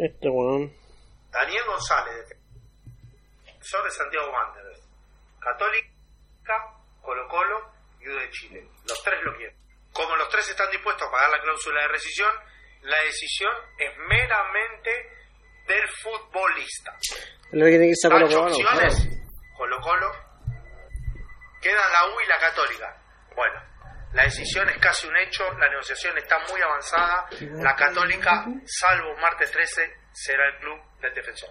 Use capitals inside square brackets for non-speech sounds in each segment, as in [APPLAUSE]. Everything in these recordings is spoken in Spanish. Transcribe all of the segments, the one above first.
Este weón. Daniel González, defensor de Santiago Wanderers. Católica, Colo Colo y U de Chile. Los tres lo quieren. Como los tres están dispuestos a pagar la cláusula de rescisión, la decisión es meramente del futbolista. Ocho opciones. Colo Colo. Quedan la U y la Católica. Bueno, la decisión es casi un hecho, la negociación está muy avanzada. La Católica, salvo martes 13, será el club del defensor.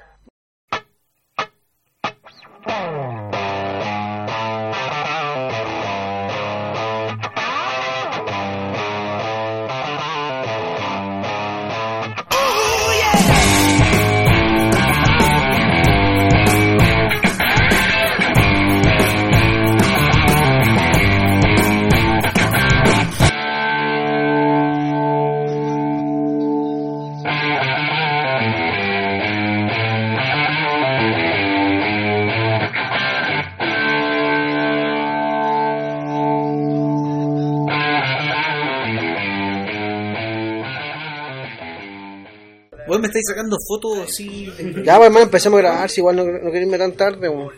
Estáis sacando fotos así. Ya, pues hermano, empecemos a grabar, si igual no, no quiero irme tan tarde, weón.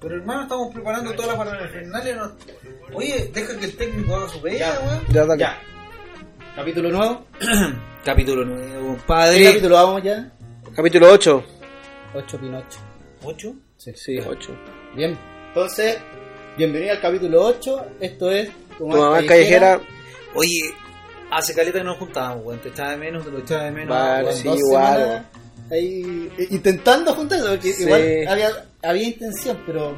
Pero hermano, estamos preparando todas las parafernalia. No... Oye, deja que el técnico haga su pega, weón. Ya, dale. Ya. Capítulo nuevo. [CLEARS THROAT] Capítulo nuevo, ¿Qué compadre. capítulo vamos ya? Capítulo 8. 8 Pinocho. ¿Ocho? Sí. Sí, 8. Bien. Entonces, bienvenido al capítulo 8. Esto es Tu mamá callejera. Oye, hace caleta que nos juntábamos, weón. Te echaba de menos, te lo echaba de menos. Vale, weón. sí, dos igual, semanas ahí, eh, intentando juntarse, porque Sí. igual había, había intención, pero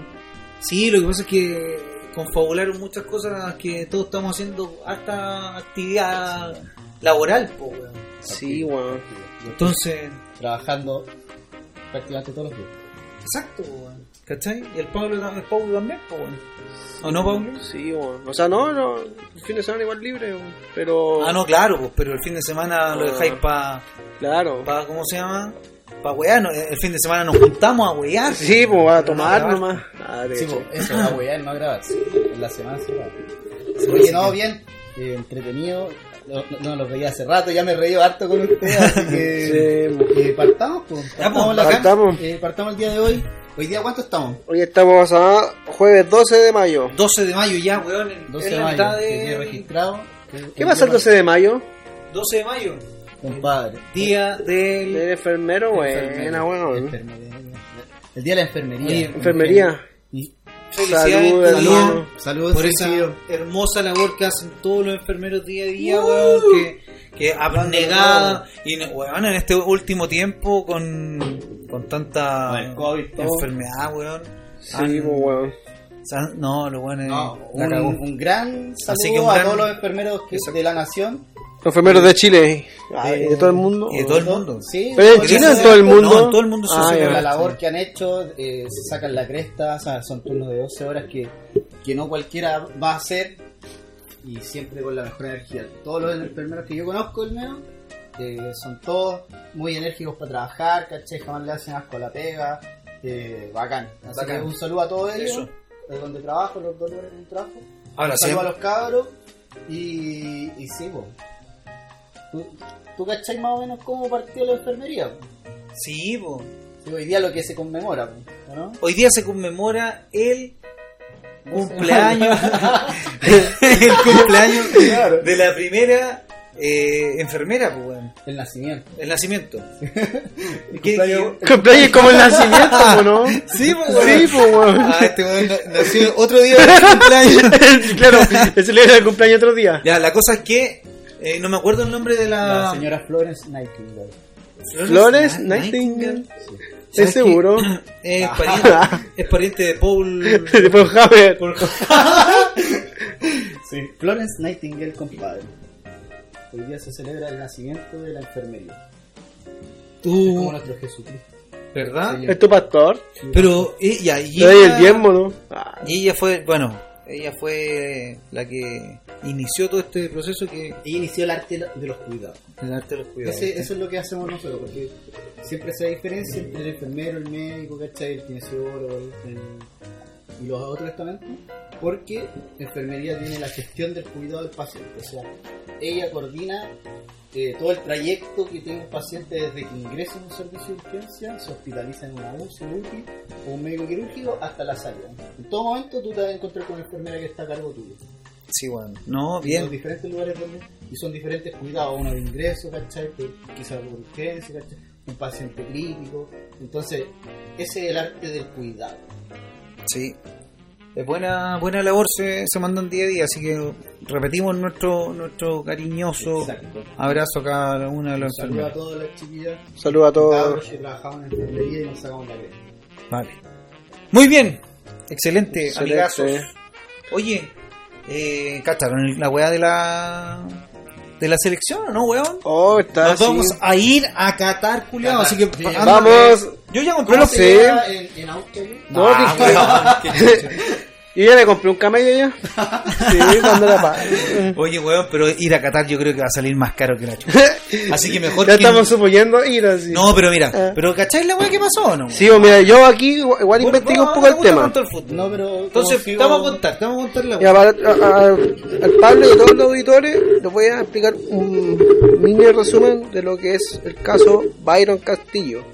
Sí, lo que pasa es que confabularon muchas cosas que todos estamos haciendo hasta actividad laboral, po, weón. Sí, weón. Entonces, trabajando prácticamente todos los días. exacto, weón. ¿Cachai? Y el Pablo, tam- el Pablo también, po, weón. ¿O no, Pablo? Sí, weón. O sea, no, no. El fin de semana igual libre. Pero. Ah, no, claro, pues, pero el fin de semana lo Ah. dejáis para, Claro. pa, ¿cómo se llama? Para wear, el fin de semana nos juntamos a wear. Sí, pues va a no tomar nomás. Ah, Sí, pues, eso, a wear, no a grabar. sí. En la semana se graba. Oye, no, bien, eh, entretenido. No, no, los veía hace rato, ya me reído harto con ustedes, así que Sí. eh, partamos, pues, partamos, pues, la partamos. Eh, partamos el día de hoy. Hoy día, ¿cuánto estamos? Hoy estamos a jueves 12 de mayo. 12 de mayo ya, weón. En, 12 en de la mayo, mitad de... registrado. ¿Qué pasa el 12 de mayo? 12 de mayo. Compadre. Día del... El enfermero, Enfermería. buena, weón. Enfermería. El día de la enfermería. Oye, Enfermería. Y Felicidades, Salud, por esa hermosa labor que hacen todos los enfermeros día a día, weón, que, que abnegada y weón, en este último tiempo con, con tanta COVID, enfermedad, weón. Sí, han- pues, weón. no, los weones No, la un, gran saludo Así que un a gran- todos los enfermeros que- de la nación. Los enfermeros de Chile. Ah, ¿y de todo el mundo. y de todo el mundo. Sí, Pero en Chile, en todo el no, mundo. en todo el mundo se Ah, ya. la la labor que han hecho, eh, se sacan la cresta, o sea, son turnos de 12 horas que, que no cualquiera va a hacer y siempre con la mejor energía. Todos los enfermeros que yo conozco, al menos, eh, son todos muy enérgicos para trabajar, ¿cachai? Jamás le hacen asco a la pega, eh, bacán. Así Bacán. que un saludo a todos ellos, Eso. de donde trabajo, los dos lugares donde trabajo. Ahora un sí. saludo a los cabros y, y sí, po. ¿Tú, ¿Tú cachai más o menos cómo partió la enfermería? po? Sí, po. Sí, hoy día lo que se conmemora, po, ¿no? Hoy día se conmemora el [LAUGHS] cumpleaños [LAUGHS] el cumpleaños Claro. de la primera eh, enfermera, pues, weón. El nacimiento. El nacimiento. [LAUGHS] El ¿Qué- cumpleaños- El cumpleaños es como el nacimiento, ¿o ¿no? Sí, pues, Sí, pues, weón. Ah, este weón na- nació otro día de cumpleaños. claro, se celebra el cumpleaños otro día. Ya, la cosa es que eh, no me acuerdo el nombre de la, La señora Florence Nightingale. Flores Na- Nightingale. ¿Sabes ¿Estás seguro? [LAUGHS] Es pariente, [LAUGHS] es pariente de Paul. Javier. [LAUGHS] Sí. Florence Nightingale, compadre. Hoy día se celebra el nacimiento de la enfermería. Como Tú, nuestro Jesucristo. ¿verdad? ¿Es tu pastor? Pero ella, y ella- el diezmo, ¿no? Ah, Y ella fue, bueno, ella fue la que inició todo este proceso que Ella inició el arte de los cuidados. el arte de los cuidados. Ese- eso es lo que hacemos nosotros, porque siempre se diferencia entre el enfermero, el médico, ¿cachai? El kinesiólogo el- y los otros estamentos, porque enfermería tiene la gestión del cuidado del paciente, o sea, ella coordina eh, todo el trayecto que tiene un paciente desde que ingresa en un servicio de urgencia, se hospitaliza en una UCI, UTI o un médico quirúrgico hasta la salida. En todo momento tú te vas a encontrar con una enfermera que está a cargo tuyo. Sí, weón. No, En bien. los diferentes lugares donde y son diferentes cuidados, uno de ingreso, ¿cachai? Quizás por urgencia, ¿cachai? Un paciente crítico. Entonces, ese es el arte del cuidado. Sí. Es buena, buena labor se, se mandan día a día, así que repetimos nuestro, nuestro cariñoso Exacto. abrazo a cada una de los Saludos a todas las chiquillas. Saludos a todos. Que trabajamos en enfermería y nos sacamos la cresta. Vale. Muy bien. Excelente, Excelente. amigazos. Oye, eh, ¿cacharon la weá de la de la selección o no, weón? Oh, está Nos así. vamos a ir a Qatar, culiado, así que Vamos. Yo ya compré ¿Cómo los se sé. en, en auto? güey? No, Ah, que- weón, [LAUGHS] Yo ya le compré un camello ya. [LAUGHS] Sí, cuando la pa- Oye, weón, pero ir a Qatar yo creo que va a salir más caro que la chucha. [LAUGHS] Así que mejor Ya que... estamos suponiendo ir así. No, pero mira, Ah. pero ¿cachai la weá que pasó o no? Sí, pues mira, yo aquí igual Bueno, investigo un poco el tema. el. No, pero. Entonces, te vamos a contar, vamos a contar la Ya, weá. para, a- a- al Pablo y a todos los auditores les voy a explicar un mini resumen de lo que es el caso Byron Castillo.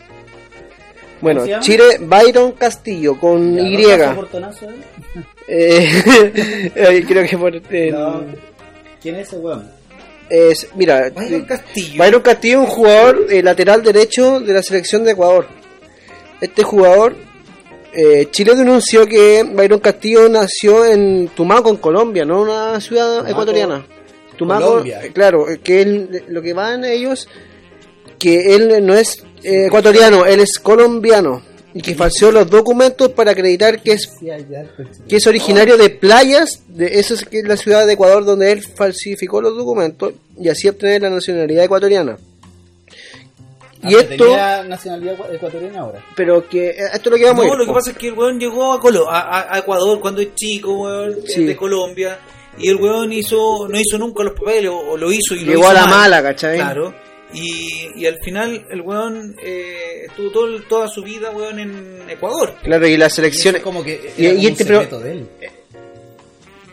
Bueno. Chile Byron Castillo con Ya, Y. ¿no pasa portonazo, eh? [LAUGHS] Eh, creo que por eh, No. ¿Quién es ese weón? es, mira, Byron Castillo. Byron Castillo es un jugador eh, lateral derecho de la selección de Ecuador. Este jugador, eh, Chile denunció que Byron Castillo nació en Tumaco, en Colombia, no en una ciudad Tumaco, ecuatoriana. Tumaco, Colombia. claro, que él- lo que van ellos, que él no es eh, ecuatoriano, él es colombiano y que falseó los documentos para acreditar que es que es originario de playas, de eso es que es la ciudad de Ecuador donde él falsificó los documentos y así obtener la nacionalidad ecuatoriana. Ah, Y pero esto, tenía nacionalidad ecua- ecuatoriana ahora. pero que eh, esto es lo que vamos a ir, lo que pasa es que el weón llegó a, Colo a, a- a Ecuador cuando es chico, weón, Sí. de Colombia, y el weón hizo, no hizo nunca los papeles, o, o lo hizo y lo Llegó hizo a la mal. mala, ¿cachai? Claro. Y, y al final el weón eh, estuvo todo el- toda su vida, weón, en Ecuador. Claro, y las Y eso selecciones... es como que y- era y como este un pro- secreto de él.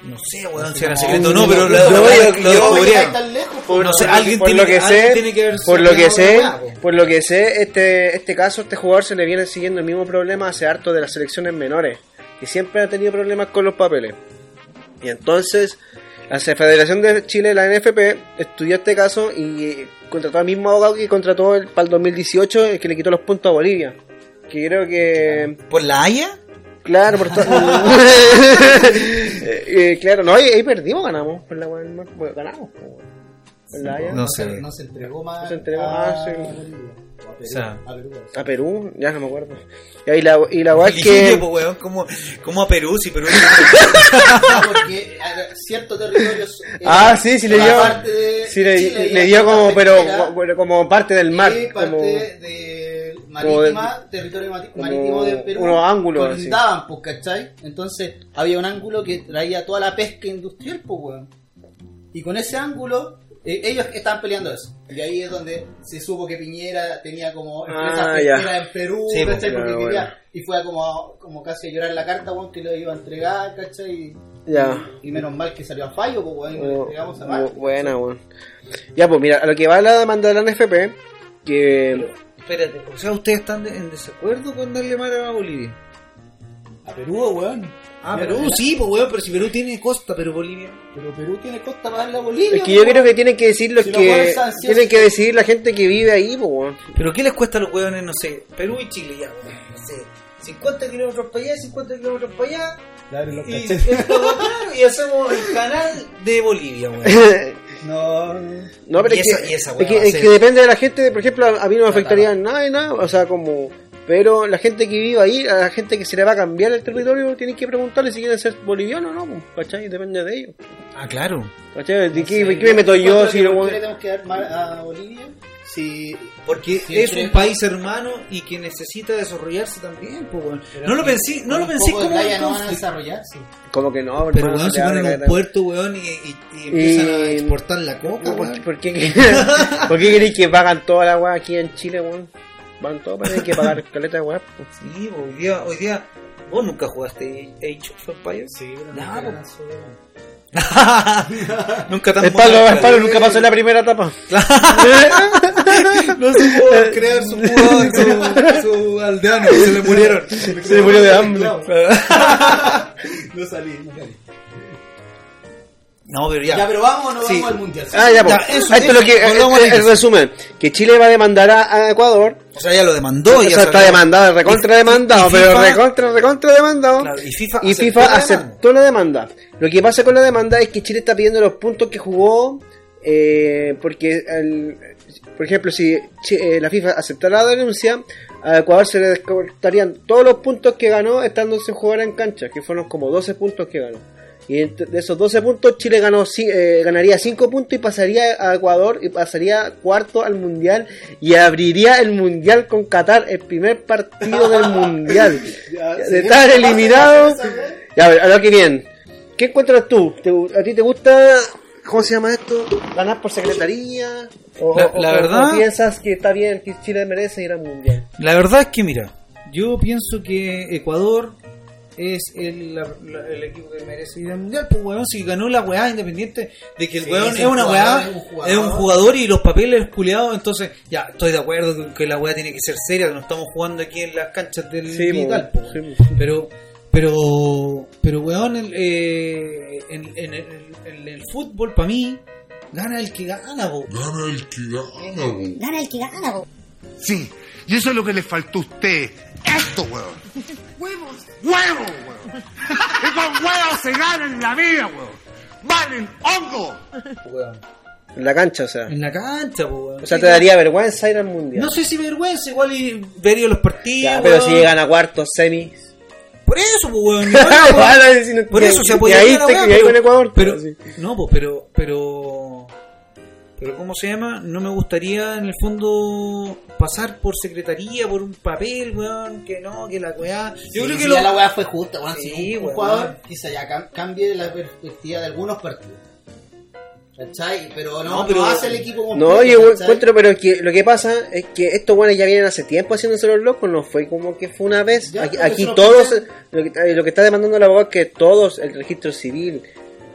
No sé, weón, si era como- secreto o No, pero lo, yo- lo- No sé, alguien por tiene lo que sé, tiene que haber por lo que sé, la por lo que sé, este este caso, este jugador se le viene siguiendo el mismo problema hace harto de las selecciones menores, que siempre ha tenido problemas con los papeles. Y entonces, la Federación de Chile, la NFP, estudió este caso y eh, contrató al mismo abogado que contrató el, para el 2018, el que le quitó los puntos a Bolivia. Que creo que ¿Por la Haya? Claro, por todo. [LAUGHS] [LAUGHS] Eh, eh, claro, no, ahí, ahí perdimos, ganamos. Por la, ganamos. Por la No se- sé. No se entregó más. No se entregó a más, a Perú, O sea, a Perú, A Perú, ya no me acuerdo. Y la, y la Bolivia, que. [LAUGHS] po, weón, como, como a Perú, si Perú Ah, [LAUGHS] porque a territorios. era [LAUGHS] Ah, sí, sí le dio. de Sí, le, Chile le dio como, pero como- como parte del mar. y parte Como, de como de- marítima, territorio marítimo de Perú. unos ángulos, pues, ¿cachai? Entonces había un ángulo que traía toda la pesca industrial, pues, weón. Y con ese ángulo, eh, ellos estaban peleando eso. Y ahí es donde se supo que Piñera tenía como empresas Ah, ya. pesqueras en Perú, Sí, pues, ¿cachai? Porque quería, bueno. y fue a como, como casi a llorar la carta, weón, que lo iba a entregar, ¿cachai? Y, ya. y menos mal que salió a fallo, pues, le Oh, entregamos a Marco. buena, weón. Ya, pues mira, a lo que va la demanda de la NFP, que. Espérate, o sea, ustedes están de- en desacuerdo con darle mar a Bolivia. A Perú, weón. Ah, Perú, sí, pues weón, pero si Perú tiene costa, pero Bolivia. Pero Perú tiene costa para darle a Bolivia. Es que yo weón. creo que tienen que decir los Si que. Tienen que decidir la gente que vive ahí, pues, weón. Pero ¿qué les cuesta a los weones, no sé, Perú y Chile ya, weón? No sé, 50 kilómetros para allá, 50 kilómetros para allá, Claro, los y, claro, y hacemos el canal de Bolivia, weón. [LAUGHS] No, No, pero Y es, esa- que, y esa es, que, es depende de la gente, por ejemplo, a, a mí no me Claro. afectaría en nada y nada, o sea, como... Pero la gente que vive ahí, a la gente que se le va a cambiar el territorio, tienen que preguntarle si quieren ser bolivianos o no, pues, ¿cachai? Depende de ellos. Ah, claro. ¿Cachai? ¿De no qué, me meto yo si lo ¿Por weón- qué le tenemos que dar a Bolivia? Si. Porque Sí, es un país hermano y que necesita desarrollarse también, pues No lo pensé, no lo pensé como un no van a desarrollarse. Como que no, Pero weón, se ponen en un puerto, weón, y, y- y empiezan a exportar la coca, ¿Por, weón. por qué, ¿Por qué [LAUGHS] queréis que pagan toda la weá aquí en Chile, weón? Van todos, hay que pagar [LAUGHS] caleta de weá. pues. Sí, hoy día, hoy día, vos nunca jugaste Age of Empires. Sí, pero No, no, [LAUGHS] nunca tan El palo, el palo nunca pasó en la primera etapa. [LAUGHS] No supo crear su jugador, su, su aldeano, se le murieron. Se murió de hambre. No salí, no salí. No, pero ya. Ya, pero vamos o no Sí. vamos al mundial. Ah, ya, pues. Ya, eso, Ah, esto es lo que, volvamos el, resumen. Que Chile va a demandar a, a Ecuador. O sea, ya lo demandó. o ya está demandado, recontra Y- demandado, y pero FIFA- recontra, recontra demandado. Claro, y FIFA y aceptó FIFA la aceptó la demanda. Lo que pasa con la demanda es que Chile está pidiendo los puntos que jugó, eh, porque, el- por ejemplo, si Chi- eh, la FIFA aceptara la denuncia, a Ecuador se le descontarían todos los puntos que ganó estando sin jugar en cancha, que fueron como 12 puntos que ganó. Y de esos 12 puntos, Chile ganó eh, ganaría 5 puntos y pasaría a Ecuador y pasaría cuarto al Mundial y abriría el Mundial con Qatar, el primer partido del [LAUGHS] Mundial. Ya, de sí. estar ¿Pasa eliminado. Ya, a ver, a lo que bien. ¿Qué encuentras tú? ¿Te- ¿A ti te gusta, cómo se llama esto? ¿Ganar por secretaría? ¿O, La- o- la o- verdad- o piensas que está bien, que Chile merece ir al Mundial? La verdad es que, mira, yo pienso que Ecuador es el, la- la- el equipo que merece ir al mundial. Pues, weón, si ganó la weá independiente de que el Sí, weón es es un una jugador, weá, es un jugador. es un jugador y los papeles culiados. Entonces, ya, estoy de acuerdo que, que la weá tiene que ser seria, que no estamos jugando aquí en las canchas del Sí, Vital, po, sí, weón. po. Pero, pero, pero, weón, el, eh, en, en el, en el fútbol, para mí, gana el que gana, po. Gana el que gana, bo. Gana el que gana, po. Sí, y eso es lo que le faltó a usted. Esto, weón. ¡Huevos! ¡Huevos, weón! Y con huevos se gana en la vida, weón. ¡Valen hongo! weón. En la cancha, o sea. En la cancha, weón. O sea, te daría vergüenza ir al Mundial. No sé si vergüenza, igual y vería los partidos. Ya, pero weón. si llegan a cuartos, semis. Por eso, pues, weón. [LAUGHS] igual, Por eso se y apoya ahí, te- y ahí con Ecuador. Pero, sí. no, pues, pero, pero, pero, ¿cómo se llama? No me gustaría, en el fondo, pasar por secretaría, por un papel, weón, que no, que la weá. Yo creo que si lo. ya la weá fue justa, weón. Sí, si un, weón. jugador quizá ya cam- cambie la perspectiva de algunos partidos. ¿Cachai? Pero no, No, pero- no hace el equipo completo, No, yo ¿cachai? encuentro, pero que lo que pasa es que estos buenos ya vienen hace tiempo haciéndose los locos, no fue como que fue una vez. Ya, aquí todos, lo que, lo que está demandando la abogada es que todos, el registro civil,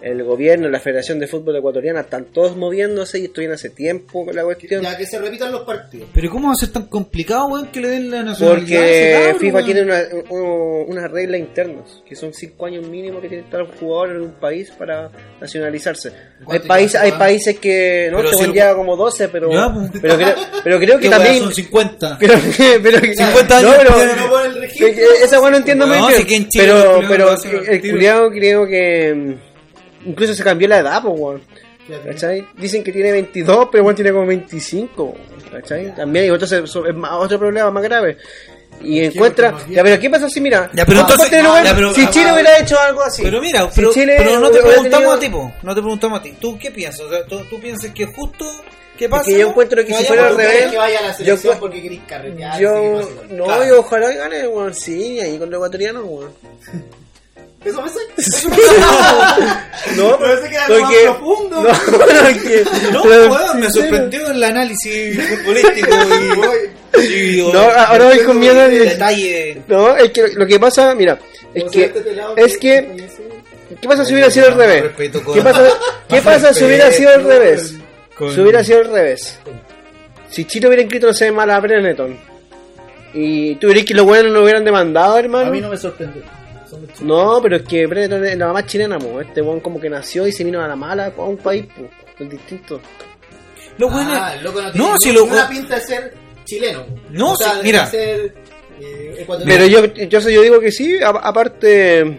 el gobierno, la Federación de Fútbol Ecuatoriana, están todos moviéndose y esto viene hace tiempo con la cuestión. Ya que se repitan los partidos. Pero, ¿cómo va a ser tan complicado, weón, que le den la nacionalidad? a ese Porque FIFA weón? tiene una, un- unas reglas internas, que son 5 años mínimo que tiene que estar un jugador en un país para nacionalizarse. Hay ¿Cuánto países, lleva, hay weón? países que, no, este si weón lleva como 12, pero, Ya, pues. [LAUGHS] pero, creo, pero creo que ¿Qué weá, también... Son 50. [LAUGHS] Pero que, pero que, 50 años, no, pero, pero no por el registro. esa weá no entiendo muy bien. pero, pero el culiado creo que incluso se cambió la edad, pues weón. ¿Cachai? Dicen que tiene 22, pero weón tiene como 25. ¿Cachai? También hay otro, es más- otro problema más grave. Y encuentra. Ya, pero ¿qué pasa si, mira? Ya, pero aparte entonces- lo bueno, ya, pero- si Chile ah, hubiera hecho algo así. Pero mira, si pero, Chile pero no te preguntamos tenido- a ti, po. No te preguntamos a ti. ¿Tú qué piensas? O sea, ¿tú, tú piensas que es justo? ¿Qué pasa? que yo encuentro que si vaya fuera al ¿Tú revés, que vaya a la yo selección porque querés carretear? Yo, no, Claro. y ojalá gane, weón, sí, ahí con los ecuatorianos, weón. [LAUGHS] Eso me sé. [LAUGHS] No, que era porque- más profundo. No, [LAUGHS] no, es que- No, pero- weón, me sorprendió el análisis futbolístico y, [LAUGHS] y- No, ahora voy con miedo de- detalle. No, es que lo que pasa, mira, es que, es que, ¿qué pasa si hubiera sido al revés? Con- ¿Qué pasa, qué pasa si hubiera sido al revés? con- Si hubiera sido al revés. Si Chile hubiera inscrito, no sé, mal a Benetton. Y tú dirías que los buenos no hubieran demandado, hermano. A mí no me sorprendió. No, pero es que Benetton es la mamá chilena, mo. Este weón como que nació y se vino a la mala a un país. Es distinto. Los Ah, el loco no tiene No, si lo- pinta de ser chileno. No, O sea, mira. ser eh, ecuatoriano. Pero yo, yo, yo digo que sí, a- aparte.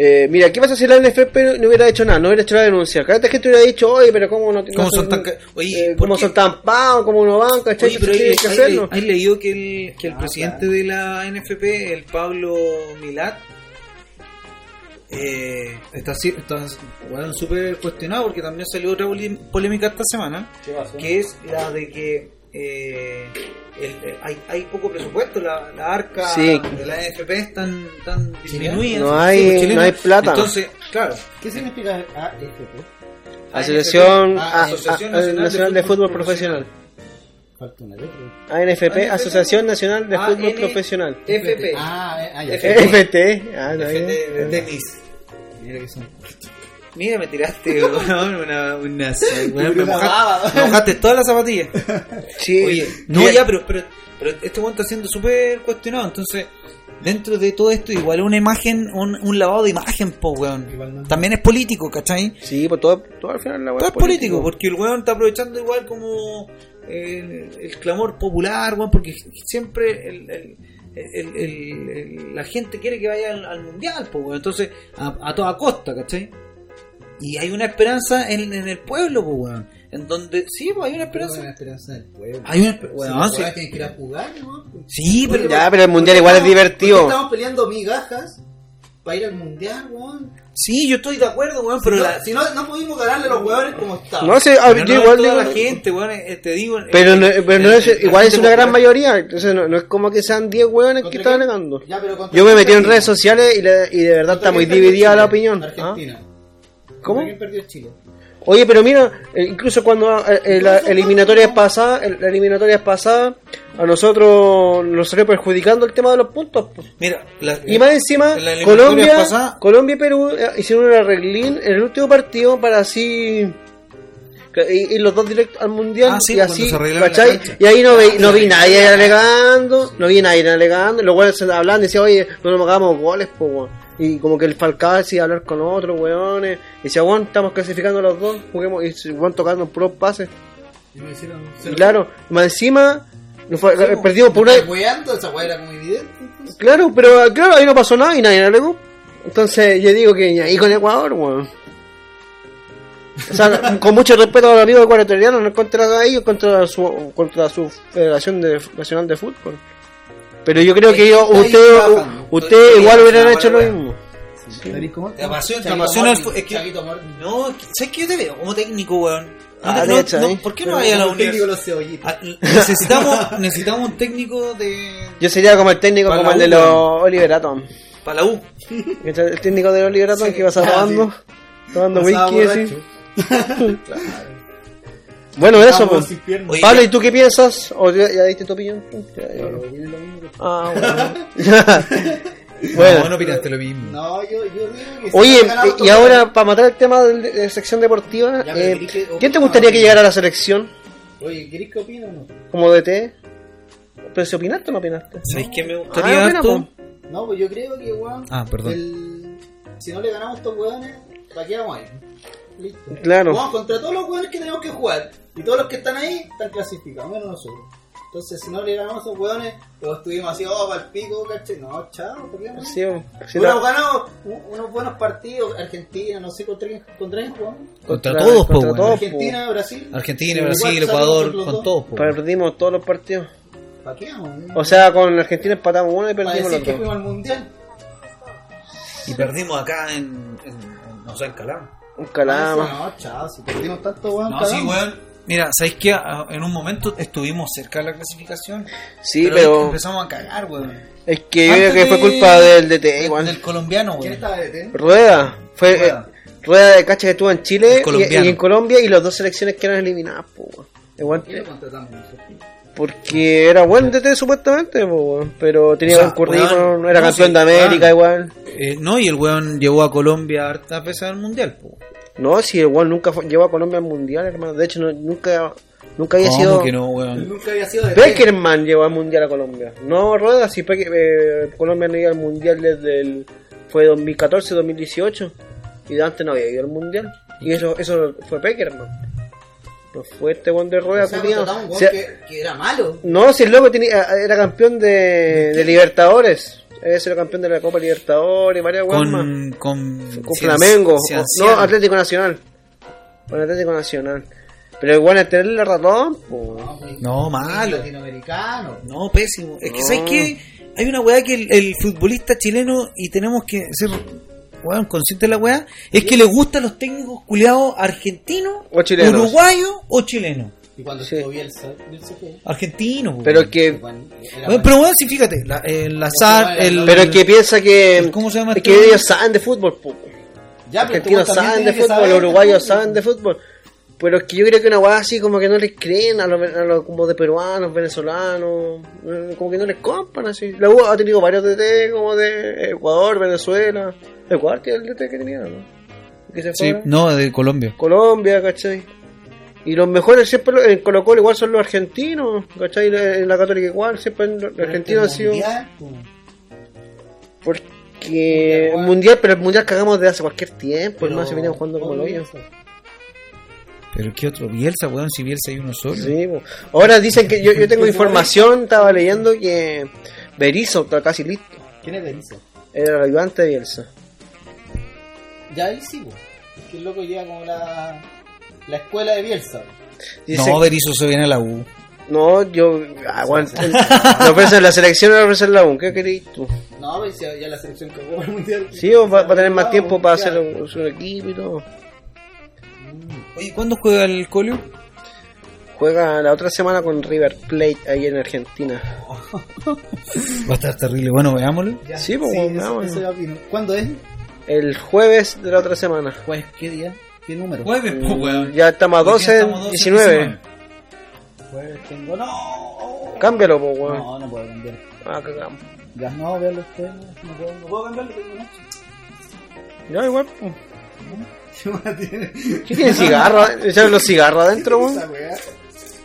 Eh, mira, ¿qué pasa si la NFP no hubiera hecho nada? No hubiera hecho la denuncia. Cada vez que te hubiera dicho, oye, pero ¿cómo no ¿Cómo no son tan Oye, eh, ¿por ¿Cómo son tan pagos? ¿Cómo no van? ¿Cachai? Oye, pero hay, que hacerlo. hay leído que el, que el Ah, presidente claro. de la NFP, el Pablo Milat, eh, está está bueno, súper cuestionado porque también salió otra polémica esta semana, ¿Qué pasó? que es la de que eh, el- eh, hay, hay poco presupuesto, la, la arca Sí. de la NFP están tan disminuida. No hay- no hay plata. Entonces, claro, ¿Qué significa AFP? Asociación, A- Asociación A- Nacional Nacional de de Fútbol Fútbol Profesional. Falta una letra. ANFP, ANFP. Asociación Nacional de Fútbol Profesional. FP. Ah, eh, ah. FT. Ah, no, FT tenis. Mira que son. Mira, me tiraste [LAUGHS] weón, una, una, [LAUGHS] weón, me, mojaste, me mojaste todas las zapatillas. [LAUGHS] Sí. Oye, no, ya, pero, pero, pero este weón está siendo súper cuestionado. Entonces, dentro de todo esto, igual una imagen, un, un lavado de imagen, po, weón. También es político, ¿cachai? Sí, pues todo, todo al final la weá Todo es político, porque el weón está aprovechando igual como el, el clamor popular, weón, porque siempre el, el- el- el- el- la gente quiere que vaya al, al mundial, pues, weón. Entonces, a, a toda costa, ¿cachai? Y hay una esperanza en, en el pueblo, pues, weón. En donde, sí, pues hay una Pero esperanza. una esperanza del pueblo. Hay una espe- Si weón, los sí. que ir a jugar, ¿no? Sí, pero Ya, pero el mundial igual es ¿Por qué divertido. estamos peleando migajas para ir al mundial, weón? sí, yo estoy de acuerdo, weón, pero si, la, no, si no, no pudimos ganarle a los jugadores como estaban. No sé, pero yo no igual digo. la gente, weón, eh, te digo. Pero, eh, no, eh, pero no es, igual es una gran mayoría. Entonces no, no es como que sean 10 hueones que ¿Contra estaban quién? negando. Ya, pero Yo me metí en redes sociales y, le- y de verdad ¿Contra está muy dividida la opinión. ¿ah? ¿Cómo? Oye, pero mira, eh, incluso cuando eh, eh, la eliminatoria pasada, la eliminatoria pasada, a nosotros nos salió perjudicando el tema de los puntos. pues. Mira, la- Y más encima, Colombia, pasada- Colombia y Perú hicieron un arreglín en el último partido para así y, y los dos directos al mundial Ah, sí, y así. Y ahí no, vi, no vi nadie alegando, no vi nadie alegando, los weones se hablan y decían, oye, no nos hagamos goles, po, weón. Y como que el Falcao decía hablar con otros weones, y decía, weón, estamos clasificando los dos, juguemos, y van tocando puros pases. Y me hicieron Y claro, más encima, nos fue- Sí, perdimos por una. Esa weá era como evidente. entonces. Claro, pero ah, claro, ahí no pasó nada y nadie alegó. Entonces yo digo que ahí con Ecuador, weón. O sea, con mucho respeto a los amigos ecuatorianos, no es contra ellos, contra su, contra su Federación de, Nacional de Fútbol. Pero yo creo que ahí usted, usted Estoy- igual huyieran estoy- hecho lo mismo. Que-. No, ¿sabes qué yo te veo como técnico, weón? No Ah. ¿Por qué no vaya a la universidad? los cebollitos. Ah, Necesitamos, [LAUGHS] necesitamos un técnico de. Yo sería como el técnico, Para como el de los Oliver Atom. Para la U. El técnico de Oliver Atom que iba a estar Ah, tomando, tomando whisky así. [LAUGHS] Bueno, eso, pues. Oye, Pablo, ¿y tú qué piensas? ¿O ya, ya diste tu opinión? Ya, ya. Ah, bueno. [LAUGHS] bueno. No, no opinaste lo mismo. No, yo, yo digo que Oye, y ahora, para matar el tema de, de sección deportiva, Ya, eh, ¿querés que ¿quién te opine gustaría que llegara a la selección Oye, ¿querés que opine o no? como DT? ¿Pero si opinaste o no opinaste? ¿Sabéis qué me Ah, gustaría opina, harto? No, pues yo creo que, weón. Ah, perdón. el- Si no le ganamos a estos weones, ¿para qué vamos a ir? Listo. Claro. Vamos contra todos los weones que tenemos que jugar. Y todos los que están ahí están clasificados, menos nosotros. Entonces, si no le ganamos a esos weones, pues estuvimos así, oh, para el pico, ¿cachai? No, chao, ¿por qué no? Sí, sí, ganado u- unos buenos partidos, Argentina, no sé contra quién, contra jugamos. Contra Contra- todos, contra todos. Argentina, Brasil. Argentina, Brasil, Ecuador, con dos. todos. Perdimos todos los partidos. ¿Para qué vamos? O sea, con Argentina empatamos uno y perdimos los que fuimos al mundial. Y perdimos acá en, en, en- no sé, en Calama. Un calama. No, chao, si perdimos tanto, weón. No, sí, weón. Mira, ¿sabéis qué? Ah, En un momento estuvimos cerca de la clasificación. Sí, pero, pero empezamos a cagar, weón. es que yo creo que fue culpa del DT del- igual. Del colombiano, ¿Quién weón. estaba de TEN? Rueda. Fue Rueda. eh, rueda de cacha que estuvo en Chile y, en Colombia y las dos selecciones que eran eliminadas, po, weón. ¿Quién porque era buen DT supuestamente, po, weón. pero tenía O sea, buen currículum, weón, era campeón sí, de América weón. igual. Eh, no, y el weón llevó a Colombia hartas veces al mundial, po. No, si igual nunca fue- llevó a Colombia al mundial, hermano. De hecho, no- nunca nunca había ¿Cómo sido que no, weón? Nunca había sido de TEN. Peckerman llevó al mundial a Colombia. No Rueda, si eh, Colombia no iba al mundial desde el fue 2014, 2018 y de antes no había ido al mundial. Y eso eso fue Peckerman. No fue este buen de Rueda, O sea, culiao. contratamos un O weón sea, que, que era malo. No, si el loco tenía, era campeón de, de Libertadores. Ese era campeón de la Copa Libertadores, varias. Con, con, Con Flamengo. no, Atlético Nacional. Con Atlético Nacional. Pero igual al tenerle ratón, pues. No, malo. Latinoamericano. No, pésimo. Es que, No. ¿sabes qué? Hay una weá que el, el futbolista chileno, y tenemos que ser, weón, conscientes de la weá, es que le gustan los técnicos culiados argentinos, O chilenos. uruguayos o chilenos. Y cuando Sí. estuvo Bielsa, Bielsa fue. Weón. Pero que Bueno, pero weón, sí, fíjate, la, el azar, el, Pero es que piensa que. ¿Cómo se llama Es este que ellos saben de fútbol, po. Ya, Los pero argentinos saben de fútbol, saber los uruguayos saben de fútbol. Pero es que yo creo que una weá así como que no les creen a los, a los- como de peruanos, venezolanos, eh, como que no les compran así. La U ha tenido varios DT como de Ecuador, Venezuela. Ecuador tiene el DT que tenía, ¿no? que se Sí, fue. no, de Colombia. Colombia, ¿cachai? Y los mejores siempre en Colo Colo igual son los argentinos, ¿cachai? En la Católica igual, siempre los Pero argentinos han este sido... mundial, Porque Mundial, mundial, pero el mundial cagamos de hace cualquier tiempo, pero- hermano, se venían jugando como lo. Pero qué otro Bielsa, weón, si Bielsa hay uno solo. Sí, ahora dicen que yo, yo tengo [LAUGHS] información, estaba leyendo que Berizzo está casi listo. ¿Quién es Berizzo? Era el ayudante de Bielsa. Ya él sí, pues. Es que el loco lleva como la, la escuela de Bielsa. Dice- No, Berizzo se viene a la U. no, yo aguanto. [LAUGHS] Lo ofrecen en la selección o lo ofrecen en la UN, ¿qué queréis tú? No, ya, ya la selección que jugó el mundial. Sí, o va, va a tener más No, tiempo para hacer un- su equipo y todo. Oye, ¿cuándo juega el Colio? Juega la otra semana con River Plate ahí en Argentina. [LAUGHS] Va a estar terrible. Bueno, veámoslo. Ya, Sí, pues, opino. ¿Cuándo es? El jueves de la otra semana. Pues, ¿qué día? ¿Qué número? Jueves, pues, weón. Ya estamos a Hoy día 12, estamos 12, 19. Jueves tengo. ¡No! Cámbialo, pues, weón. No, no puedo cambiar. Ah, cagamos. Ya no, veanlo ustedes. No puedo, no puedo cambiarlo, tengo noche. Ya, igual. pues. [LAUGHS] ¿Qué tiene? ¿Qué tiene cigarro? [LAUGHS] ¿Echaron los cigarros adentro, weón?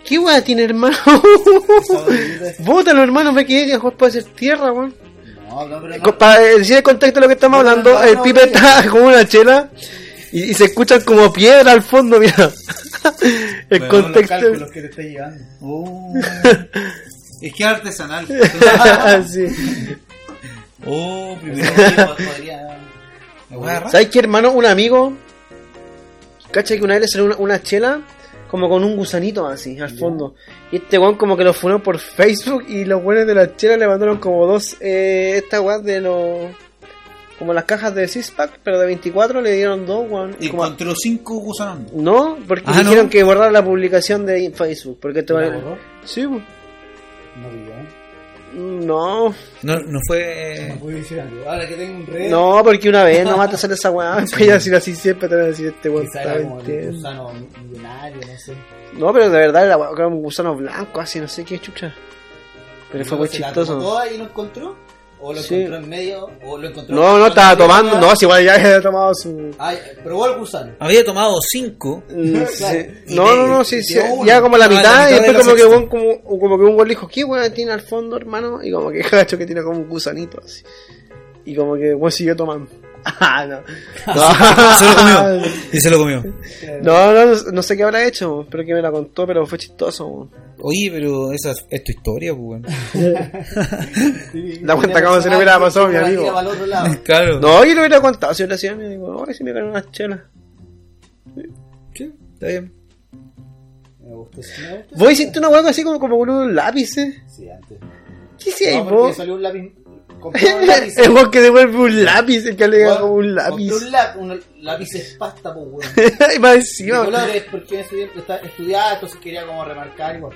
¿Qué weá tiene, hermano? [LAUGHS] Bótalo, hermano, ve que mejor puede ser tierra, weón. No, no, pero no. Co- Para decir el contexto de lo que estamos hablando, no, el no, pipe está como una chela y, y se escuchan como piedra al fondo, mira. [LAUGHS] el Bueno, contexto. Los cálculos que te está llevando. Oh. [LAUGHS] es que es artesanal. [LAUGHS] Sí. oh, primero. podría. ¿Sabes qué, hermano? Un amigo, cacha que una vez le salió una, una chela como con un gusanito así, al fondo. Y este weón como que lo fueron por Facebook y los weones de la chela le mandaron como dos, eh, estas weas de los... Como las cajas de six-pack, pero de 24 le dieron dos, weón. Y Como- encontró cinco gusanos. No, porque Ah, dijeron ¿no? que borrar la publicación de Facebook. Porque te ¿La van borró? Sí, pues. No. No, No, no fue. No puedo decir algo. Ahora que tengo un red. no, porque una vez nomás te sale esa weá. [LAUGHS] Después ya decir así siempre te van a decir este weón. Gusano millonario, no sé. No, pero de verdad era un gusano blanco, así, no sé qué chucha. Pero fue muy ¿Se la tomó chistoso. y lo encontró? ¿O lo Sí. encontró en medio? ¿O lo encontró No, no, estaba tomando. No, si igual ya había tomado su. Ay, probó el gusano. Había tomado cinco. Mm, [LAUGHS] Claro. sí. Y No, no, no, sí, sí, ya como la Ah, la mitad, y de después como que, un, como, como que un gol dijo, ¿qué weón tiene al fondo, hermano? Y como que [LAUGHS] cacho que tiene como un gusanito así. Y como que weón siguió tomando. [LAUGHS] Ah, no. Se lo comió. Y se lo comió. No, no, no sé qué habrá hecho, pero que me la contó, pero fue chistoso. weón. Oye, pero esa es, es tu historia, pues, weón. [LAUGHS] Da cuenta cómo se le hubiera pasado a mi amigo. El. [LAUGHS] Claro. No, yo le hubiera contado si le hacía a mi amigo, ay, si me ganan unas chelas. Sí, está bien. Me gusta, sí, me gusta. ¿Vos hiciste una hueá así como, como con unos lápices? Sí, antes. ¿Qué hiciste No, vos? salió un lápiz. Un lápiz. Es vos que devuelve un lápiz, el que le Bueno, como un lápiz. Un lápiz, un lápiz es pasta, pues, weón. [LAUGHS] y más encima. colores, porque en ese tiempo está- estudiaba, entonces quería como remarcar igual.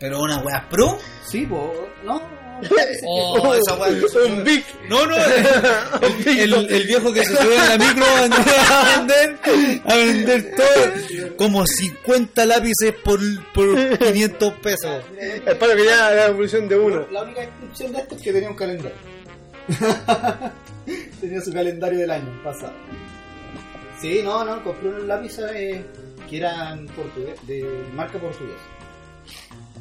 Pero una weá pro. Sí, pues, no. [LAUGHS] Oh, esa weá. Un big. No, no, el, [LAUGHS] el- el viejo que se sube en la micro a vender, a vender todo, como 50 lápices por, por 500 pesos. El palo que ya la evolución de uno. La única descripción de esto es que tenía un calendario. [LAUGHS] tenía su calendario del año pasado. Sí, no, no, compré unos lápices eh, que eran portugués, de marca portuguesa.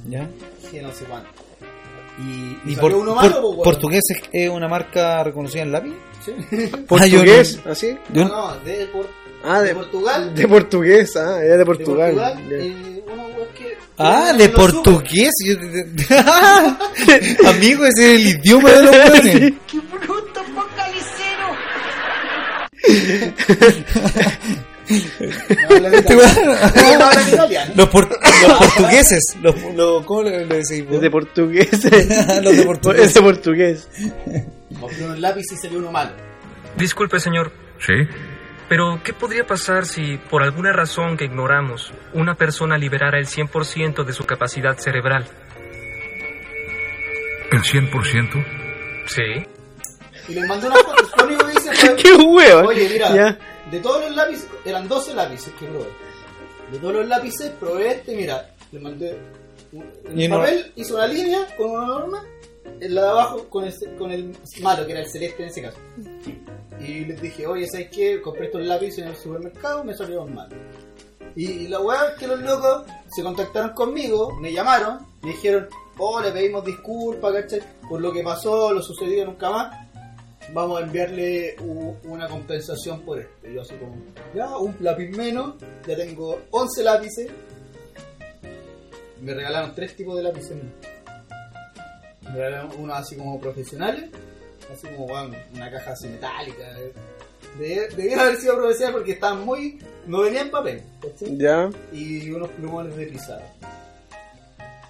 ¿Ya? Que no sé cuánto. Y, y ¿Y salió por, uno por- malo, pues, weón. portugués es, es una marca reconocida en lápiz? Sí. [LAUGHS] Portugués, así. No, no, de, por- Ah, de, de Portugal. De portugués, ah, era de de Portugal. Portugal. Ya. eh, uno, weón, que- Ah, de portugués. [LAUGHS] Amigo, ese es el idioma de los [LAUGHS] weones. sube. No hablan Este italiano. weón- No hablan italiano. Los, por- los portugueses. Los, los- ¿Cómo le le vos? Es de portugués. Los de [LAUGHS] portugués. Es de portugués. Compré unos lápices y salió uno malo. Disculpe, señor, Sí. pero ¿qué podría pasar si, por alguna razón que ignoramos, una persona liberara el 100% de su capacidad cerebral? ¿El 100%? Sí. Y les mandé una foto. Hice fue. [LAUGHS] Qué huevo. Oye, mira, Ya. De todos los lápices, eran 12 lápices que probé. De todos los lápices, probé este, mira, le mandé un, en no- papel, hizo una línea con una norma, en la de abajo con el, con el malo, que era el celeste en ese caso. Y Y les dije, oye, ¿sabes qué? Compré estos lápices en el supermercado, me salieron mal. Y la weá es que los locos se contactaron conmigo, me llamaron, me dijeron, oh, le pedimos disculpas, ¿cachai? Por lo que pasó, lo sucedido nunca más. Vamos a enviarle u- una compensación por esto. Y yo así como, ya, un lápiz menos, ya tengo 11 lápices. Me regalaron tres tipos de lápices. Me regalaron uno así como profesionales, así como una caja así metálica. eh. Debía, debía haber sido profesional porque estaban muy. no venían en papel. Ya. Y unos plumones de pisada.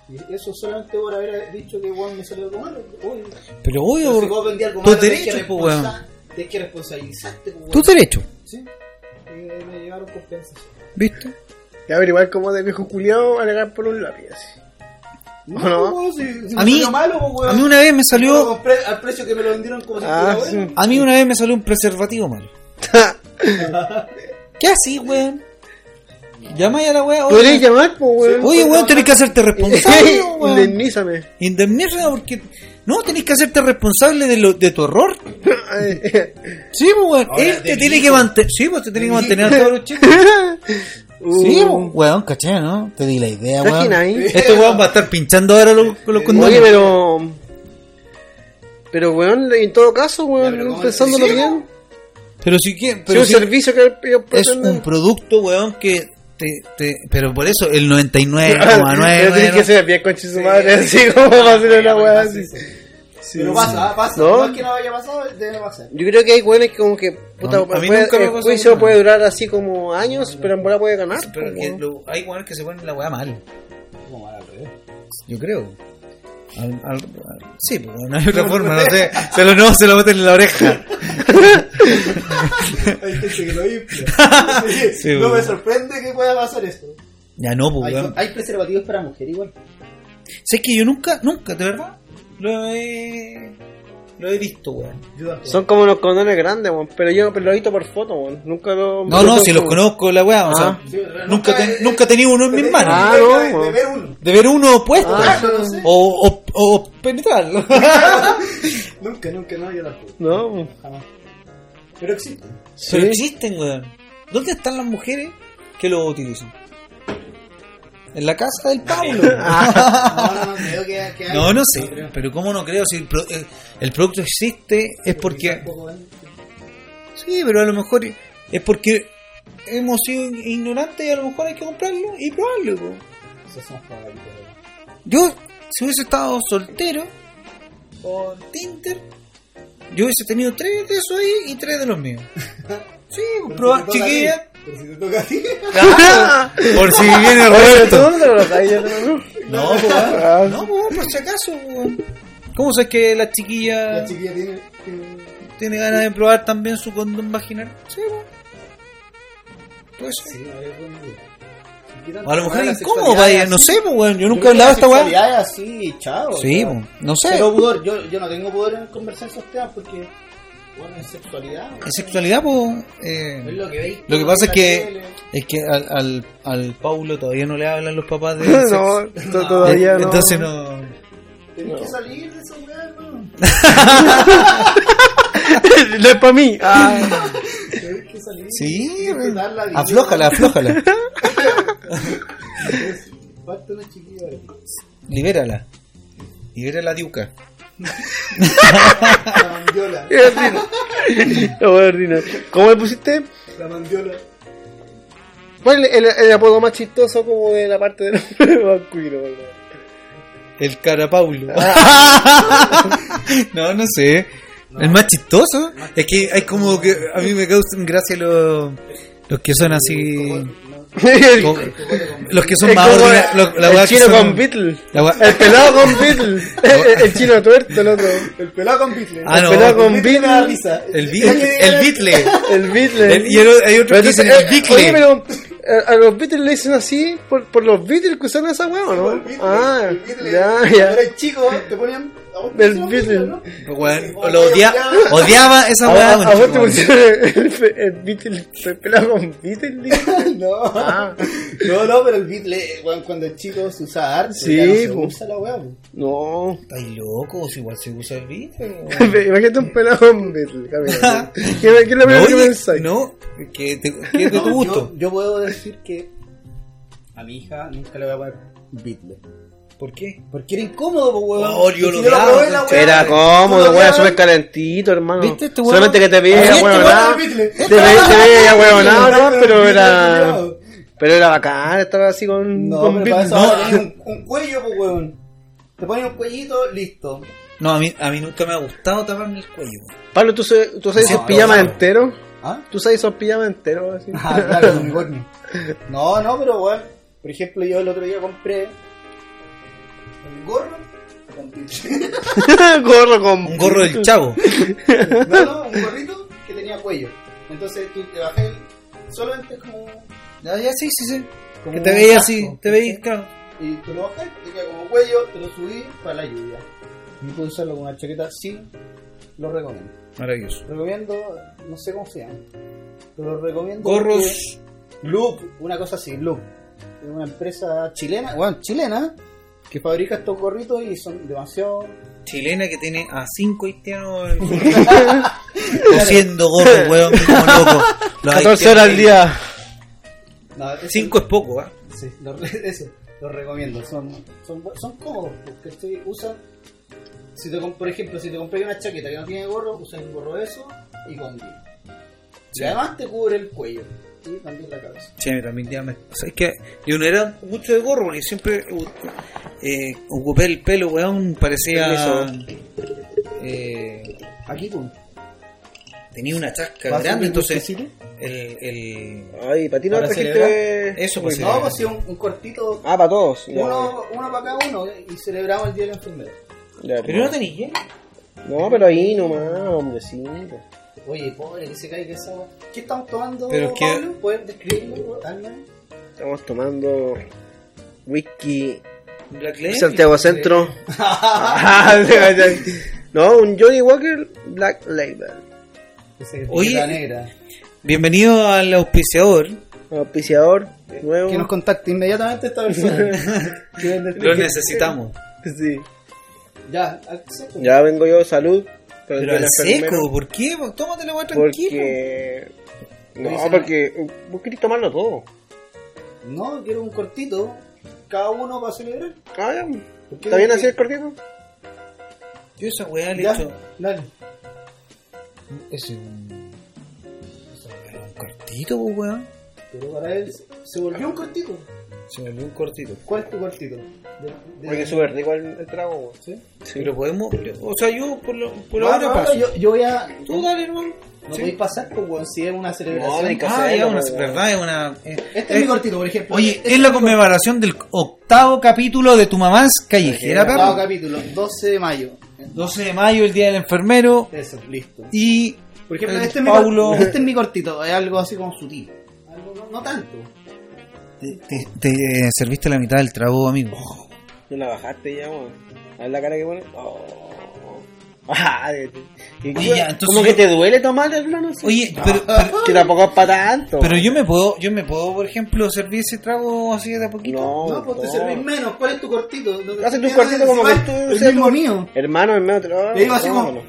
Y eso solamente por haber dicho que weón me salió algo malo. Uy, Pero pero obvio, si vos vendí algo tus malo, tenés que derechos, weón. responsa- tenés que responsabilizarte, pues, weón. tus derechos, Sí. Y me llevaron compensación. ¿viste? Ya, pero igual como de viejo culiao alegar por un lápiz así. ¿O no? weón, si, si A me mí- salió malo, pues, weón. A mí una vez me salió, al precio que me lo vendieron como si Ah, fuera sí. a mí una vez me salió un preservativo malo. [LAUGHS] ¿Qué así, weón? Llamáis a la weá, Podrías oye, llamar, pues, weón. oye, weón, tenés que hacerte [LAUGHS] responsable, [LAUGHS] weón. Indemnízame. Indemniza porque no tenés que hacerte responsable de, lo, de tu error. [LAUGHS] Sí, pues, weón. Ahora, Él te tiene que mantener. Sí, pues te tiene que mantener a todos los chicos. Uh, Sí, pues, weón, caché, ¿no? Te di la idea, ¿Sabes weón. Este weón va a estar pinchando ahora los, los condones. Oye, pero. Pero, weón, en todo caso, Ya, weón, pero ¿cómo pensándolo bien. Pero sí que. Si Pero un sí- servicio que es un producto, weón, que te, te. Pero por eso el Pero tienes que 99,9. ser bien con su madre, así como va a hacer una weá así. Pero pasa, pasa. ¿No? No es que no vaya a pasar, debe pasar. Yo creo que hay weones que como que puta, No, a mí puede- nunca el juicio nada. puede durar así como años, pero en bola puede ganar. Pero que lo- hay weones que se ponen la weá mal. Como mal al revés. Yo creo. Al- al- al- sí, pues no hay otra forma, no sé. Se lo, no, se lo meten en la oreja. Hay gente que lo infla. [LAUGHS] Sí, no me sorprende que pueda pasar esto. Ya no, pues Hay, weón. hay preservativos para mujer igual. Sé que yo nunca, nunca, de verdad, lo he, lo he visto, weón. Son como los condones grandes, weón, pero yo pero lo he visto por foto, weón. Nunca lo... No, no, si los conozco, la weá, o sea, Ah. Nunca, nunca ten- he- nunca he tenido uno en mis manos. Ah, de- no, de- weón. de ver uno. De ver uno puesto, Ah, no sé. o, o, o penetrarlo. [LAUGHS] Nunca, nunca, no, yo tampoco. No, Jamás. Pero existe. Pero Sí. existen, weón. ¿Dónde están las mujeres que lo utilizan? En la casa del Pablo. [LAUGHS] [LAUGHS] No, no, no, creo que, que hay. No, no sé, creo. pero cómo no creo si el, pro- el- el producto existe es porque sí, pero a lo mejor es porque hemos sido ignorantes y a lo mejor hay que comprarlo y probarlo. po. Yo si hubiese estado soltero con Tinder, yo hubiese tenido tres de esos ahí y tres de los míos. [LAUGHS] Sí, probar chiquilla. Pero si te toca a ti. Por si viene [LAUGHS] Oye, ¿tú Roberto. no- [LAUGHS] no. Pues, Ah, pues, por si acaso, weón. ¿Cómo sabes que la La chiquilla tiene. tiene- tiene ganas de probar también su condón vaginal? Sí. Pues sí. A lo mejor es incómodo para es ella, no sé, pues, weón. Yo nunca he hablado de esta es así, chao. Sí, o sea, pues, no sé. Pero pudor, yo, yo no tengo poder en conversar esos temas porque, bueno, es sexualidad. En sexualidad, pues. eh, Es lo que veis. Lo que pasa es que tele. es que al, al, al Paulo todavía no le hablan los papás de [LAUGHS] No, [LAUGHS] to- todavía no. Entonces no. Tenés que salir de esa weá, weón. [LAUGHS] no es para mí. Tenés que salir. Sí, la aflójala, aflójala. Parte una chiquilla. Libérala. Libera la diuca. La mandiola. Qué ordinario. Lo voy a ordinar. ¿Cómo le pusiste? La mandiola. ¿Cuál es el, el apodo más chistoso como de la parte del masculino? [LAUGHS] El cara Paulo. [LAUGHS] [LAUGHS] no, no sé. El más chistoso. Es que hay como que a mí me causan gracia los, los que son así. como- los que son más ordinarios. el chino son- con Beatle. El pelado con [LAUGHS] Beatle. el, el chino tuerto, el otro. El pelado con Beatle. Ah, no. El pelado con El Beatle da Beatle. El, el Beatle. El Beatle. El- y el- hay otros que entonces, el pero a, a los Beatles le dicen así por, por los Beatles que usaron esa weá, ¿o ¿no? ah, ya, Cuando ya. eras chico, te ponían. A vos te El pusieron Beatle. ¿no? Pues, lo odia- odiaba esa weá, A, a vos te pusieron el, el, el Beatle, se pelaba con Beatles. [LAUGHS] No, Ah. no, no, pero el Beatle, weón, cuando el chico se usaba arte, Sí, no se po. usa la weá. No. Estás loco, si igual se usa el beat. weón. [LAUGHS] Imagínate un pelado con Beatles, [LAUGHS] cabrón. ¿Qué, qué es lo primero que oye, pensáis? no, que, te, que es de tu No, gusto. Yo, yo puedo decir que a mi hija nunca le voy a poner Beatle. ¿Por qué? Porque era incómodo, po, weón. Oh, yo lo si probé, la weá, Era cómodo, weón, súper calentito, hermano. ¿Viste este weón? Solamente que te veía, Este weón, nada. Beatle. Te veía, weón, nada, no, Este pero era. Pero era bacán, estaba así con. No, con pero para eso un, un cuello, pues, weón. Te pones un cuellito, listo. No, a mí, a mí nunca me ha gustado taparme el cuello. Pablo, ¿tú, sabes- tú sabes No, esos pijamas enteros? ¿Ah? ¿Tú sabes esos pijamas enteros? [LAUGHS] Así? Ah, claro, unicornio. No, no, pero weón. Por ejemplo, yo el otro día compré un gorro con Beatle. [LAUGHS] gorro con. Un gorro del chavo. [LAUGHS] No, no, un gorrito que tenía cuello. Entonces tú te bajé solamente como... Ya, ya, sí, sí, sí. como Que te un veía casco, así, te veía, ¿sí? claro. Y tú lo bajé, te queda como cuello, te lo subí para la lluvia. Y puedes usarlo con una chaqueta, sí, lo recomiendo. Maravilloso. Recomiendo, no sé cómo se llama, pero lo recomiendo. Gorros. Loop, una cosa así, Loop. Es una empresa chilena, bueno, chilena, que fabrica estos gorritos y son demasiado. Chilena que tiene a cinco haitianos cosiendo [LAUGHS] gorros, weón, como loco. Los 14 horas al día. No, eso- Cinco es poco, ¿ah? Sí, lo [LAUGHS] eso, lo recomiendo. Son, son, son cómodos, porque estoy, usan. Si te, por ejemplo, si te compré una chaqueta que no tiene gorro, usas un gorro de eso y con. Y además te cubre el cuello y también la cabeza. Sí, a mí también ya me... O sea, es que yo no era mucho de gorro porque siempre eh, ocupé el pelo, weón, parecía... Eh, Aquí tú. tenía una chasca ¿Vas a grande, entonces el, el... Ay, para ti no ¿Para trajiste. Eso, pues. No, pues sí, un, un cortito. Ah, para todos. Uno, uno para cada uno y celebramos el día de la enfermera. Pero no tenía hielo. No, pero ahí nomás, hombrecito. Oye, pobre, que se caiga esa agua. ¿Qué estamos tomando, Pero es que- Pablo? ¿Puedes describirlo? Alma? Estamos tomando whisky Black Label. Santiago Centro. [LAUGHS] [LAUGHS] No, un Johnny Walker Black Label. Oye. negra. Bienvenido al auspiciador. Auspiciador nuevo. Que nos contacte inmediatamente esta persona. [LAUGHS] Lo necesitamos. Sí. Ya, acceso. Ya vengo yo, salud. Pero Pero al enfermero, seco, ¿por qué? Tómate la weá tranquilo. Porque. No, Dice- porque vos querés tomarlo todo. No, quiero un cortito. Cada uno para celebrar. Ah, ya. ¿Por qué ¿Está bien así el cortito? Yo esa weá le he hecho. dale. Ese es un. era un cortito, pues, weón. Pero para él se volvió un cortito. Se me olvidó un cortito. ¿Cuál es tu cortito? De- de- Porque es súper rico el, el trago. ¿Sí? Pero podemos. O sea, yo por, lo, por No, ahora no, paso. yo, yo voy a. Tú dale, hermano. No Sí. podéis pasar, pues, si es una celebración. No, Ah, ya, una, verdad, es una. eh, Este es mi cortito, por ejemplo. Oye, Este es la conmemoración del octavo capítulo de Tu Mamás Callejera, el octavo perro. capítulo, 12 de mayo. 12 de mayo, el día del enfermero. Eso, listo. Y. Por ejemplo, este, es mi Paulo- este es mi cortito, es algo así como sutil. Algo no, no tanto. Te, te- te serviste la mitad del trago, amigo. No la bajaste ya, weón. A ver la cara que pone. Oh. [LAUGHS] Ah, de- y- Oye, ya, entonces ¿Cómo yo- que te duele tomar, hermano? Sí. Oye, pero, pero, Que tampoco es para tanto. pero yo me puedo, yo me puedo, por ejemplo, servir ese trago así de a poquito. No, No, pues te servís menos. ¿Cuál es tu cortito? Hazte tu cortito como que tú El mismo mío. Hermano, hermano, te lo Le digo así como.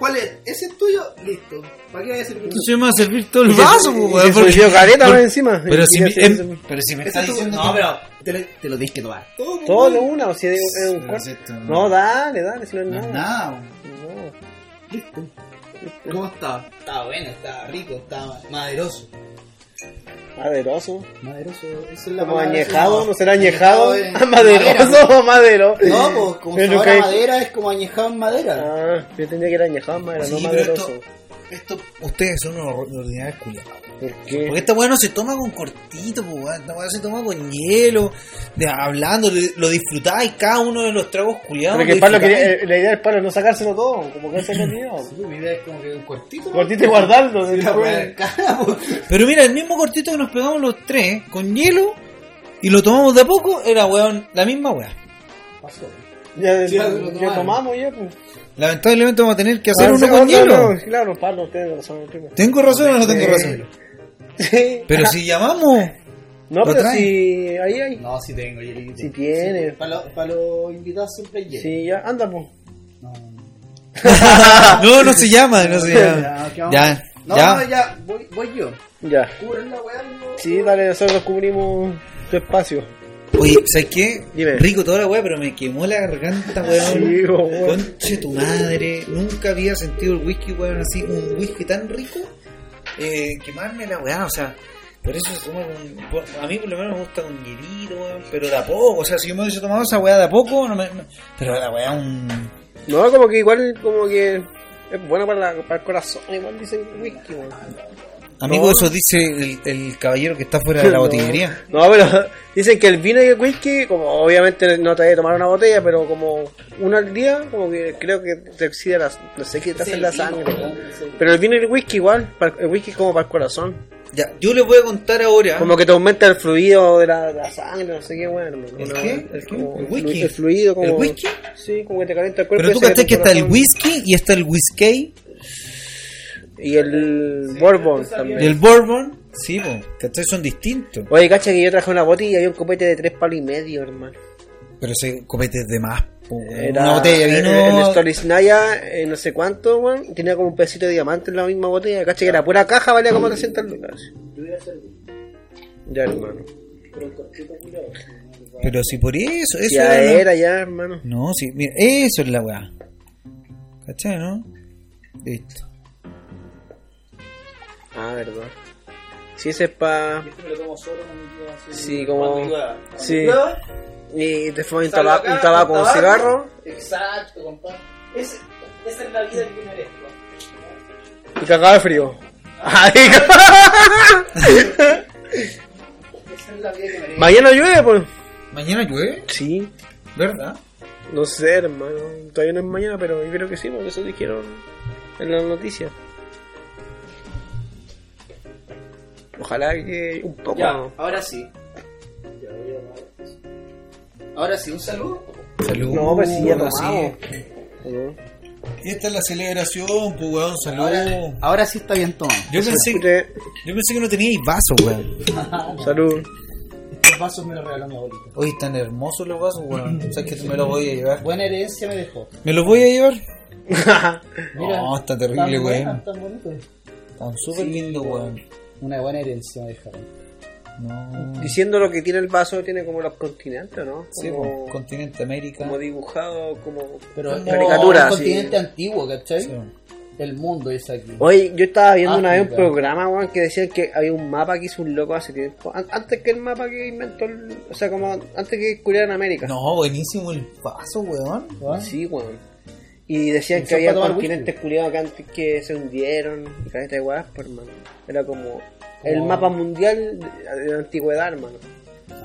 ¿Cuál es? ¿Ese es tuyo? Listo. ¿Para qué vaya a servir? Entonces me va a servir todo el vaso, weón, porque- subió careta más encima. Pero Y si, me, em- pero si me está diciendo No, que- pero te, lo- te lo tienes que tomar. Todo, Todo de una, o si es un Pero cuarto. si esto No, dale, dale, si no es no es nada. nada. Listo. ¿Cómo estaba? Estaba bueno, estaba rico, estaba maderoso. Maderoso. Maderoso, es la Como palabra, añejado, sí, ¿no será añejado? [LAUGHS] en Maderoso o madero. No, pues como Pero sabor que- a madera es como añejado en madera. Ah, yo entendía que era añejado en madera, Sí, no pero maderoso. esto- esto, ustedes son unos ordinarios culiados. ¿Por qué? Porque esta weá no se toma con cortito, po, weón. esta weá se toma con hielo, de, hablando, de- lo disfrutáis cada uno de los tragos culiados. El palo quería- eh, la idea del palo es no sacárselo todo, como que se olvidó. Sí, mi idea es como que un cortito. Cortito y guardarlo. La de cara, po. Pero mira, el mismo cortito que nos pegamos los tres, con hielo, y lo tomamos de a poco, era weón, la misma weá. Pasó. Ya, Sí, ya- lo ya tomamos ya, pues. Lamentablemente vamos a tener que hacer Ah, uno sí, con no, hielo. no, claro, palo, tiene razón. ¿Tengo razón o no tengo razón? Sí. Pero si llamamos, No, ¿Lo pero traen? si ahí hay. No, si tengo, hielito. Si tiene. Para los invitados siempre hay hielo. Sí, ya, anda, pues. No. [LAUGHS] no, no se llama, no se [LAUGHS] llama. Ya. Ya, No, ya. no, ya, voy, voy yo. Ya. Cubren la weá. no- Sí, dale, nosotros cubrimos tu espacio. Oye, ¿sabes qué? Dime. Rico toda la weá, pero me quemó la garganta, weón. Sí, po, weón. Conche tu madre. Nunca había sentido el whisky, weón, así, un whisky tan rico. Eh, quemarme la weá, o sea. Por eso se toma con. A mí por lo menos me gusta con hielito, weón. Pero de a poco, o sea, si yo me hubiese tomado esa weá de a poco, no me. no- pero la weá un. No, como que igual, como que es bueno para, la- para el corazón. Igual dicen whisky, weón. Amigo, No. eso dice el, el caballero que está fuera de la No. botillería. No, pero [LAUGHS] dicen que el vino y el whisky, como obviamente no te hay que tomar una botella, pero como uno al día, como que creo que te oxida la, no sé qué te hace Sí, la sangre. Pero el vino y el whisky igual, para- el whisky es como para el corazón. Ya, yo les voy a contar ahora. Como que te aumenta el fluido de la, sangre, no sé qué, bueno. ¿El qué? ¿El qué? como ¿El whisky? El fluido, como. ¿El whisky? Sí, como que te calienta el cuerpo. Pero tú tu que está el whisky y está el whisky Y el bourbon también. y el bourbon. Sí, po, ¿cachai? Son distintos. Oye, cacha que yo traje una botella y había un copete de tres palos y medio, hermano. Pero ese copete es de más. po. Era Una botella de El, vino. el Stolichnaya, eh, no sé cuánto, weón. Tenía como un pedacito de diamante en la misma botella. Cacha que era pura caja, valía como 300 lucas. Ya, hermano. Pero si por eso, eso Ya era. era, ya, hermano. No, sí, mira, eso es la weá. ¿Cachai, no? Listo. Ah, verdad. Si ese es pa... Este me lo tomo solo con mi tío, así, Sí, como- sí. Y te fumas un, tabaco, un tabaco, un cigarro. Exacto, compadre. Esa es la vida que yo merezco. Y cagaba de frío. Ay, Esa es la vida que merezco. Mañana llueve, pues. ¿Mañana llueve? Sí. ¿Verdad? No sé, hermano. Todavía no es mañana, pero yo creo que sí, porque eso dijeron en las noticias. Ojalá que un poco. Ya, ahora sí. Ahora sí, un saludo. Salud. No, pues sí, ya. ¿No? Y esta es la celebración, pues weón, salud. Ahora, ahora sí está bien tomado. Yo pensé, Escute, yo pensé que no teníais vaso, weón. [LAUGHS] Salud. Estos vasos me los regaló mi abuelita. Hoy están hermosos los vasos, weón. ¿Sabes que me los voy a llevar? Buena herencia me dejó. ¿Me los voy a llevar? [LAUGHS] Mira, no, está terrible, weón. Están súper lindos, weón. Una buena herencia me dejaron. No. Diciendo lo que tiene el vaso, tiene como los continentes, ¿no? Sí, Como, po, continente América. como dibujado, como. Pero es caricatura, un sí. continente antiguo, ¿cachai? Sí. El mundo es aquí. Oye, yo estaba viendo una vez un programa, weón, que decían que había un mapa que hizo un loco hace tiempo. An- Antes que el mapa que inventó, el- o sea, como antes que descubrieran América. No, buenísimo el vaso, weón. ¿Ah? Sí, weón. Y decían que había continentes culiados que antes que se hundieron y caleta de weas, pues, hermano. Era como el mapa mundial de, la antigüedad, hermano.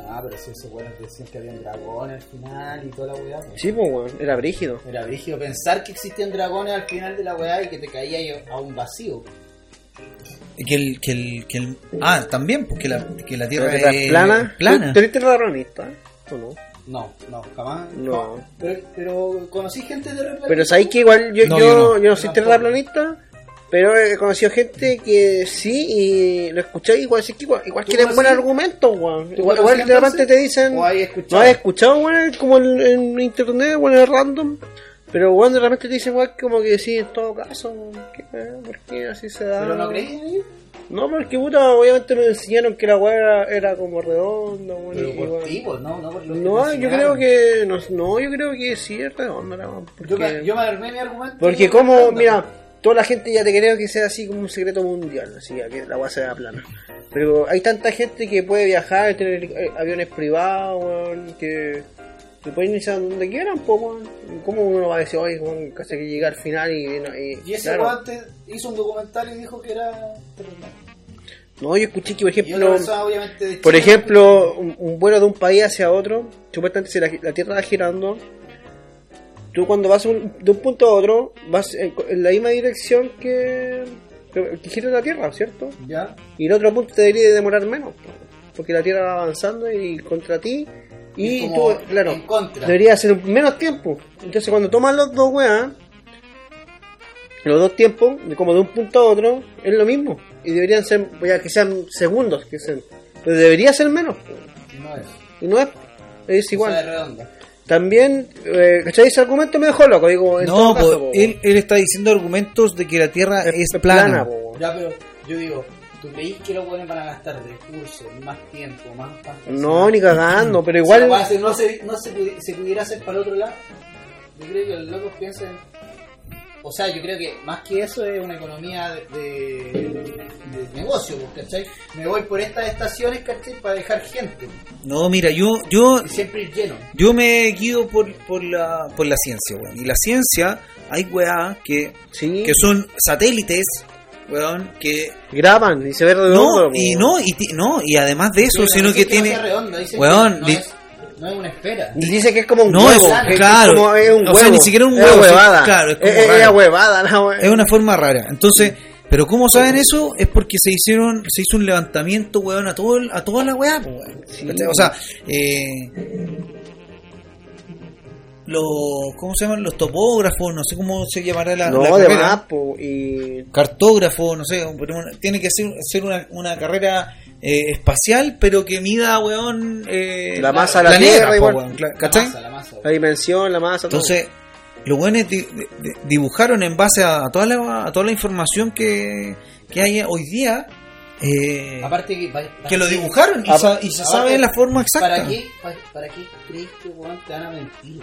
Ah, pero si esos buenos decían que habían dragones al final y toda la weá. pues. Sí, pues, weón, era brígido. Era brígido pensar que existían dragones al final de la weá y que te caía a un vacío. Y Que el, que el, que el... Ah, también, porque la, que la Tierra es plana. plana. ¿Tú eres terraplanista? ¿O no? No, no, jamás. No. Pero, pero conocí gente de repente. Pero sabéis que igual yo, No, yo, yo no. yo no soy terraplanista, pero he conocido gente que sí y lo escuché igual sí que igual, igual ¿Tú tienen conocí? buenos argumentos, weón. ¿Tú Igual, igual de repente te dicen, ¿O hay no escuchado? has escuchado, weón, como en, en internet, weón, es random. Pero weón, de repente te dicen igual como que sí, en todo caso, ¿qué, weón? ¿por qué así se da? ¿Pero no en ellos? No, porque puta, obviamente me enseñaron que la weá era, como redonda, weón. Pero y, por weón. ti, pues, no, por yo creo que, no, no, yo creo que sí es redonda la weá. Yo, me, yo me armé mi argumento. porque como, mira, toda la gente ya te cree que sea así como un secreto mundial, así que la agua sea plana. Pero hay tanta gente que puede viajar, tener eh, aviones privados, weón, que, Y pueden iniciar donde quieran, pues. ¿Cómo uno va a decir, oye, casi que llega al final y. y, Y ese claro. guante hizo un documental y dijo que era. No, yo escuché que, por ejemplo. Por ejemplo, un, un vuelo de un país hacia otro, supuestamente si la, la Tierra va girando, tú cuando vas un- de un punto a otro, vas en, en la misma dirección que, que, gira la Tierra, ¿cierto? Ya. Y el otro punto te debería de demorar menos, po, porque la Tierra va avanzando y contra ti, y tú, claro, en contra. debería ser menos tiempo. Entonces cuando tomas los dos weas, los dos tiempos, de como de un punto a otro, es lo mismo. Y deberían ser, ya que sean segundos, que sean, pero debería ser menos. po. No es. Y no es, es igual. O sea. También, eh, ¿cachai? Ese argumento me dejó loco, digo, en No, todo caso, po, po, él, él está diciendo argumentos de que la Tierra es, plana. po. Ya, pero yo digo, ¿tú creís que los buenos van a gastar recursos, más tiempo, más pasta? No, ni cagando, pero Igual igual... no, se, no se, pudi- se pudiera hacer para el otro lado. Yo creo que los locos piensan. O sea, yo creo que más que eso es una economía de, de- de negocio, pues, ¿cachai? Me voy por estas estaciones, ¿cachai? Para dejar gente No, mira, yo, yo, y siempre ir lleno. yo me guío por, por, la, por la ciencia, weón. Y la ciencia, hay weá que, Sí, que son satélites, weón, que... graban y se ve redondo. No, y no, y, ti- no, y además de eso, Sí, sino no que tiene... Weón, no, di- es, no es una esfera. Dice que es como un No, huevo. es- que es claro. como- es un O sea, huevo. ni siquiera un Es huevo, sí, huevada. claro, es como Es, es raro. la huevada, la hue- Es una forma rara. Entonces, pero ¿cómo saben eso? Es porque se hicieron, se hizo un levantamiento, weón, a todo el- a toda la weá. O sea, eh, los, ¿cómo se llaman? Los topógrafos, no sé cómo se llamará la, No, la de carrera. más, po, y Cartógrafo, no sé, pero tiene que ser, ser una, una carrera eh, espacial, pero que mida, weón, eh, La masa a la planeta, Tierra po, igual. weón, cla- La ¿cachai? masa, la masa. la dimensión, la masa, todo. Entonces, los buenos di- di- dibujaron en base a, a toda la, a toda la información que, que hay hoy día. eh, Aparte que... para- que lo dibujaron y, Apa- sa- y se aparte, sabe la forma exacta. ¿Para qué, para, para qué crees que weón, te van a mentir?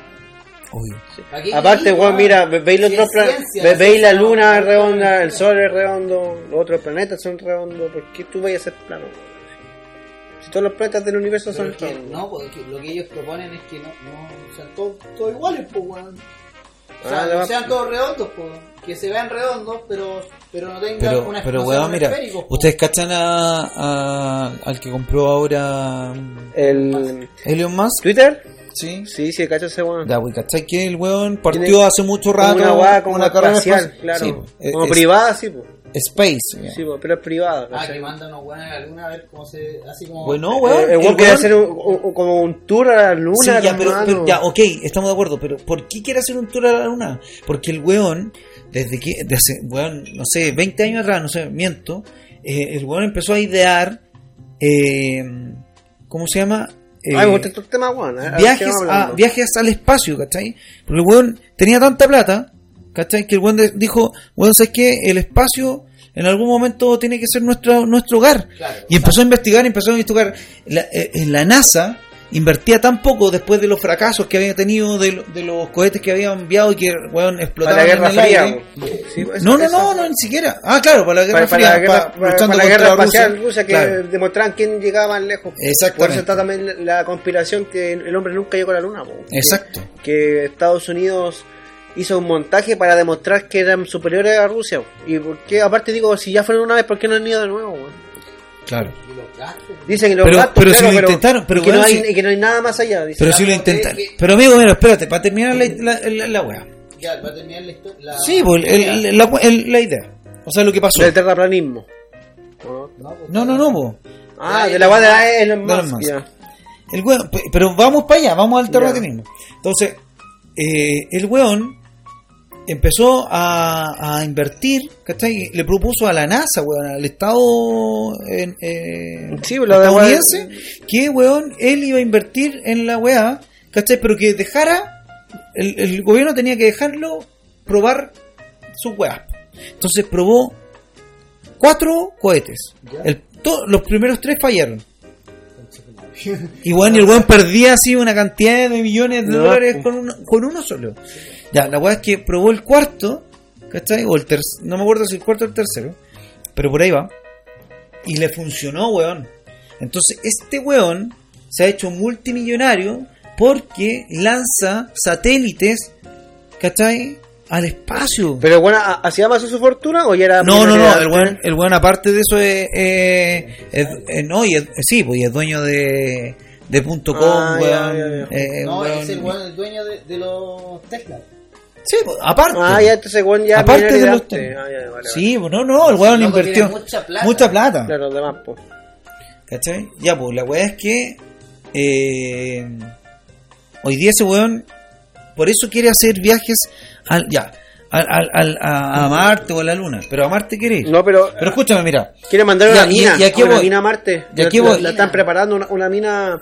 Obvio. ¿Para qué Aparte, weón, mira, ve- veis los otros planetas, veis la luna redonda, el sol es redondo, los otros planetas son redondos, ¿por qué tú vayas a ser plano? Si todos los planetas del universo Pero son redondos. no, porque lo que ellos proponen es que no, no sean todos, todos iguales, pues, weón. O sea, Ah, sean todos redondos, pues. Que se vean redondos, pero, pero no tengan Pero, una pero weón, mira, po. ustedes cachan a, a- al que compró ahora mm, El Elon Musk, Twitter, ¿sí? sí, sí, cacho ese weón. Ya, wey, ¿cachai? Que el weón partió Tiene hace mucho Como rato. una weá, como una carrera espacial, espacial. claro. Sí, como es- privada, sí, pues. Space. ya. Sí, po, pero es privada. Ah, que mandan unos weones a la luna a ver cómo se. Así como. Bueno, Eh, weón. el el weón quiere hacer un- un- como un tour a la luna, Sí, ya, pero ya, ok, estamos de acuerdo, pero ¿por qué quiere hacer un tour a la luna? Porque el weón, desde que, desde, weón, no sé, 20 años atrás, no sé, miento, eh, el weón empezó a idear, eh, ¿cómo se llama? Eh, Ay, me gusta estos temas, weón. a ver, viajes, ¿qué vamos a, viajes al espacio, ¿cachai? Porque el weón tenía tanta plata, ¿cachai? Que el weón dijo, weón, ¿sabes qué? El espacio en algún momento tiene que ser nuestro, nuestro hogar. Claro, y empezó a investigar, empezó a investigar. La, eh, en la NASA invertía tan poco después de los fracasos que había tenido de, lo- de los cohetes que había enviado y que, weón, Para explotaban la Guerra en el Fría, aire. weón. Sí, pues, No, no, no, no, ni siquiera. Ah, claro, para la Guerra Para, para Fría, la guerra, pa- para- para la guerra espacial Rusia. rusa que Claro. demostraban quién llegaba más lejos. Exactamente. Por eso está también la- conspiración que el hombre nunca llegó a la luna. po. Exacto. Que, Estados Unidos hizo un montaje para demostrar que eran superiores a Rusia. Y porque aparte digo, si ya fueron una vez, ¿por qué no han ido de nuevo? weón? Claro. Y los gastos. Dicen que los Pero- gastos, pero si lo intentaron, pero y que, no hay, si- y que no hay nada más allá. dicen. Pero si lo que- que- Pero amigo, mira, espérate, para terminar la, la, la, la wea. Ya, va a terminar la historia. Sí, pues, el- el- la, el- la idea. O sea, lo que pasó. Del terraplanismo. ¿no? No, No, no, po. Ah, de la guada de Elon Musk, ya. El weón, pe- pero vamos para allá, vamos al terraplanismo. Entonces, eh, el weón empezó a, a invertir, ¿cachai? Le propuso a la NASA, weón, al Estado eh, eh, Sí, lo de estadounidense, que, weón, él iba a invertir en la weá, ¿cachai? Pero que dejara, el, el gobierno tenía que dejarlo probar su weá. Entonces probó cuatro cohetes. El- to- los primeros tres fallaron. [LAUGHS] Y bueno, y el weón perdía así una cantidad de millones de No, dólares con uno, con uno solo. Ya, la weá es que probó el cuarto, ¿cachai? O el tercero, no me acuerdo si el cuarto o el tercero, pero por ahí va. Y le funcionó, weón. Entonces, este weón se ha hecho multimillonario porque lanza satélites, ¿cachai? Al espacio. Pero bueno, ¿hacía más su fortuna o ya era No, no, no, el buen, el buen aparte de eso es, eh, es- eh, no, y es- sí, pues y es dueño de, de punto .com, Ah, ya, weón, ya, ya. eh, No, weón. es el weón el dueño de, de los Tesla. Sí, pues, aparte. Ah, ya, entonces bueno, ya Aparte de los tenis. Ah, ya, vale, Sí, pues no, no, el weón loco invirtió tiene mucha plata. mucha plata. Claro, los demás, pues. ¿Cachai? Ya, pues la weá es que eh, hoy día ese weón por eso quiere hacer viajes al, ya, al, al- al- a, a Marte o a la Luna. Pero a Marte quiere ir. No, pero Pero escúchame, mira. quiere mandar Ya, una y- mina. y aquí una voy. mina a Marte. Y aquí la, voy. la están preparando una, una mina.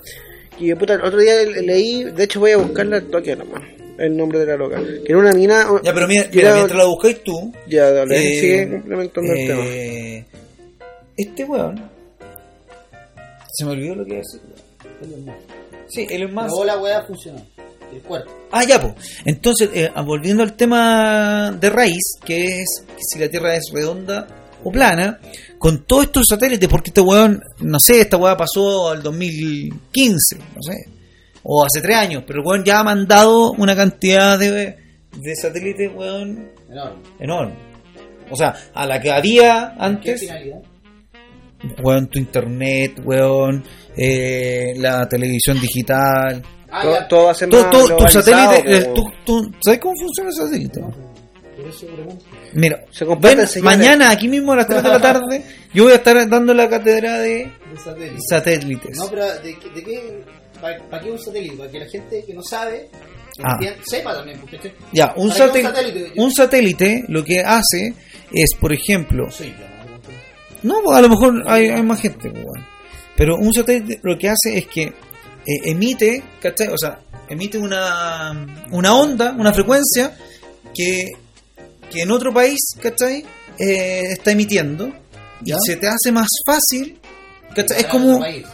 Y puta, el otro día le- leí, de hecho voy a buscarla al toque nomás. El nombre de la loca. Que era una mina. Ya, pero mira, que mira, era- mientras lo buscáis tú. Ya, dale, eh, sigue complementando el tema. eh, Este weón. Se me olvidó lo que iba a decir. Sí, él es más. Luego la weá funcionó. El cuerpo. Ah, ya, pues. Entonces, eh, volviendo al tema de raíz, que es si la Tierra es redonda o plana, con todos estos satélites, porque este weón, no sé, esta weá pasó al 2015, no sé, o hace tres años, pero el weón ya ha mandado una cantidad de, de satélites, weón, Enorme. enorme. O sea, a la que había ¿Qué antes, finalidad? weón, tu internet, weón, eh, la televisión digital, Ah, todo, todo va a ser todo, más todo tu globalizado, satélite, po. tú, tú- ¿sabes cómo funciona el satélite? Por eso pregunto. Mira, Se ven, mañana aquí mismo a las 3 de la tarde yo voy a estar dando la cátedra de De satélite. satélites. No, pero ¿de, qué- de qué? ¿Para qué un satélite? Para que la gente que no sabe Ah. sepa también. Porque Ya, un, ¿Para satel- un satélite? Un satélite lo que hace es, por ejemplo, ¿no? pues, a lo mejor hay, hay más gente, pues, bueno. pero un satélite lo que hace es que eh, emite, ¿cachai? O sea, emite una, una onda, una frecuencia que, que en otro país, ¿cachai? Eh, está emitiendo y se te hace más fácil, ¿cachai? Es Para como... país.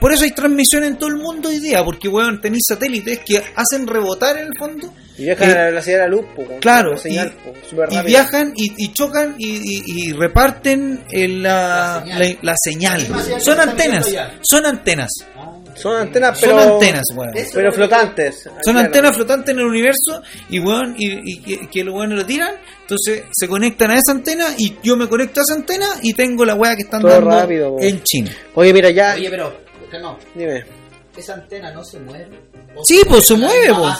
Por eso hay transmisión en todo el mundo hoy día, porque weón, tenéis satélites que hacen rebotar en el fondo. Y viajan Eh, a la velocidad de la luz, po, Claro, la señal, y- po, viajan y, y chocan y, y- y reparten el- la, La señal. la- la Son antenas, son antenas, Ah, Son antenas, son pero. antenas, weón. Pero flotantes. Son Claro. antenas flotantes en el universo y weón, y, y que, que los weones lo tiran, entonces se conectan a esa antena y yo me conecto a esa antena y tengo la weá que están Todo dando rápido, en China. Oye, mira, ya. Oye, pero, no, Dime. esa antena no se mueve. Sí, pues se mueve, pues.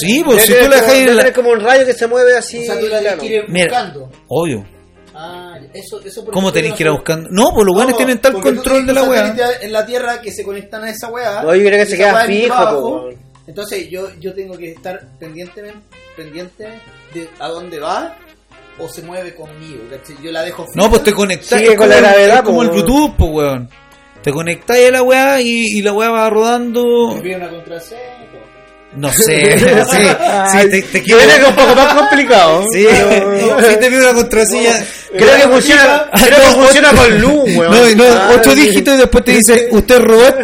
Sí, pues si tú la dejas tener como un rayo que se mueve así. O sea, tú la claro. tienes que ir Mira. buscando. Obvio. Ah, eso, eso por ¿Cómo tenéis no que ir a buscando? No, pues los weones No, tienen tal control de la weá. en la Tierra que se conectan a esa weá. No, yo creo que se queda fijo. Entonces yo, yo tengo que estar pendiente, pendiente de a dónde va o se mueve conmigo. Yo la dejo fija. No, pues te. Sigue es con la como el- gravedad, como el. Bluetooth, pues, weón. Te conectáis a la weá y, y la weá va rodando. Pide una contraseña. [LAUGHS] No sé. sí, sí, te, te quiero. un poco más complicado. [LAUGHS] Sí, sí te pido una contraseña. Creo que funciona, Ah, creo que no, funciona con luz, [LAUGHS] weón. No, y no, Ah, ocho dígitos y después te dice, ¿usted es robot?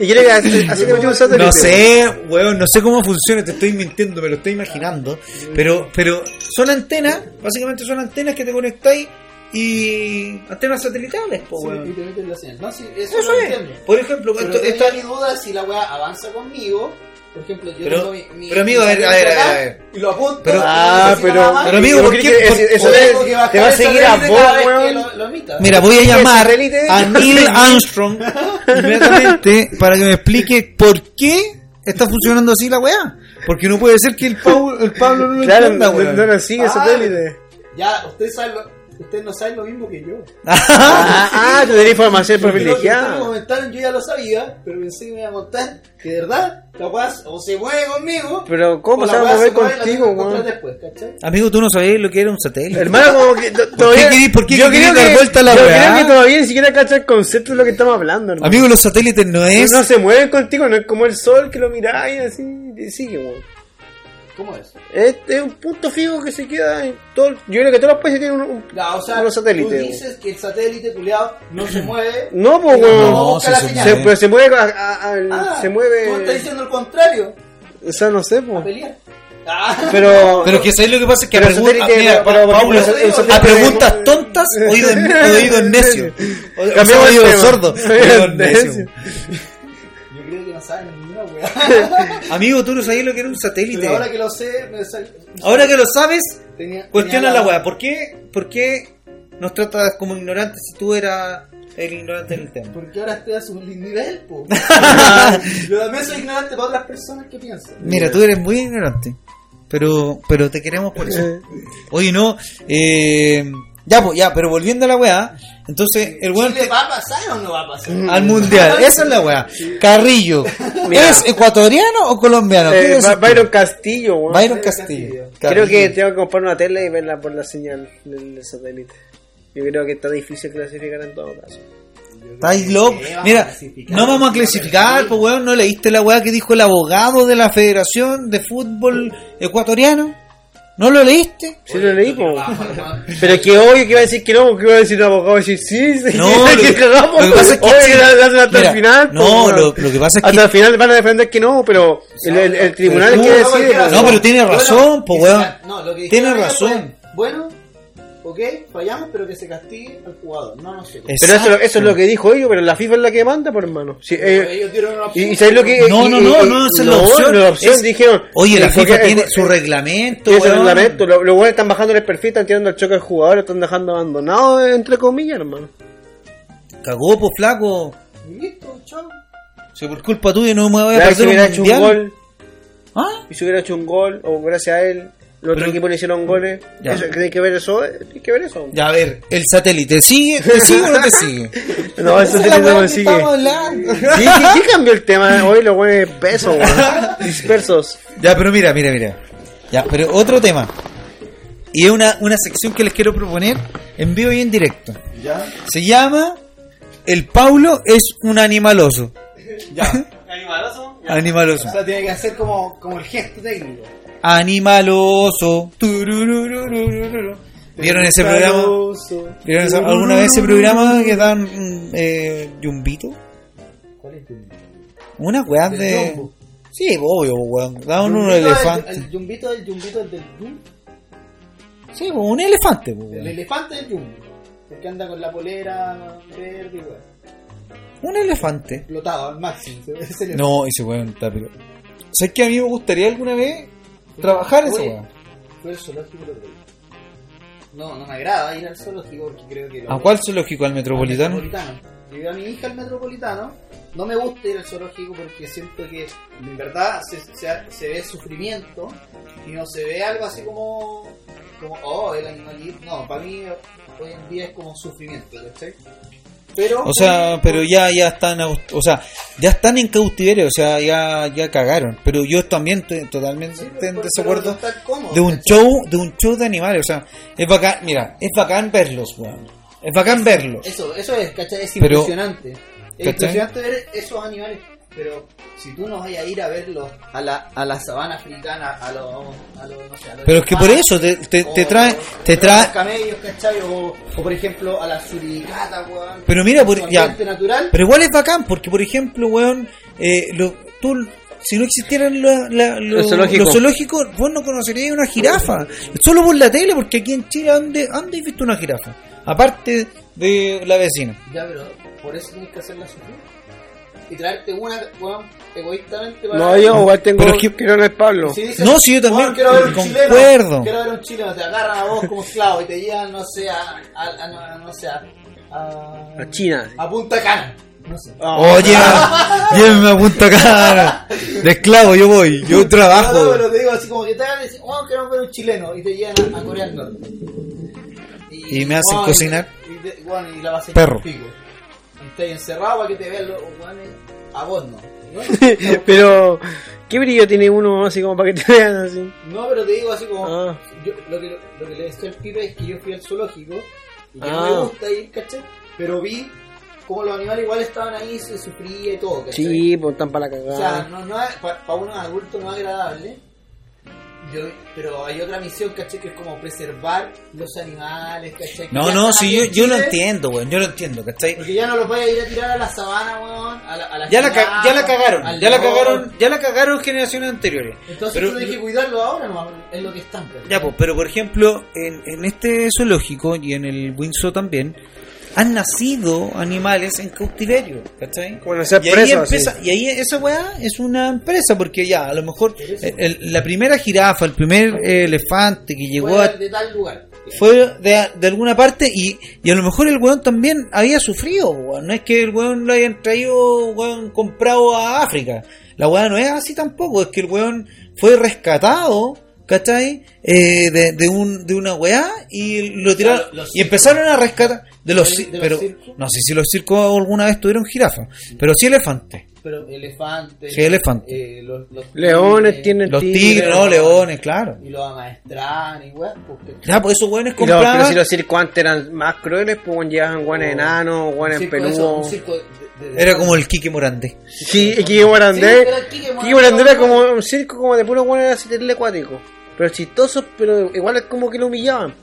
Y creo que así así te un satélite. No sé, weón, no sé cómo funciona, te estoy mintiendo, me lo estoy imaginando. Pero, pero son antenas, básicamente son antenas que te conectáis y antenas satelitales, po, Sí, y weón. te meten la señal. No, sí, eso, Eso es. entiendo. Por ejemplo, Pero esto, esta- mi duda si la weá avanza conmigo. Por ejemplo, yo Pero- tengo mi, mi- pero amigo, mi a ver, a ver, a acá ver, a ver. Y lo apunto. Pero- no Ah, pero, pero amigo, ¿por ¿por qué por- eso tengo que te va a seguir a vos, weón. lo- lo emita. Mira, voy a [LAUGHS] ¿Qué llamar a Neil [LAUGHS] Armstrong inmediatamente para que me explique por qué está funcionando así la weá. Porque no puede ser que el Pablo, el Pablo no lo Claro, entienda, no, weón. no nos sigue Ah. satélite. Ya, usted sabe lo, usted no sabe lo mismo que yo. [LAUGHS] Ah, ah, tú tenés información lo ustedes privilegiada. comentaron yo ya lo sabía, pero pensé que me iba a contar que de verdad, capaz, o se mueve conmigo. Pero, ¿cómo se la va a mover contigo, weón? después, ¿cachai? Amigo, tú no sabías lo que era un satélite. Hermano, como que to- todavía. por qué yo creo que- vuelta a la Yo creo que todavía ni siquiera cacha el concepto de lo que estamos hablando, hermano. Amigo, los satélites no es. No se mueven contigo, no es como el sol que lo miráis así y sigue, weón. ¿Cómo es? Es, es un punto fijo que se queda en todo. Yo creo que todos los países tienen un. un- Ya, o sea, unos satélites. tú dices que el satélite culiado no se [CLEARS THROAT] mueve. No, pues. No, la se. Se, mueve. pero se mueve. a- a- al- Ah, se Tú estás mueve. diciendo el contrario, O sea, no sé, a pues. Ah, Pero. Pero que sabéis lo que pasa es que a, a preguntas tontas, oídos oído necio. O- o sea, Cambiamos el oído sordo. Oído Oído necio. Saben weá. [LAUGHS] Amigo, tú no sabías lo que era un satélite. Pero ahora que lo sé, me sal- Ahora que lo sabes, tenía- cuestiona tenía la weá. ¿Por qué, ¿Por qué nos tratas como ignorantes si tú eras el ignorante en el tema? Porque ahora estoy a su nivel, po. [LAUGHS] Yo también soy ignorante para otras personas que piensan. Mira, tú eres muy ignorante. Pero, pero te queremos por eso. [LAUGHS] Oye, no. Eh, ya, pues, ya, pero volviendo a la weá. Entonces, el weón. ¿Chile va a pasar o no va a pasar? Al mundial, [LAUGHS] esa es la weá. Carrillo. [LAUGHS] ¿es ecuatoriano o colombiano? ¿Qué Eh, Ba-? Byron Castillo, weón. Byron Castillo. Castillo. Creo que tengo que comprar una tele y verla por la señal del satélite. Yo creo que está difícil clasificar en todo caso. Estáis loco. ¿Qué vamos a Mira, no vamos a clasificar, pues weón, ¿no leíste la weá que dijo el abogado de la Federación de Fútbol Ecuatoriano? ¿No lo leíste? Sí lo leí, po. Pero que obvio que iba a decir que no, que iba a decir un abogado y decir sí, sí, No, [LAUGHS] que lo- cagamos. lo que pasa es que sí. hasta Mira, el final. no, lo- lo que pasa es Hasta que- el final van a defender que no, pero el, el- el tribunal es tú- que no, decide. pero- po. No, pero tiene razón, po que weón. no, que Tiene razón. fue, Bueno, ok, fallamos, pero que se castigue al jugador, no nosotros. Pero eso, eso es lo que dijo ellos, pero la FIFA es la que manda, por hermano. Sí, eh, ellos dieron una opción. y ¿sabes lo que No, y- no, no, no, esa es la opción. la opción Es- dijeron. Oye, la FIFA tiene eh, su reglamento, Tiene su reglamento. Los buenos están bajando el perfil, están tirando el choque al jugador, lo están dejando abandonado, entre comillas, hermano. Cagó, po flaco. Listo, chao. Si por culpa tuya no me voy a perder si un hubiera hecho un mundial. gol, ¿Ah? y si hubiera hecho un gol, o gracias a él, los otros equipos le hicieron goles, Ya. eso- ¿tiene que ver eso? Que ver eso. Ya, a ver, el satélite, ¿sigue? ¿Te sigue o no te [LAUGHS] sigue? No, sí es la no me sigue. estamos hablando. [LAUGHS] ¿Qué, qué- qué cambió el tema hoy? Los buenos pesos, weón. [LAUGHS] Dispersos. Ya, pero mira, mira, mira. Ya, pero otro tema. Y es una, una sección que les quiero proponer en vivo y en directo. Ya, Se llama El Paulo es un animaloso. ya. ¿Animaloso? Animaloso. O sea, tiene que hacer como, como el gesto técnico. Animaloso. ¿Vieron ese programa? ¿Vieron esa- alguna vez ese programa que dan mm, eh, yumbito? ¿Cuál es tu Una weá de. Jumbo. Sí, obvio, weón. Daban unos Yumbito, el- elefantes. El yumbito del yumbito del del yum. Sí, un elefante, pues, El weón. elefante del yum. El que anda con la polera verde y weón. Un elefante. Explotado al máximo. Ese elefante. No, ese weón está pero. ¿Sabes que a mí me gustaría alguna vez trabajar esa Oye, weá? Fue el zoológico el otro día. No, no me agrada ir al zoológico porque creo que... lo- ¿A cuál zoológico? ¿Al al metropolitano? metropolitano. Llevé a mi hija al metropolitano. No me gusta ir al zoológico porque siento que en verdad se, se- se ve sufrimiento y no se ve algo así como, como oh, el animalito. No, para mí hoy en día es como sufrimiento, ¿cachai? Pero, O sea, pero ya ya están, o sea, ya están en cautiverio, o sea, ya ya cagaron. Pero yo también estoy totalmente en pero- pero desacuerdo de un show, de un show de animales, o sea, es bacán, mira, es bacán verlos, weón. Es bacán verlos. Eso, eso es, ¿cachai? Es Pero- impresionante. Es ¿cachai? impresionante ver esos animales. Pero si tú no vas a ir a verlos a la, a la sabana africana, a los. A los no sé, a los Pero es que por eso te, te, te o- trae, te trae, a los camellos, ¿cachai? O, o por ejemplo a la suricata, weón. Pero mira, por- ya. natural. Pero igual es bacán, porque por ejemplo, weón, eh, lo- tú, si no existieran la- la- lo- Los zoológicos. los zoológicos, vos no conocerías una jirafa. Solo por la tele, porque aquí en Chile, ¿dónde, dónde has visto una jirafa? Aparte de la vecina. Ya, pero por eso tienes que hacerla sufrir. Y traerte una, weón, egoístamente para. No, yo igual tengo Pero es que- no el Pablo. Si dices, No, sí, yo también "Weón, quiero ver un concuerdo". chileno, quiero ver un chileno, te agarran a vos como esclavo y te llevan, no sé, a, a, a- no, no sé, a, a, A China. a Punta Cana. No sé. Oye, llévenme a Punta Cana. De esclavo yo voy, yo No, no, trabajo. pero te digo así como que te agarran y dicen, oh, quiero ver un chileno y te llevan a, a Corea del Norte. Y me hacen weón, cocinar. Y, te- weón, y la vas a Perro. pico. Estás encerrado para que te vean los weones a vos [LAUGHS] no. ¿no? Pero, ¿qué brillo tiene uno así como para que te vean así? No, pero te digo así como. Ah. Yo, lo, que, lo que le decía al pibe es que yo fui al zoológico y que Ah. no me gusta ir, ¿cachai? Pero vi como los animales igual estaban ahí, se sufría y todo, ¿cachai? Sí, pues están para la O sea, cagada. no, no es, para uno adulto no es agradable. Yo, pero hay otra misión, ¿cachai? Que es como preservar los animales, ¿cachai? No, ya no, aquí yo, yo lo entiendo, weón, yo lo entiendo, ¿cachai? Porque ya no los voy a ir a tirar a la sabana, weón. A la, a la Ya la, ya la cagaron, ya la cagaron, ya la cagaron generaciones anteriores. Entonces Pero- tú tienes que cuidarlo ahora, no, es lo que están. ¿cachai? Ya, pues, pero por ejemplo, en, en este zoológico y en el Windsor también, han nacido animales en cautiverio, ¿cachai? Bueno, ser y ahí empieza, y ahí esa weá es una empresa, porque ya, a lo mejor el- el- la primera jirafa, el primer eh, elefante que llegó a, de tal lugar. fue de, de alguna parte y, y a lo mejor el weón también había sufrido, weón. no es que el weón lo hayan traído, weón, comprado a África. La weá no es así tampoco, es que el weón fue rescatado, ¿cachai? Eh, de, de, un, de una weá y lo tiraron Claro, los y empezaron a rescatar de los, ¿De- pero no sé si los circos alguna vez tuvieron jirafa, pero sí elefantes. Pero elefantes. Sí, elefantes. eh, los, los Leones tigres, tienen Los tigres, tigres, no, leones, claro. Y los amaestran y weón. Porque Ya, pues esos weones Y los- pero compraban. si los circos antes eran más crueles, pues llevaban guanes enanos, un guanes peludos. un circo de- de- Era como el Quique Morandé. Sí, y Kike Morandé. Sí, era el Quique Kike Morandé era como un circo como de puros guanes así terrible acuático. Pero chistosos, pero igual es como que lo humillaban.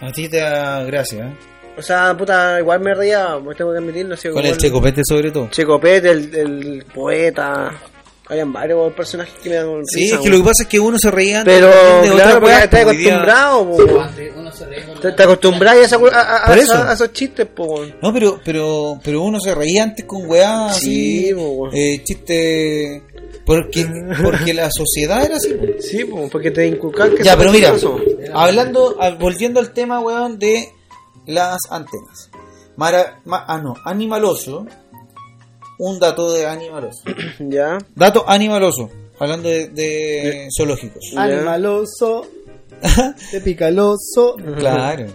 A ti te da gracia, ¿eh? O sea, puta, igual me reía, pues tengo que admitirlo. Así, Con como el Checopete sobre todo. Checopete, el, el poeta. Habían varios personajes que me dan Sí, risa, es que lo que pasa es que uno se reía antes Pero de otra claro, porque weá, estás pues, acostumbrado, uno se reía con Te, acostumbras a, esa- a, a- a- eso. a esos chistes, po. No, pero, pero, pero uno se reía antes con weá Sí, así, po, weón. eh, chiste, porque, porque la sociedad era así. po. Sí, po, porque te inculcan que Ya, son pero mira, hablando, volviendo al tema, weón, de las antenas. Mara, ma- ah, no, animaloso. Un dato de animaloso. [CLEARS THROAT] Ya. Dato animaloso. Hablando de, de zoológicos. Ya. Animaloso, [LAUGHS] te pica el oso. Claro.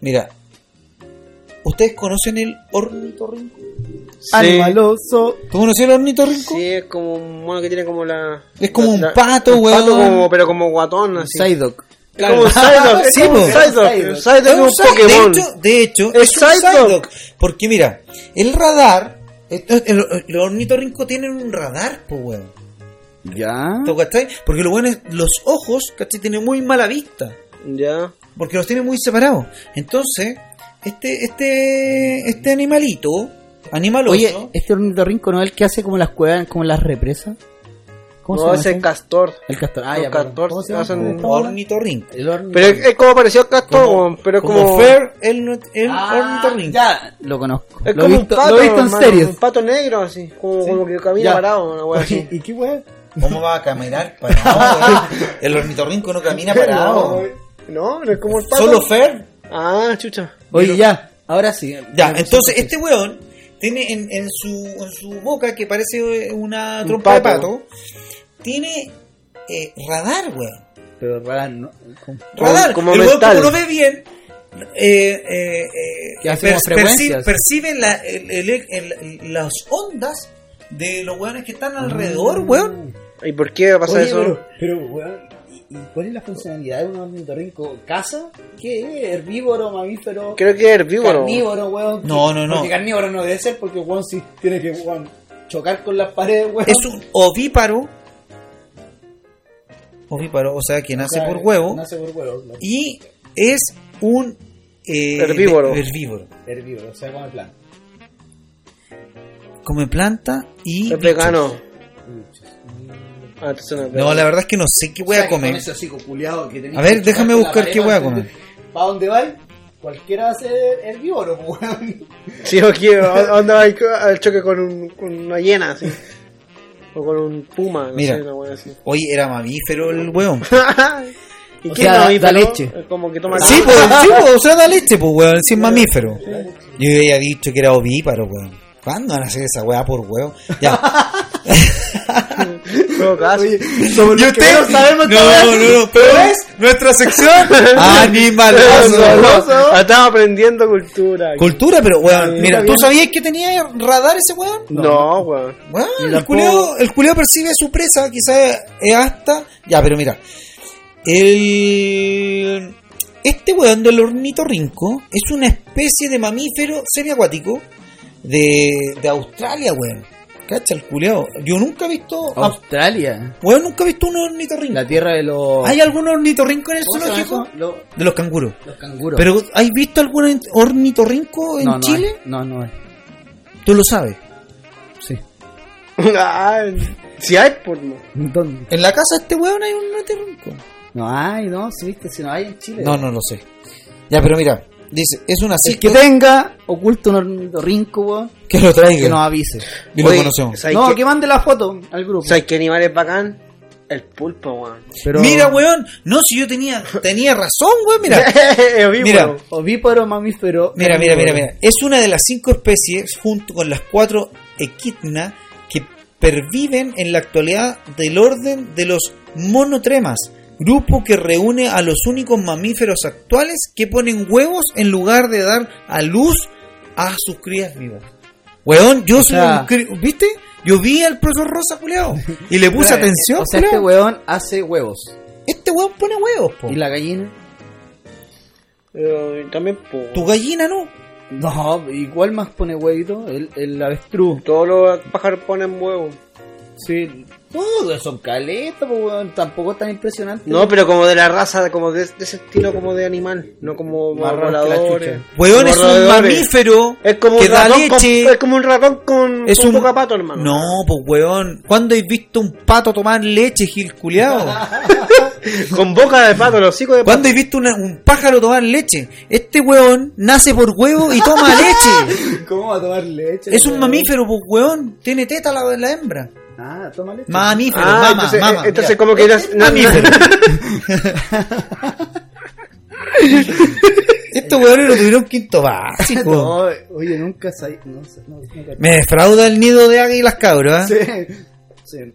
Mira, ¿ustedes conocen el ornitorrinco? Sí. Animaloso. ¿Tú conoces el ornitorrinco? Sí, es como un mono que tiene como la. Es como un pato, un weón. pato como, pero como guatón, así. Psyduck. Es como un Psyduck, es [LAUGHS] Sí, como. Psyduck. Psyduck. Es un Pokémon. De hecho, de hecho Es es, un Psyduck. Psyduck. Porque mira, el radar, el, el, el ornitorrinco tienen un radar, pues weón. Ya. ¿Tú cachai? Porque lo bueno es, los ojos, ¿cachai? Tienen muy mala vista. Ya. Porque los tiene muy separados. Entonces, este, este, este animalito, animaloso, Oye, este ornitorrinco no es el que hace como las cuevas, como las represas. ¿Cómo No, se ese es castor. El castor. Ah, ya, castor ¿Cómo se llama? hacen ornitorrinco. El ornitorrinco. Pero es, es como parecido al castor, Como- pero como como. Fer, el, el Ah, ornitorrinco. ya, lo conozco. Es lo, como un pato, lo he visto en hermano, series. Un pato negro, así. Como, Sí. como que camina Ya. parado, una wea así. ¿Y qué weón? ¿Cómo va a caminar parado? [LAUGHS] el ornitorrinco no camina [LAUGHS] parado. No, no es como el pato. Solo Fer. Ah, chucha. Oye, ya, ahora sí. Ya, entonces este weón tiene en, en su, en su boca, que parece una Un trompa de pato. Tiene eh, radar, weón. Pero rara, no. ¿cómo? Radar. como el weón mental. como lo ve bien, eh, eh, eh, como perci- percibe la- el- el- el- las ondas de los weones que están alrededor, weón. ¿Y por qué pasa Oye, eso? pero, pero, weón, ¿y, y cuál es la funcionalidad de un ornitorrinco? ¿Caza? ¿Qué es? ¿Herbívoro, mamífero? Creo que es herbívoro. Carnívoro, weón. No, no, no. Porque carnívoro no debe ser porque, weón, si tiene que, weón, chocar con las paredes, weón. Es un ovíparo. Ovíparo, o sea, que nace por huevo. Nace por huevo, claro. Y es un eh, Herbívoro. herbívoro. Herbívoro, o sea, come planta. Come planta y. Es bichos. vegano. Ah, no la verdad es que no sé qué voy a comer. Con ese que A ver, déjame buscar qué voy a para- comer. ¿Para dónde va? Cualquiera va a ser herbívoro, weón. Sí, o aquí, ¿a dónde va al- al choque con, un, con una hiena, así? [LAUGHS] O con un puma, no Mira. sé, una wea así. Oye, era mamífero el hueón. [LAUGHS] ¿Y O qué sea, es da leche. Como que toma Sí, pues, sí, pues, o sea, da leche, pues, weón, si es mamífero. Yo había dicho que era ovíparo, weón. ¿Cuándo van a hacer esa weá por huevo? Ya. [LAUGHS] [LAUGHS] [LAUGHS] Todo caso. somos ¿Y usted? No, no, no, pero es nuestra sección [LAUGHS] animaloso. Ah, Estamos aprendiendo cultura. aquí. Cultura, pero weón, Sí, mira, ¿tú sabías que tenía radar ese weón? No, weón. Weón, Ni el tampoco- culiao, el culiao percibe a su presa, quizás es hasta. Ya, pero mira. El. Este weón del ornitorrinco es una especie de mamífero semiacuático de, de Australia, weón. Cacha el culiao. Yo nunca he visto. Australia. weón, nunca he visto un ornitorrinco. La tierra de los. ¿Hay algún ornitorrinco en el ¿Cómo se llama zoológico? Los, De los canguros. los canguros. Pero, ¿has visto algún ornitorrinco en no, no Chile? hay. No, no hay. Tú lo sabes. Sí. [LAUGHS] Ah, si hay, pues no. ¿Dónde? En la casa de este weón hay un ornitorrinco. No hay, no, si viste, si no hay en Chile. No, no lo sé. Ya, pero mira, Dice, es una El que tenga oculto un ornitorrinco, weón, [LAUGHS] que lo traiga. que nos avise. Y lo Oye, conocemos. ¿sabes No, qué- que mande la foto al grupo. ¿Sabes qué animal es bacán? El pulpo, weón. Pero Mira, weón. No, si yo tenía, tenía razón, weón. Mira, [LAUGHS] Ovíparo. Mira. Ovíparo, mamífero. mira, mira, mira, mira. Es una de las cinco especies, junto con las cuatro equidna, que perviven en la actualidad del orden de los monotremas, grupo que reúne a los únicos mamíferos actuales que ponen huevos en lugar de dar a luz a sus crías vivas. Weón, yo soy sea- un ¿Viste? Yo vi al profesor Rosa, culiao, y le puse atención, O sea, este weón hace huevos. Este weón pone huevos, po. ¿Y la gallina? Pero también, pues. Tu gallina no. No, igual más pone huevito. El, el avestruz. Todos los pájaros ponen huevos. Sí. Todos son caletas, pues, weón. Tampoco es tan impresionante. No, pero como de la raza, como de, de ese estilo como de animal, no como voladores. Weón es un mamífero Es como que un da ratón leche. con, es como un ratón con, es con un poca pato, hermano. No, pues weón. ¿Cuándo has visto un pato tomar leche, Gil culiao? [LAUGHS] Con boca de pato, los hocicos de pato. ¿Cuándo has visto una- un pájaro tomar leche? Este weón nace por huevo y toma leche. [LAUGHS] ¿Cómo va a tomar leche? Es un weón? mamífero, pues weón. Tiene teta la, la hembra. Ah, toma leche. Mamífero, Ah, mama, entonces, mama. eh, entonces mira. como que eras- Este mamífero. [LAUGHS] Estos weones no tuvieron quinto básico. No, oye, nunca sabía. No, no, nunca- Me defrauda el nido de águilas cabras. ¿eh? Sí. Sí.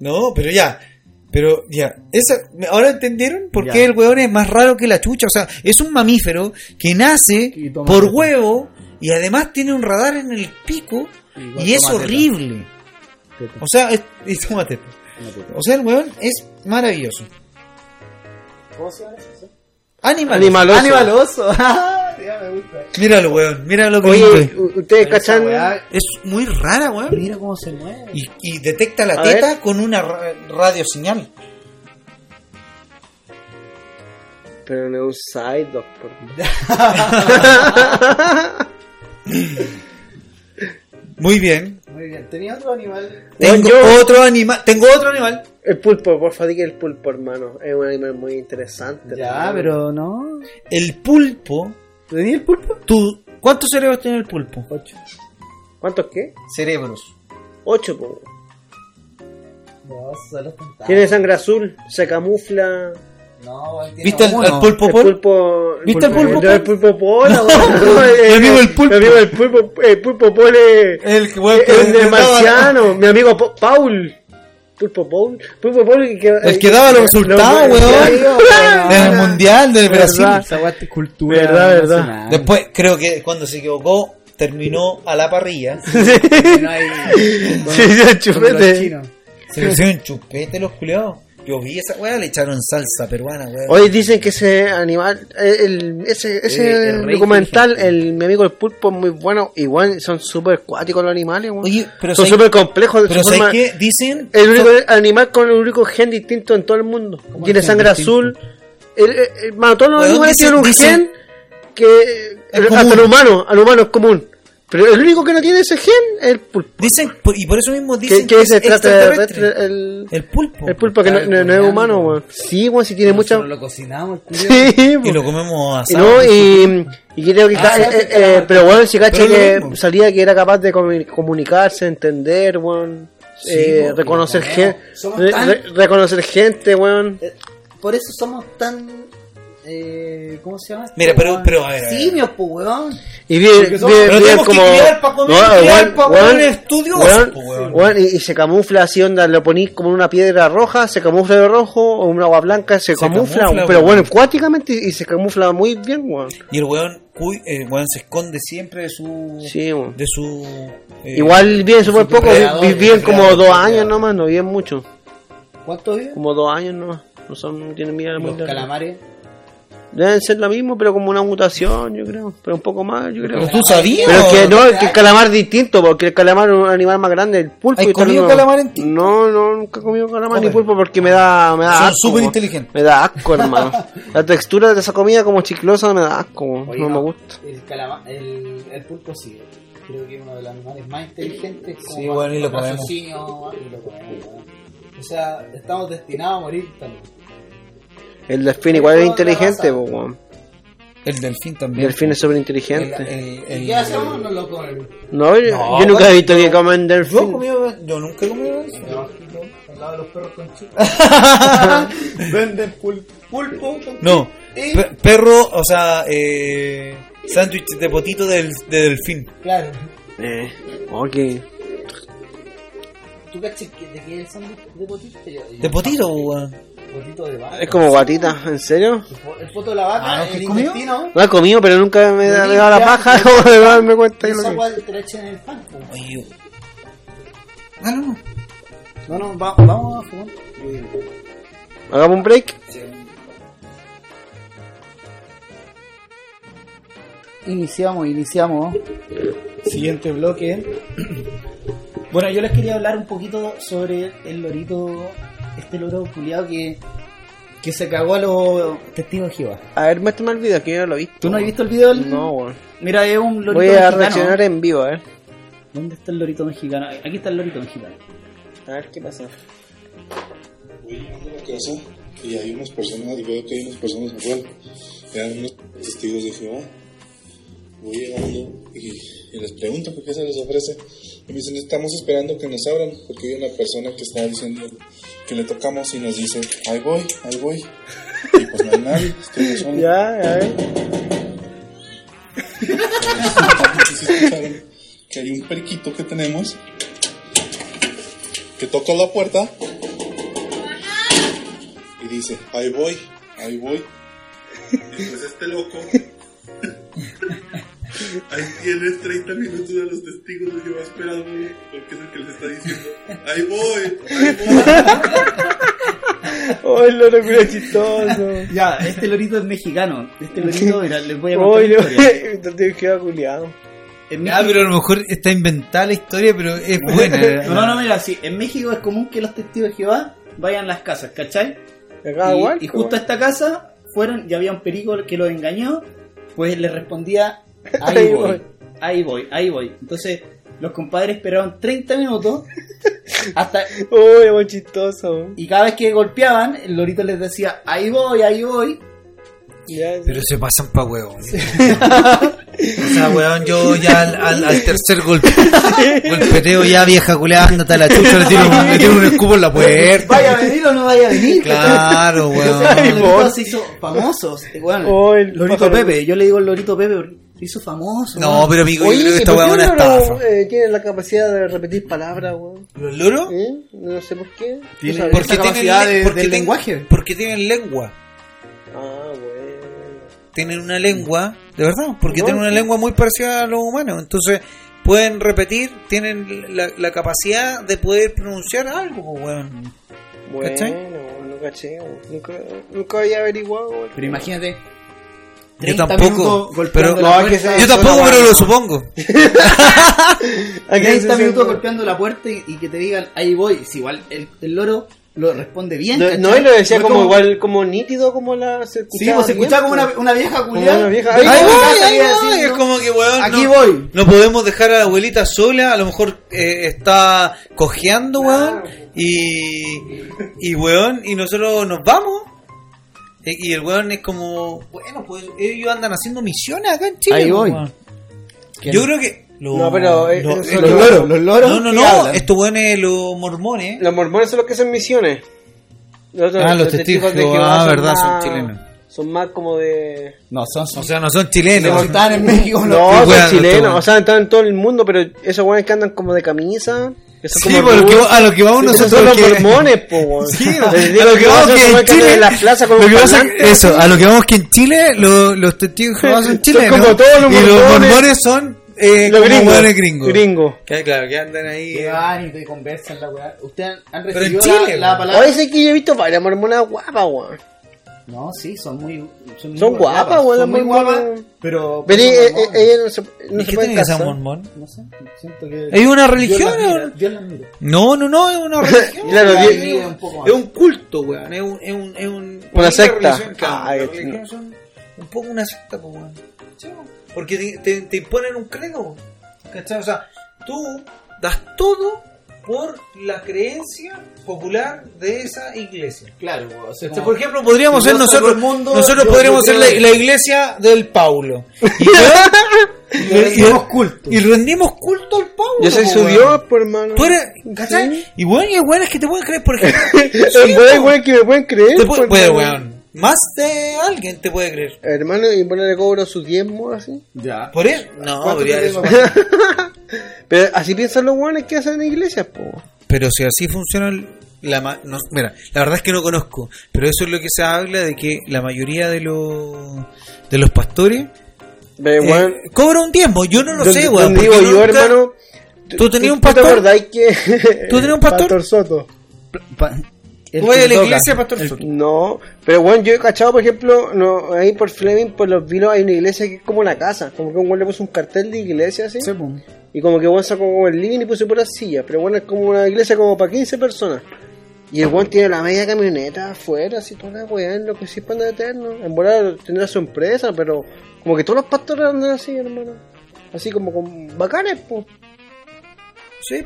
No, pero ya. Pero ya. Esa, ¿Ahora entendieron por Ya. qué el hueón es más raro que la chucha? O sea, es un mamífero que nace por huevo y además tiene un radar en el pico y es horrible. Teta. O sea, es, y toma teta. O sea, el hueón es maravilloso. ¿Cómo se llama eso? Animal. Animaloso. Animaloso. Ah, [LAUGHS] ya me gusta. Míralo, hueón. Míralo que Oye, ustedes cachan. es. Es muy rara, hueón. Mira cómo se mueve. Y, y detecta la A teta con una ra- radioseñal. Pero no es un side dog, por [LAUGHS] [LAUGHS] Muy bien. Muy bien. ¿Tenía otro animal? Tengo yo- otro animal. Tengo otro animal. El pulpo, por favor, diga el pulpo, hermano. Es un animal muy interesante. Ya, hermano. pero no. El pulpo. ¿Tenía el pulpo? ¿Tú, ¿Cuántos cerebros tiene el pulpo? Ocho. ¿Cuántos qué? Cerebros. Ocho, po. No, solo contaba. Tiene sangre azul, se camufla. No, él tiene ¿Viste al, al pulpo El Paul? pulpo. ¿Viste el pulpo El, Paul? pulpo pola, No, weón. mi amigo el pulpo. Mi amigo el pulpo. El pulpo Paul es. El el de daba- marciano. Mi amigo Pa- Paul. Pulpo Paul. Pulpo Paul. Que, El que daba los resultados, [LAUGHS] weón. En el mundial del Brasil. Esa cultura. Verdad, verdad. Después, creo que cuando se equivocó, terminó a la parrilla. Sí, sí, el chupete. Se le hicieron chupete los culiados. Yo vi esa weá, le echaron salsa peruana, weón. Hoy dicen que ese animal, eh, el, ese, ese Eh, es re documental, el mi amigo el pulpo es muy bueno. Igual son súper acuáticos los animales. Oye, pero son ¿sabes- súper complejos. Pero ¿sabes qué? Dicen... El único animal con el único gen distinto en todo el mundo. Tiene sangre distinto? azul. El, todos los animales tienen un dicen- gen que el humano, al humano es común. Pero el único que no tiene ese gen es el pulpo. Dicen, por- y por eso mismo dicen Que, es es extraterrestre. El, El pulpo. el pulpo que no, no- no es humano, weón. Sí, weón, sí tiene mucha. Lo cocinamos. [LAUGHS] Sí, Y lo comemos Y asado. No, y, y creo que. Ah, eh, eh, pero bueno, si lo que mismo. salía que era capaz de comu- comunicarse, entender, weón. Sí, eh, reconocer, lo gen- comemos. Somos re- tan- re- reconocer gente, weón. Por eso somos tan. Eh, ¿Cómo se llama? Mira, pero- pero, a ver. Simios, pues, weón. Y bien, bien, Pero bien tenemos que como. criar pa' comer, weón, pa' weón, y, y se camufla así, onda, lo ponís como una piedra roja, se camufla de rojo, o una agua blanca, se, Se camufla, camufla, pero bueno, acuáticamente y se camufla muy bien, weón. Y el weón, cuy- el weón se esconde siempre de su... Sí, weón. De su... eh, Igual viven súper poco, depredador, vi- viven como dos años nomás, no viven mucho. ¿Cuántos viven? Como dos años nomás. No son, no tienen vida muy Los larga. Deben ser lo mismo, pero como una mutación, yo creo. Pero un poco más, yo creo. Pero tú sabías. Pero es que no, es que el calamar es distinto, porque el calamar es un animal más grande, el pulpo. ¿Has comido no- calamar en ti? No, no, nunca he comido calamar ni pulpo porque me da, me da Son asco. súper inteligentes. Me da asco, hermano. La textura de esa comida como chiclosa me da asco, Oye, no, me gusta. El, calama- el, el pulpo sí. Creo que es uno de los animales más inteligentes. como Sí, bueno, y lo comemos. y lo comemos. O sea, estamos destinados a morir también. El delfín igual es inteligente, po, weón. El delfín también. Delfín es súper El, inteligente. el, el- ¿Qué hacemos? No lo comen. No, yo, No, yo nunca he bueno, visto yo- que comen ¿Tú has delfín. comido? Yo nunca he comido delfín. Al lado de los perros con chica. [LAUGHS] Venden pul- pulpo. con- No, ¿Eh? pe- perro, o sea, eh, sándwich de potito del, de delfín. Claro. Eh, ok. ¿Tú caché que de qué es el sándwich de potito? De potito, weón. De vaca. Es como guatita, ¿en serio? El poto de la vaca, Ah, el ¿Qué has comido? intestino. Lo he comido, pero nunca me, da- Lo me da la paja [LAUGHS] como de darme cuenta Esa agua te la echan en el pan. Oye, Ah, no. No, no, va- vamos a fumar. Hagamos un break. Iniciamos, iniciamos. Siguiente bloque. [CLEARS THROAT] Bueno, yo les quería hablar un poquito sobre el lorito, este loro culiado que, que se cagó a los testigos de Jehová. A ver, muéstrame el video, que yo no lo he visto. ¿Tú no has visto el video? del- No, weón. Mira, es un lorito Voy a mexicano. reaccionar en vivo, a ver. ¿Dónde está el lorito mexicano? Aquí está el lorito mexicano. A ver qué pasa. Voy llegando a la casa y hay unas personas, y veo que hay unas personas afuera. Eran unos testigos de Jehová. Voy llegando y, y les pregunto por qué se les ofrece. Y me dicen, estamos esperando que nos abran, porque hay una persona que está diciendo que le tocamos y nos dice, ahí voy, ahí voy. Y pues no hay nadie, estoy yo solo. Ya, a ver. Entonces, escucharon que hay un periquito que tenemos que toca la puerta y dice, ahí voy, ahí voy. Y pues este loco, ahí tienes 30 minutos a los testigos de Jehová esperando, porque es el que les está diciendo, ahí voy, ahí voy. Oh, el loro culo chistoso. Ya, este lorito es mexicano. Este lorito, mira, les voy a contar la lo historia. te tienes que culiado. México- pero a lo mejor está inventada la historia, pero es buena. No, [LAUGHS] no, no, mira, sí, en México es común que los testigos de Jehová vayan a las casas, ¿cachai? Acá y, y justo a esta casa fueron y había un perico que los engañó, pues le respondía, ahí Ahí voy, voy. ahí voy, ahí voy. Entonces los compadres esperaban 30 minutos hasta Oh, es muy chistoso. y cada vez que golpeaban, el lorito les decía, ahí voy, ahí voy. Ya, Pero se pasan pa' huevón. [LAUGHS] o sea, weón, yo ya al, al- al tercer golpe, golpeteo ya vieja culeando, a la chucha, le tiro, un- le tiro un escupo en la puerta. ¿Vaya a venir o no vaya a venir? Claro, [LAUGHS] Entonces, el lorito se hizo famoso. Bueno, Oh, el Lorito pájaro. Pepe, yo le digo el Lorito Pepe porque se hizo famoso. No, weón. pero amigo, yo Oye, creo que ¿y esta por weón qué es una estafa. eh, tiene la capacidad de repetir palabras, weón? ¿Los loros? ¿Eh? No sé por qué. Tiene- Porque esa tienen, de- porque del tienen- lenguaje. Porque tienen lengua. Ah, bueno. Tienen una lengua, de verdad, porque No, tienen una sí. lengua muy parecida a los humanos. Entonces, pueden repetir, tienen la, la capacidad de poder pronunciar algo, weón. Bueno, ¿Cachai? no caché. weón. Nunca, nunca había averiguado, weón. Pero imagínate. Yo 30 tampoco, pero No, que yo tampoco, pero lo supongo. ¿A qué 30 se minutos golpeando la puerta y, y que te digan, ahí voy. Si igual el, el loro lo responde bien. No, y lo decía como, igual, como nítido, como la se Sí, escuchaba. pues se escuchaba como bien, una, una vieja culiada. una vieja- Ahí a mi voy, ahí voy, diciendo, es como que, weón, Aquí no, voy. no podemos dejar a la abuelita sola, a lo mejor eh, está cojeando, weón, y, y weón, y nosotros nos vamos. Eh, Y el weón es como, bueno, pues ellos andan haciendo misiones acá en Chile. Ahí voy. weón. Yo creo que... lo- No, pero, eh, lo- eso eh, los lo- loros, los loros No, no, no, hablan. estos weones, los mormones. Los mormones son los que hacen misiones. Los, Ah, los testigos de Jehová, verdad, son chilenos. Son más como de... No, son, O sea, no son chilenos. montaban en México. No, No, son no, chilenos. O sea, están en todo el mundo, pero esos weones que andan como de camisa... que son Sí, como por lo que- rudos. a lo que vamos Sí, nosotros son los que- mormones, po, weón. [LAUGHS] Sí, a lo que vamos que en Chile, la plaza con lo que pasa- eso, a lo que vamos que en Chile lo- los testigos de Jehová [LAUGHS] son Son chilenos como todos los y los mormones. mormones son eh, Los gringos. gringos. Gringo. Que, claro, que andan ahí. Que van y te conversan la weá. ¿Ustedes han recibido Chile, la, la palabra? Oye, sé que yo he visto varias mormonas guapas, weón. No, sí, son muy. Son, muy Son guapas, weón, Son muy guapas, pero. Son eh, eh, ellas no se, no ¿Y se qué tiene que ser casar. mormón? No sé, siento que. ¿Es una Dios religión? las mira, o- Dios las mira. No, no, no, es una religión. [LAUGHS] Claro, Dios- es, Dios un, un poco más. es un culto, weón. Es un. Es un, es un Una secta. religiones son un poco una secta, pues, weón. Sí. Porque te, te, te imponen un credo, weón. ¿Cachai? O sea, tú das todo por la creencia popular de esa iglesia. Claro, o sea, como- por ejemplo, podríamos si ser nosotros, el mundo, nosotros yo- podríamos yo ser la, la iglesia del Paulo. Y, [LAUGHS] Y rendimos culto. y rendimos culto al Paulo. Yo soy su. Dios, por hermano. Tú eres, ¿cachai? Sí. Y bueno, y hay weones que te pueden creer, por ejemplo. [LAUGHS] Hay weones que me pueden creer. te puede, weón. Más de alguien te puede creer. Hermano, y ponerle cobro su diezmo así. Ya. ¿Por eso? No, ¿Cuánto pero, ya te eso-? [LAUGHS] Pero así piensan los weones que hacen en iglesias, po. pero si así funciona la ma- no, mira, la verdad es que no conozco, pero eso es lo que se habla de que la mayoría de los de los pastores eh, cobra un tiempo. Yo no lo sé, weón. digo yo, nunca- hermano. ¿Tú tenías un ¿Tú te pastor? acordáis que. ¿Tú tenías un pastor? Pastor Soto. Pa- el ¿Tú vas a la que toca. iglesia, pastor? El- Soto? No, pero bueno, yo he cachado, por ejemplo, no, ahí por Fleming, por los vinos, hay una iglesia que es como una casa. Como que un güey le puso un cartel de iglesia así. Sí. Y como que bueno sacó el living y puso por las sillas. Pero bueno, es como una iglesia como para 15 personas. Y el weón tiene la media camioneta afuera, así toda la weá, en lo que sí para eterno. En volar tendrá su empresa, pero como que todos los pastores andan así, hermano. Así como con bacanes, pues. Sí.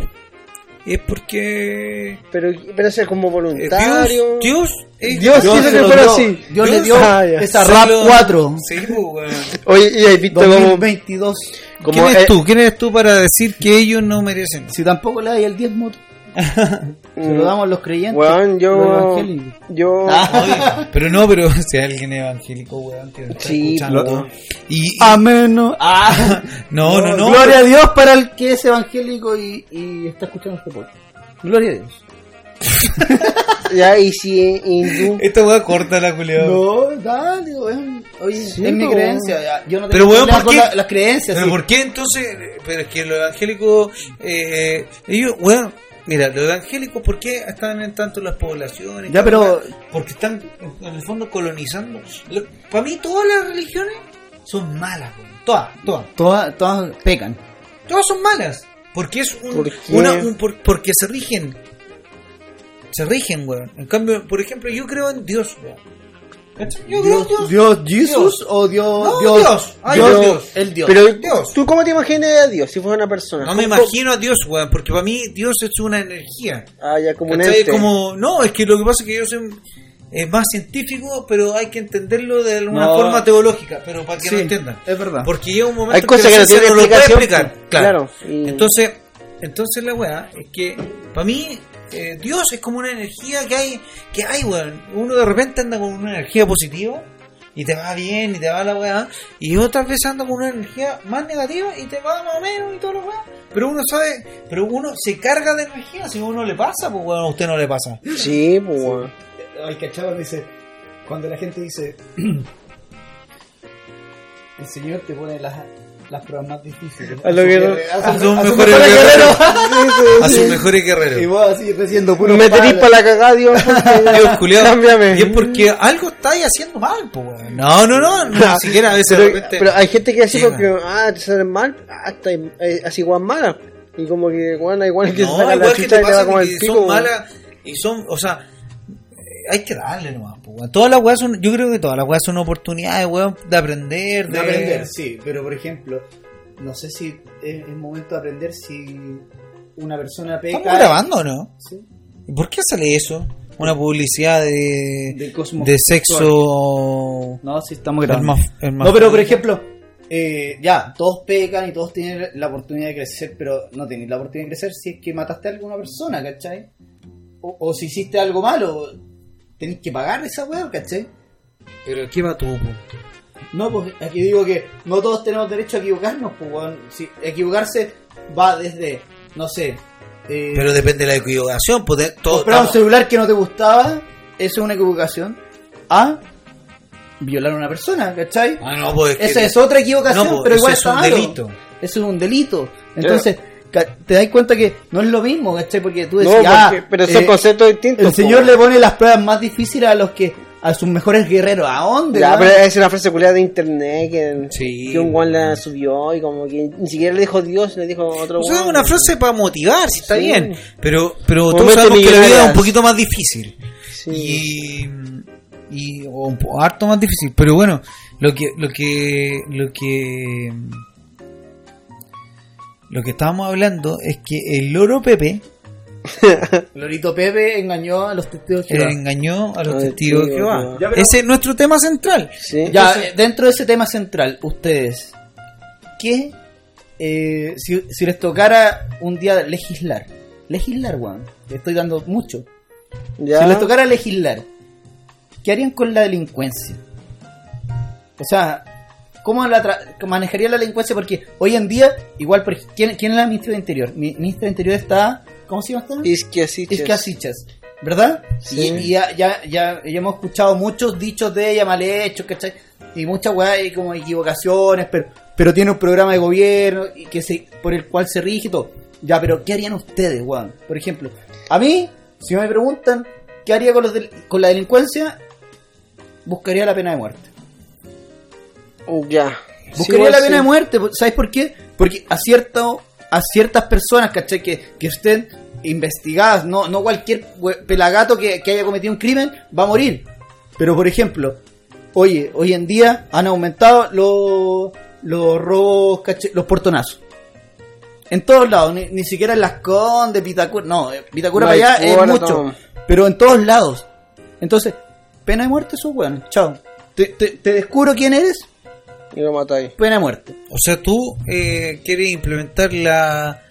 Es porque Pero, pero es como eh, voluntario. Dios, Dios, es- Dios Dios quiso que fuera dio. así. Dios le Dios- dio Ah, esa RAP lo- 4 Sí, pues, weón. Oye, y como. 2022. como ¿Quién eres eh, tú? ¿Quién eres tú para decir que ellos no merecen? Si tampoco le da el diezmo, se lo damos los creyentes. Weón, yo. Yo. Oye, pero no, pero [LAUGHS] si hay alguien evangélico, weón, que está Sí, escuchando. Y, y- Amén. no. Ah, [LAUGHS] no, no, no. Gloria a Dios para el que es evangélico y, y está escuchando este podcast. Gloria a Dios. [LAUGHS] Ya, y si en hindú. Esta weá corta la culiada. No, dale, weón. Oye, Sí, es mi creencia. ya, Yo no Pero, tengo weón, problema ¿por qué? la- las creencias. Pero sí. ¿por qué entonces? Pero es que los evangélicos, eh, ellos, bueno, mira, los evangélicos, ¿por qué están en tanto las poblaciones? Ya, pero- Porque están en el fondo colonizando. Lo- Para mí todas las religiones son malas, todas, todas. Todas, todas pecan. Todas son malas. Porque es un, una, un- por- porque se rigen. Se rigen, weón. En cambio, por ejemplo, yo creo en Dios, weón. Yo Dios. Dios, Jesus Dios. o Dios, No, Dios, Dios. Ay, Dios, Dios. el Dios. Pero, Dios. ¿tú cómo te imaginas a Dios si fuera una persona? No me ¿Cómo- imagino a Dios, weón, porque para mí Dios es una energía. Ah, ya, como un. Como, no, es que lo que pasa es que yo soy es más científico, pero hay que entenderlo de alguna No. forma teológica, pero para que Sí, lo entiendan. es verdad. Porque llega un momento Hay cosas la que no tienen lo puede explicación, explicar. Claro. claro, y- Entonces, entonces la weá es que para mí eh, Dios es como una energía que hay, que hay, weón. Uno de repente anda con una energía positiva y te va bien y te va la weá, y otras veces anda con una energía más negativa y te va más o menos y todo lo weá. Pero uno sabe, pero uno se carga de energía, si a uno le pasa, pues weón, a usted no le pasa. Sí, pues, weón. Ay, cachado, dice, cuando la gente dice, [CLEARS THROAT] el Señor te pone las, las pruebas más difíciles. A lo que no- A sus a sus mejores guerreros. A sus mejores Y guerreros. vos así reciendo puro Me tenéis palo. para la cagada, Dios. [LAUGHS] Dios culiao. Cámbiame. Y es porque algo estáis haciendo mal, pues weón. No, no, no, no, ni [LAUGHS] siquiera a veces de pero, repente. pero hay gente que así Sí, porque, ah, te salen mal, ah, está eh, así igual mala. Y como que, bueno, igual que se no, la igual que te y pasa que el pico. son malas y son, o sea, hay que darle nomás, pues. Todas las weas son, yo creo que todas las weas son oportunidades, weón, de aprender, de, De aprender, sí, pero por ejemplo, no sé si es el momento de aprender si una persona peca. ¿Estamos grabando o no? Sí. ¿Y por qué sale eso? Una publicidad de, De de sexo. No, sí, estamos grabando. hermaf- hermafrodita. No, pero por ejemplo, eh, ya, todos pecan y todos tienen la oportunidad de crecer, pero no tenéis la oportunidad de crecer si es que mataste a alguna persona, ¿cachai? O, o si hiciste algo malo, tenéis que pagar esa weá, ¿cachai? Pero ¿qué va tu punto? No, pues aquí digo que no todos tenemos derecho a equivocarnos, pues weón. Si equivocarse va desde, no sé, eh, Pero depende de la equivocación, pues todo, comprar un celular que no te gustaba, eso es una equivocación, a violar a una persona, ¿cachai? Ah, no, pues que- Esa es otra equivocación, No, pues, pero igual eso es está un malo. delito. Eso es un delito. Entonces, te das cuenta que no es lo mismo, ¿cachai? Porque tú No, decías, ah, porque- pero son eh, conceptos distintos. el Señor le pone las pruebas más difíciles a los que a sus mejores guerreros. ¿A dónde? Ya, pero es una frase culiada de internet que, Sí. que un guan la subió y como que ni siquiera le dijo Dios, le dijo otro sea, es guan. una frase para motivar, si está Sí. bien. Pero, pero todos sabemos que la vida es un poquito más difícil. Sí. Y, y o harto más difícil. Pero bueno, lo que, lo que, lo que, lo que estábamos hablando es que el loro Pepe [LAUGHS] Lorito Pepe engañó a los testigos de Jehová. engañó a los Ay, testigos de Jehová. Ya, pero- Ese es nuestro tema central. Sí. Ya, Entonces- eh, dentro de ese tema central, ustedes, ¿qué, eh, si, si les tocara un día legislar, legislar, weón, le estoy dando mucho, Ya. si les tocara legislar, ¿qué harían con la delincuencia? O sea, ¿cómo la tra- manejaría la delincuencia? Porque hoy en día, igual, por, ¿quién, ¿quién es la ministra de Interior? Mi ministra de Interior está, ¿cómo se llama esta? Isquiasiches. Isca Sichas, ¿verdad? Sí. Y, y ya, ya, ya, ya hemos escuchado muchos dichos de ella mal hechos, ¿cachai? Y muchas weas y como equivocaciones, pero, pero tiene un programa de gobierno y que se, por el cual se rige y todo. Ya, pero ¿qué harían ustedes, weón? Por ejemplo, a mí, si me preguntan qué haría con, los del- con la delincuencia, buscaría la pena de muerte. Ya. Buscaría Sí, la sí. pena de muerte, ¿sabes por qué? Porque a cierto, a ciertas personas, ¿cachai? Que, que estén investigadas, no, no cualquier pelagato que, que haya cometido un crimen va a morir. Pero por ejemplo, oye, hoy en día han aumentado los, los robos, ¿cachai? los portonazos. En todos lados, ni, ni siquiera en Las Condes, Vitacura, no, eh, Vitacura para allá es mucho, no. pero en todos lados. Entonces, pena de muerte, eso bueno, chao. Te, te, te descubro quién eres, Y lo matáis. pena de muerte. O sea, tú eh, quieres implementar la,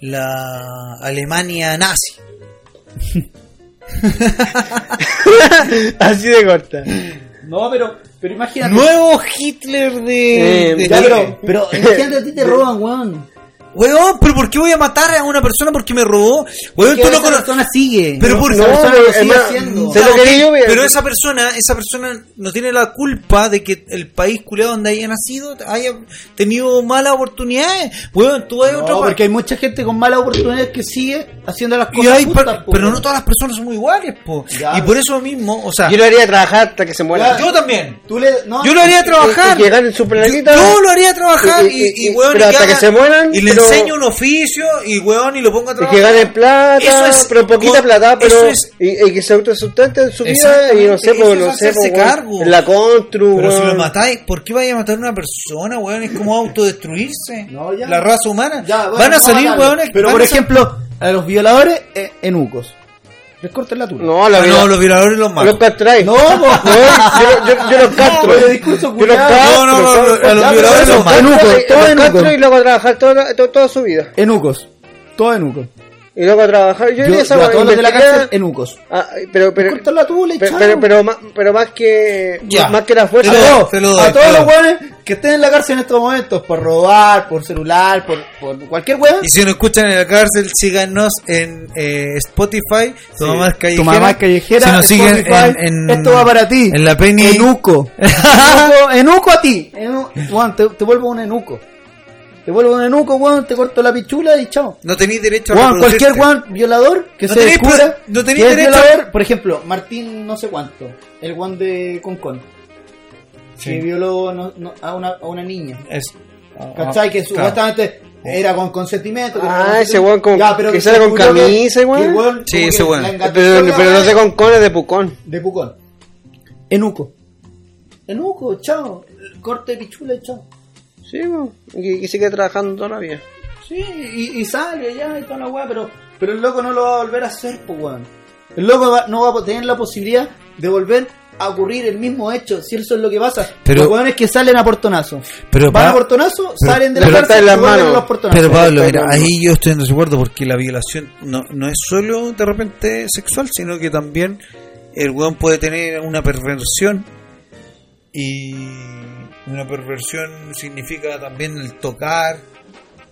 la Alemania nazi. [LAUGHS] Así de corta. No, pero, pero imagínate. Nuevo Hitler de... Eh, de- Ya, pero, pero imagínate a ti te [LAUGHS] roban, weón. Weón, pero ¿por qué voy a matar a una persona porque me robó? Weón, tú no conoces... persona sigue. Pero por- esa no, persona lo sigue haciendo. se lo Ya, quería ok, yo ver. Pero esa persona, esa persona no tiene la culpa de que el país culeado donde haya nacido haya tenido malas oportunidades. Weón, tú vas a No, otra porque hay mucha gente con malas oportunidades que sigue haciendo las Y cosas hay justas, par- po, pero no todas las personas son muy iguales, po. Ya. Y por eso mismo, o sea, Yo lo haría trabajar hasta que se muera. yo también. Tú le, no, Yo lo haría trabajar. Y, y que ganen su planeta. Yo, yo lo haría trabajar Y- y, y- y, y- weón, pero y hasta que se mueran, Y le pero- enseño un oficio y weón y lo ponga a Y trabajar. que ganen plata, Eso es- pero poquita con- plata, pero eso es- y, y que se autosustenten su vida y no sé, eso pues, es no sé, hacerse pues, weón, cargo. en la constru, Pero si lo matáis, ¿por qué vaya a matar a una persona, weón? Es como autodestruirse. No, ya. La raza humana. Ya, bueno, Van a salir, weones. Pero por ejemplo, a los violadores, eh, enucos. Les cortan la tula. No, la Ah, no, los violadores los los matan. castráis. No, po. yo, yo, yo los castro. pero discurso yo los castro. No, no, no, los pero violadores los los matan. Enucos, y- todo los enucos. castro y luego a trabajar toda, to- toda su vida. Enucos. Todo enucos. Y luego a trabajar. Yo, Yo, yo esa a todos los de la cárcel, enucos. Ah, pero, pero, la tula pero, pero, pero más, pero más que Ya. más que la fuerza. Lo- a todos, te lo doy, a todos lo los doy. weones que estén en la cárcel en estos momentos por robar, por celular, por, por cualquier weón. Y si nos escuchan en la cárcel, síganos en eh, Spotify, tu Sí. mamá es callejera. Tu mamá es callejera. Si nos siguen en, en- esto va para ti. En la Penny. Enuco. [LAUGHS] enuco, enuco a ti. Juan, te, te vuelvo un enuco. Te vuelvo un enuco, weón, te corto la pichula y chao. No tenéis derecho a Juan, cualquier weón violador que No se tenéis descubra no tenéis es derecho a- violador, por ejemplo, Martín no sé cuánto, el Juan de Concon, Sí. que violó no- no- a, una, a una niña. Es- ¿Cachai? Que claro. supuestamente era con consentimiento. Ah, con ese weón con- Ya, pero que se sale con camisa, weón. weón Sí, ese weón. Pero, no sé con cones de Pucón. De Pucón. Enuco. Enuco, chao. Corte de pichula y chao. Sí, weón. y que sigue trabajando toda la vida. Sí, y, y sale ya y toda la weá, pero, pero el loco no lo va a volver a hacer, pues weón. El loco va- no va a tener la posibilidad de volver a ocurrir el mismo hecho, si eso es lo que pasa. Pero- los weones que salen a portonazo. Pero Van a portonazo, pero- salen de pero la cárcel y vuelven a los portonazos. Pero Pablo, mira, ahí yo estoy en desacuerdo porque la violación no, no es solo de repente sexual, sino que también el weón puede tener una perversión y una perversión significa también el tocar,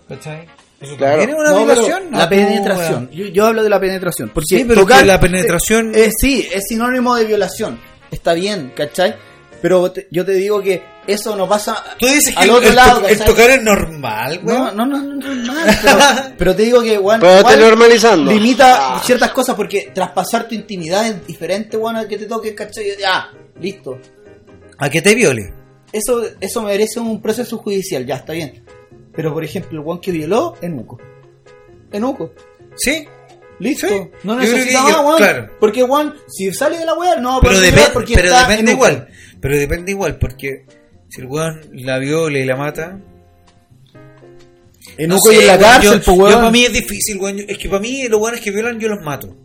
¿cachai? Eso Claro. también es una No, violación. La Ah, penetración. Yo, yo hablo de la penetración. Porque Sí, pero tocar- que la penetración- eh, eh, sí, es sinónimo de violación. Está bien, ¿cachai? Pero te- yo te digo que eso no pasa Tú dices que al el, otro el lado. to- el tocar es normal, No, weón. no, no, no, no, no, pero, [LAUGHS] pero te digo que, weón, Pero igual te normalizando. limita ciertas cosas porque traspasar tu intimidad es diferente, weón, a que te toque, ¿cachai? Ya, listo. A que te viole. Eso, eso merece un proceso judicial, ya está bien. Pero por ejemplo, el weón que violó, enuco. Enuco. ¿Sí? Listo. Sí. No necesita más, yo- weón. claro. Porque, weón, si sale de la weá, no va a pero, poder depen- violar porque pero está depende igual. Pero depende igual, porque si el weón la viola y la mata, En No Uco y en la weón, cárcel, yo, pues, weón. yo para mí es difícil, weón. Es que para mí los weones que violan yo los mato.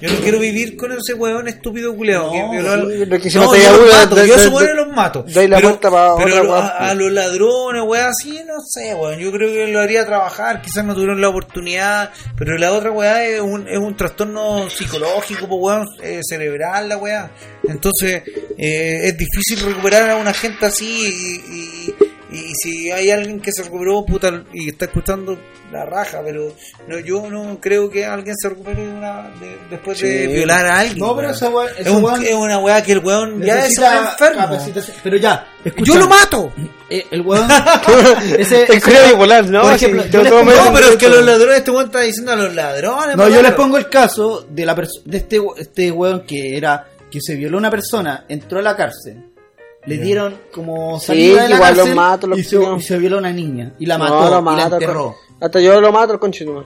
Yo no quiero vivir con ese weón estúpido culeado. No, que violó sí, que si no, no te yo los mato, de- yo los mato. dais la pero vuelta pa' pero otra a, los ladrones, weón, así, no sé, weón. Yo creo que lo haría trabajar. Quizás no tuvieron la oportunidad. Pero la otra weá es un, es un trastorno psicológico, pues, weón, eh, cerebral, la weá. Entonces, eh, es difícil recuperar a una gente así y, y- y si hay alguien que se recuperó puta, y está escuchando la raja, pero no, yo no creo que alguien se recupere de una, de- después de violar a alguien. No, pero ese weón- es, una weá que el weón ya es enfermo. Pero ya, escucha. Yo lo mato. Eh, el weón. [LAUGHS] ese, Es creo bipolar, ¿no? Por Sí, ejemplo, yo yo pongo- No, pero es que los ladrones, este weón está diciendo a los ladrones. No, yo les pongo el caso de la de este este weón que era que se violó a una persona, entró a la cárcel. Le dieron como Sí, salida de la igual cárcel los mato, los y, se, y se violó a una niña y la No, mató y la mato, enterró. con- Hasta yo lo mato al conchetumar.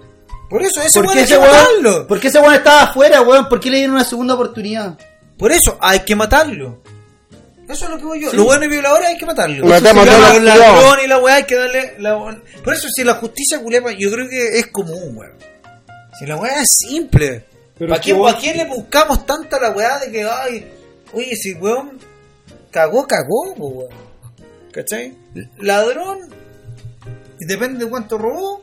Por eso, ese ¿Por weón qué hay ese que weón? matarlo. ¿Por qué ese weón estaba afuera, weón? ¿Por qué le dieron una segunda oportunidad? Por eso, hay que matarlo. Eso es lo que voy yo. Los buenos violadores hay que matarlo. Matamos Si los ladrones y la weá hay que darle. La... Por eso, si la justicia culepa, yo creo que es común, weón. Si la weá es simple. Pero ¿Para qué, ¿Para qué le buscamos tanta la weá de que, ay, oye, si weón cagó, cagó, weón? ¿Cachai? Ladrón, y depende de cuánto robó,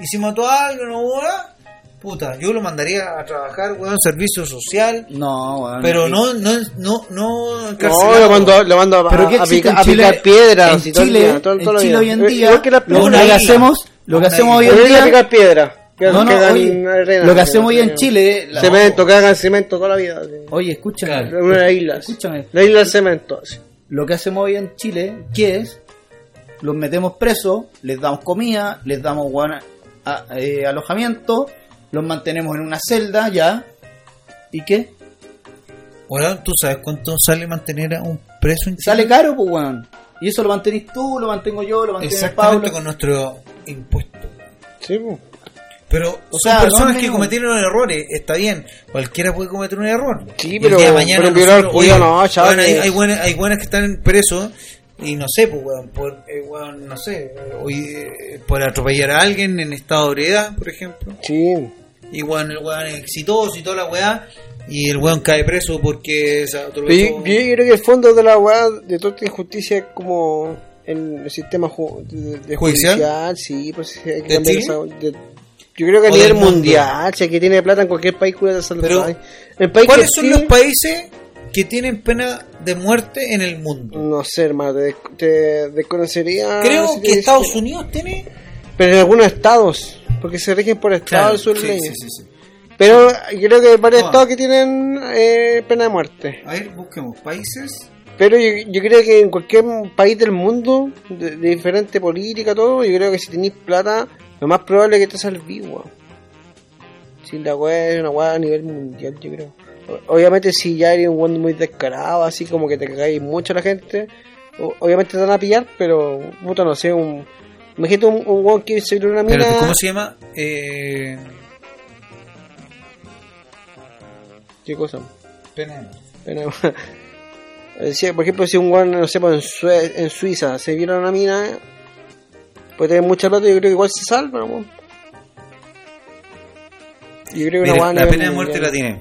y si mató a alguien o weá, puta, yo lo mandaría a trabajar, weón, servicio social. No, weón. Pero no, no, no, no No, encarcelado. lo mando, lo mando a, Pero ¿qué a, existe pica- en a Chile? picar piedras En y todo el Chile, día, todo- en todo el Chile hoy en día, igual que lo, una que hacemos, lo que hacemos hoy en a a día, picar piedra. Que No, no, que oye, arena, lo que que hacemos hoy en Chile, la- Cemento, que hagan cemento toda la vida. así. oye, escúchame, Claro. Una isla. escúchame, La isla del cemento. así. lo que hacemos hoy en Chile, ¿qué es? Los metemos presos, les damos comida, les damos a- eh, alojamiento, los mantenemos en una celda ya, ¿y qué? Weón, ¿tú sabes cuánto sale mantener a un preso en Chile? Sale caro, pues weón. Y eso lo mantenís tú, lo mantengo yo, lo mantiene Exactamente Pablo. con nuestro impuesto. Sí, pues. Pero O son sea, personas no, que cometieron errores, está bien. Cualquiera puede cometer un error. Sí, pero- de mañana pero nosotros, oye, no, chaval, hay, hay buenas, hay buenas que están presos y no sé, pues, weón, por, eh, weón, no sé, hoy, eh, por atropellar a alguien en estado de ebriedad, por ejemplo. Sí. Y weón, el weón es exitoso y toda la weá. Y el weón cae preso porque se atropelló. yo, yo creo que el fondo de la weá de toda esta injusticia es como en el sistema ju- de, de ¿Judicial? judicial, sí, pues hay que ¿De cambiar Chile? esa- de- yo creo que a ¿O nivel mundial, si aquí tiene plata en cualquier país cuida salud. Pero, el país ¿Cuáles son los países que tienen pena de muerte en el mundo? No sé, hermano, te, te desconocería. Creo si que Estados Unidos tiene. Pero en algunos estados, porque se rigen por estados Claro, sí, sí, sí. Pero yo creo que hay varios Ah. estados que tienen eh, pena de muerte. A ver, busquemos países. Pero yo, yo creo que en cualquier país del mundo, de, de diferente política, todo, yo creo que si tenéis plata, lo más probable es que te salvis, weón. Si la weá es una weá a nivel mundial, yo creo. Obviamente, si ya eres un weón muy descarado, así como que te cagáis mucho a la gente, obviamente te van a pillar, pero, puta, no sé, un. Imagínate un, un weón que se una mina. ¿cómo se llama? Eh, ¿Qué cosa? pena. Pena- [LAUGHS] Eh, por ejemplo, si un weón, no sé, pues, en, Suiza se viera una mina, puede tener mucha plata, yo creo que igual se salva, ¿no? Yo creo que Mira, la pena de muerte la tiene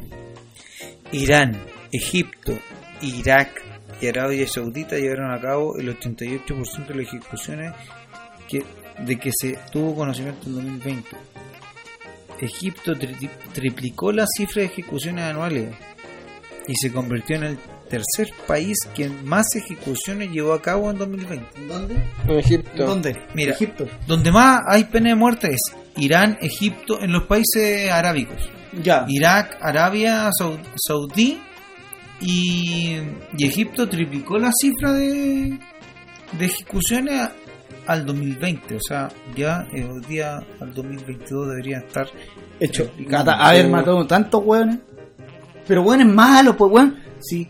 Irán, Egipto, Irak y Arabia Saudita llevaron a cabo el 88% de las ejecuciones que, de que se tuvo conocimiento en 2020. Egipto tri- triplicó la cifra de ejecuciones anuales y se convirtió en el tercer país que más ejecuciones llevó a cabo en 2020. ¿Dónde? En Egipto. ¿Dónde? Mira, Egipto. donde más hay pena de muerte es Irán, Egipto, en los países arábicos. Ya. Irak, Arabia Sau- Saudí y, y Egipto triplicó la cifra de, de ejecuciones a- al 2020. O sea, ya eh, hoy día al 2022 debería estar Hecho. Mata, haber matado tantos hueones. Pero hueones malos, pues weón. Sí.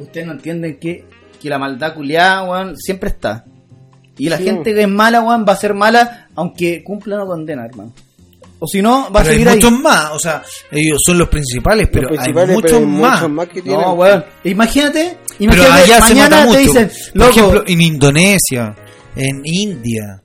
Ustedes no entienden que, que la maldad culiada, weón, siempre está. Y la Sí. gente que es mala, weón, va a ser mala aunque cumpla una condena, hermano. O si no, va a hay seguir ahí. muchos más, o sea, ellos son los principales, pero principales, hay muchos pero hay más. muchos más que tienen. No, weón. Imagínate, Pero imagínate allá se mata te mucho. dicen, Por loco, ejemplo, en Indonesia, en India,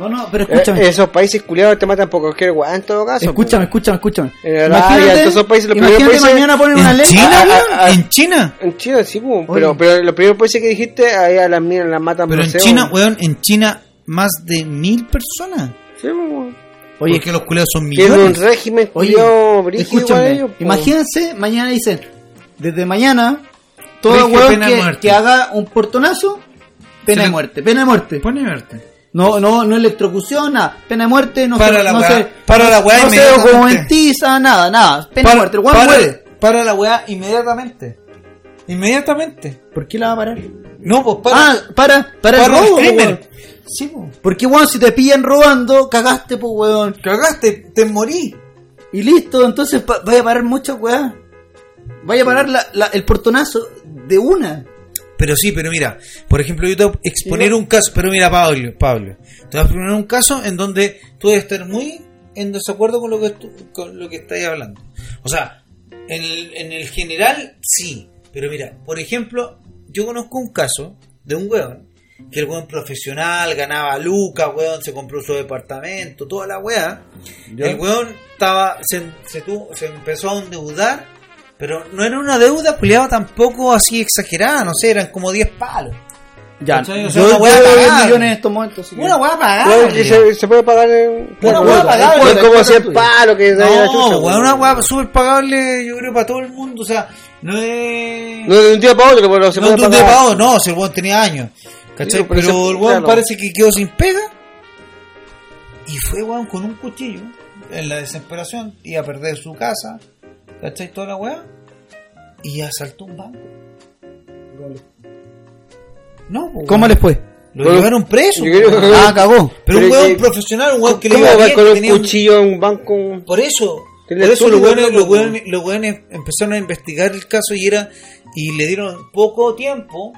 No, no, pero Eh, escúchame. esos países culiados te matan por cualquier weá en todo caso. escúchame, escúchame, escúchame. En todos esos países, los imagínate países- mañana ponen una ¿En ley. China, weón? ah, ah. ¿En China? En China sí, pues, Oye. pero, pero los primeros países que dijiste, ahí a las minas las matan Pero en China, weón, en China más de mil personas. Sí, pues, weón. Oye, Porque los culeos son Tienen un millones. régimen Oye, culiado brígido igual escúchame, ellos, pues. imagínense, mañana dicen, desde mañana, todo pena de que, muerte. que haga un portonazo, pena de muerte, pena de muerte. Pone verte. No, no, no electrocución, nada, pena de muerte, no Para se, la no weá, se, para no, la weá no se documentiza, nada, nada, pena de muerte, el weón para, muere. para la weá inmediatamente. Inmediatamente. ¿Por qué la va a parar? No, pues para. ah, para, para, el para el robo, crimen. weón. Sí, pues. Porque weón, si te pillan robando, cagaste, pues weón. Cagaste, te morí. Y listo, entonces vaya a parar muchas weá. Vaya a parar la, la- el portonazo de una. Pero sí, pero mira, por ejemplo, yo te voy a exponer un caso, pero mira, Pablo, Pablo, te voy a exponer un caso en donde tú debes estar muy en desacuerdo con lo que tú- con lo que estáis hablando. O sea, en el, en el general sí, pero mira, por ejemplo, yo conozco un caso de un weón que el weón profesional ganaba lucas, weón, se compró su departamento, toda la weá. El weón estaba, se, se, tuvo- se empezó a endeudar, pero no era una deuda culiada tampoco así exagerada, no sé, eran como 10 palos. Ya, yo, una yo weá doy pagada. millones en estos momentos. así Una. Claro, que se, se puede pagar en. Una pagable. Es como Cuatro si es tuyos. palo que chucha, No, weón. una weá súper pagable, yo creo, para todo el mundo. O sea, no es. No de un día para otro, pero se no puede de un día pagar. para otro, no, si el weón tenía años. ¿Cachai? Sí, pero pero ese- el weón claro. parece que quedó sin pega. Y fue, weón, con un cuchillo. En la desesperación. Iba a perder su casa. ¿Cachai? Toda la weá. Y asaltó un banco. No, pues, ¿Cómo les fue? Lo Bueno, llevaron preso. yo creo weón. que- Ah, cagó. Pero un weón profesional, un weón que le ¿Cómo iba va bien, con un cuchillo en un banco? Por eso, por eso los weones, los, weones, los weones empezaron a investigar el caso y era y le dieron poco tiempo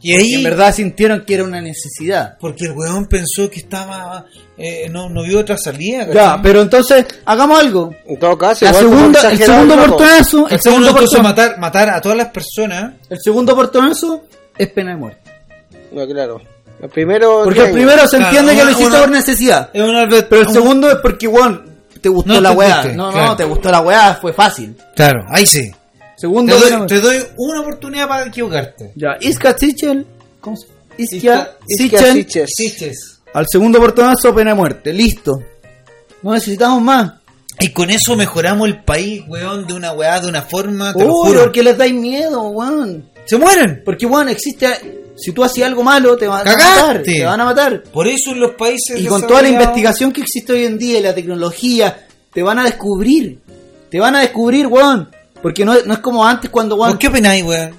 y ahí En verdad sintieron que era una necesidad. porque el weón pensó que estaba eh, no, no vio otra salida Ya, pero entonces, hagamos algo. En todo caso, La segunda, el segundo portonazo, el segundo portonazo, matar matar a todas las personas el segundo portonazo es pena de muerte. No, claro. El primero. Porque el primero se Claro, entiende que lo hiciste una- por necesidad. es una albe- Pero el un- segundo es porque, weón, te gustó No la te weá. guste, No, claro. no, te gustó la weá, fue fácil. claro ahí sí Segundo, doy, te doy una oportunidad para equivocarte Ya, Iska Sichel. ¿Cómo se Sichel. Siches. Al segundo portonazo, pena de muerte. Listo. No necesitamos más. y con eso mejoramos el país weón de una weá de una forma te lo Uy, juro porque les dais miedo, weón. se mueren Porque, weón, existe. Si tú hacías algo malo, te van a matar. Te van a matar. Por eso en los países Y con toda la investigación que existe hoy en día y la tecnología, te van a descubrir. Te van a descubrir, weón. Porque no, no es como antes cuando. ¿Por qué opináis, weón?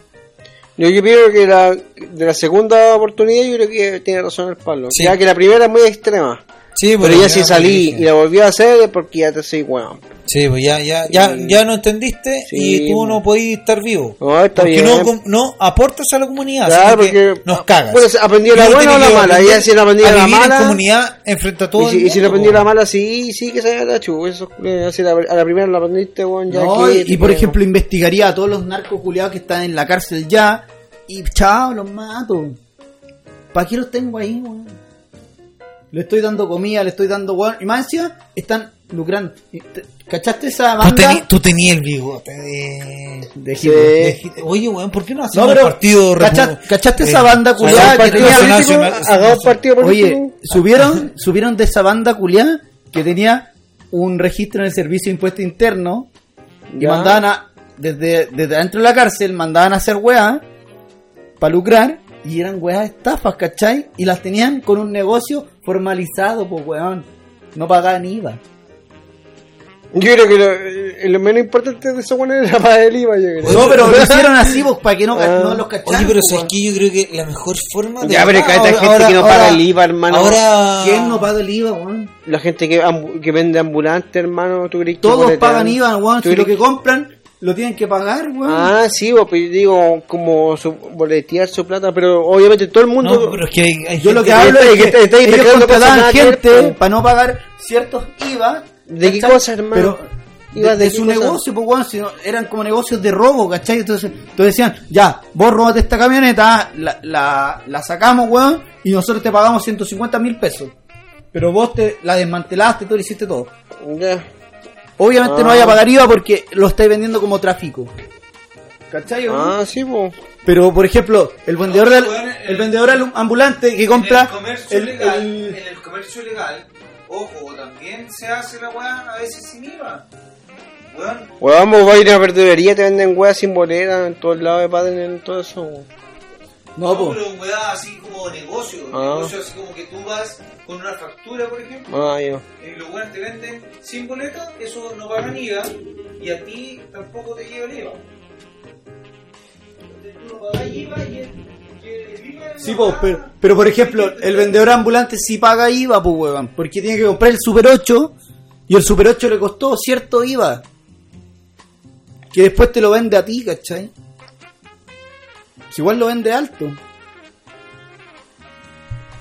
Yo, yo creo que la, de la segunda oportunidad, yo creo que tiene razón el palo. Sí. Ya que la primera es muy extrema. Sí, Pero ya si salí y la volví a hacer es porque ya te soy weón. Sí, pues ya, ya, ya, ya no entendiste Sí, y tú no pues. podís estar vivo. No, está porque bien. no, no aportas a la comunidad, Claro, porque- nos cagas. Bueno, ¿aprendí Y la buena o la mala? Ya si la aprendí a la mala- en comunidad enfrente a todo Y si, el y si la aprendí la weón. mala, sí, sí que se la chu. Eso, eh, si la- a la primera la aprendiste, weón, ya No, que y, y por ejemplo, investigaría a todos los narcos culiados que están en la cárcel ya. Y chao, los mato. ¿Para qué los tengo ahí, weón? Le estoy dando comida, le estoy dando weón. Y más encima, están lucrando. ¿Cachaste esa Tú, banda? tení- tú tenías el bigote de... De. Hitler. Oye, weón, ¿por qué no No, hacemos pero, un partido... ¿cacha- repu- ¿cachaste eh, esa banda culiada un que tenía nacional- político? Hagamos partido político. Oye, subieron, subieron de esa banda culiada que tenía un registro en el servicio de impuesto interno y Ya. mandaban a, desde, desde dentro de la cárcel, mandaban a hacer weá para lucrar y eran weas estafas, ¿cachai? Y las tenían con un negocio formalizado, pues weón. No pagaban IVA. Yo creo que lo, eh, lo menos importante de eso, weón, era para el IVA, yo creo. No, pero lo hicieron así, pues, para que no, Ah. no los cacharan. Oye, pero ¿sabes qué? Yo creo que la mejor forma de... Ya, pero hay tanta ahora- gente que no ahora- paga el IVA, hermano. Ahora... ¿Quién no paga el IVA, weón? La gente que, que vende ambulante, hermano, ¿tú crees que Todos pagan IVA, weón. ¿Tú Si lo que compran, lo tienen que pagar, weón. Ah, sí, vos, yo digo, como su, boletear su plata, pero obviamente todo el mundo... No, pero es que hay, hay Yo lo que hablo es que que está ellos cosas contrataban ver, gente po. para no pagar ciertos IVA. ¿De qué ¿cachai? cosa, hermano? Pero ¿IVA de, de de qué su cosa? negocio, pues, weón, si no- eran como negocios de robo, ¿cachai? Entonces, entonces decían, ya, vos robate esta camioneta, la, la, la sacamos, weón, y nosotros te pagamos 150 mil pesos. Pero vos te la desmantelaste, tú le hiciste todo. Ya. Obviamente Ah. no vaya a pagar IVA porque lo estáis vendiendo como tráfico. ¿Cachai? Ah, sí, pues. Pero, por ejemplo, el vendedor, del- el el- vendedor al- ambulante que compra... En el comercio el- legal, el- en el comercio legal, ojo, también se hace la weá a veces sin IVA. Weón, Weón, vos vas a ir a una verdulería, te venden weas sin bolera en todos lados de padre, en todo eso. weón. No, pero weá así como negocio. Ah. Negocio así como que tú vas con una factura, por ejemplo, Ah, yo. y los weones te venden sin boleta, eso no pagan IVA, y a ti tampoco te lleva el IVA. Tú no pagas IVA y el, Sí, po, pero, pero por ejemplo, el vendedor ambulante sí paga IVA, pues, weón. Porque tiene que comprar el Super 8 y el Super 8 le costó cierto IVA. Que después te lo vende a ti, ¿cachai? Si igual lo vende alto.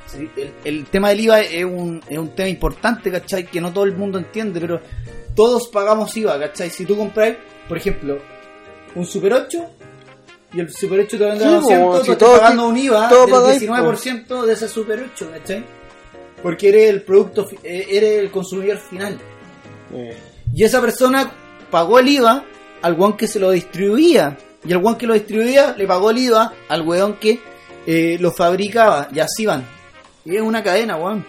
Sí, el, el tema del IVA es un, es un tema importante, ¿cachai? Que no todo el mundo entiende, pero todos pagamos IVA, ¿cachai? Si tú compras, por ejemplo, un Super 8 y el Super 8 te vende a 200, po, tú si estás pagando un IVA del pagáis, 19% de ese Super 8, ¿cachai? Porque eres el producto, eh, eres el consumidor final. Eh. Y esa persona pagó el IVA al weón que se lo distribuía. Y el weón que lo distribuía le pagó el IVA al weón que eh, lo fabricaba. Y así van. Y es una cadena, weón.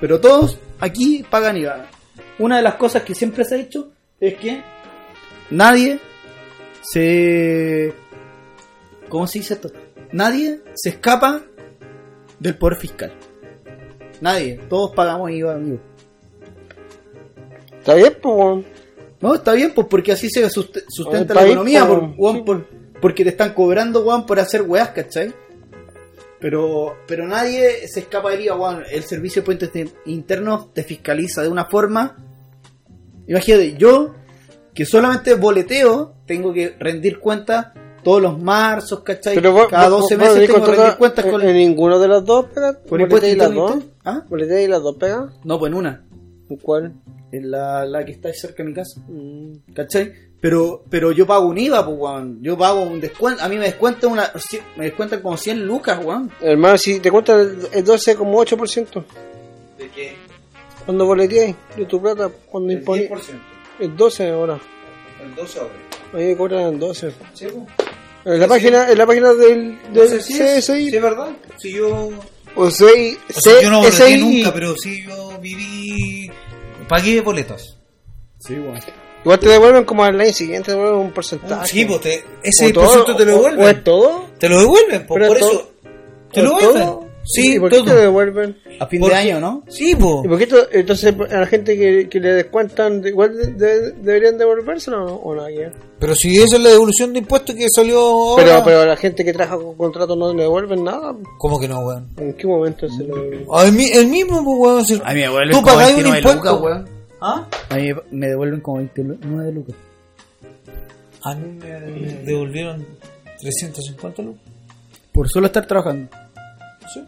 Pero todos aquí pagan IVA. Una de las cosas que siempre se ha hecho es que nadie se... ¿Cómo se dice esto? Nadie se escapa del poder fiscal. Nadie. Todos pagamos IVA, amigo. Está bien, pues. No, está bien, pues porque así se suste- sustenta la economía, po, por, weón, sí. por- porque te están cobrando, weón, por hacer weas, ¿cachai? Pero, pero nadie se escapa del IVA, weón. El servicio de puentes internos te fiscaliza de una forma. Imagínate, yo, que solamente boleteo, tengo que rendir cuentas todos los marzos, ¿cachai? Pero vos, Cada vos- 12 vos meses tengo que rendir cuentas en, con, en ninguno de las dos pegas. con impuestos ¿Boleteáis las dos? ¿Ah? ¿Boleteáis las dos pegas? No, pues en una. ¿En ¿Cuál? En la, la que está ahí cerca de mi casa. Mm. ¿Cachai? Pero, pero yo pago un IVA, pues, weón. Yo pago un descuento. A mí me descuentan una, me descuentan como 100 lucas, weón. Hermano, si te cuesta el el 12,8%. ¿De qué? Cuando boleteáis de tu plata, cuando El impones. 10%. El 12 ahora. El 12 ahora. Ahí me cobran el 12. ¿Sí, po? En la página, en la página del, del Sí, sí, es, CSI. sí, es verdad. Si yo, O CSI. o sea, yo no CSI. nunca, pero sí yo viví. Pagué boletas. Sí. Igual te devuelven como al año siguiente, te devuelven un porcentaje. Sí, pues te, ese por ciento te lo devuelven. ¿O es todo? Te lo devuelven, Pero por todo- eso. Te ¿O lo devuelven. Sí, ¿Y por qué todo. te devuelven? A fin de año, ¿no? Sí, po. ¿Y por qué to- entonces a la gente que, que le descuentan, igual de- de- deberían devolvérselo o, o no? Pero si esa es la devolución de impuestos que salió ahora. Pero, pero a la gente que trabaja con contrato no le devuelven nada. ¿Cómo que no, weón? ¿En qué momento se lo devuelven? El, mi- el mismo, pues, weón. si- A mí me devuelven Tú como pagáis un 29 impuesto. lucas, weón. ¿Ah? A mí me devuelven como 29 lucas. A mí me devolvieron 350 lucas. Por solo estar trabajando. Sí.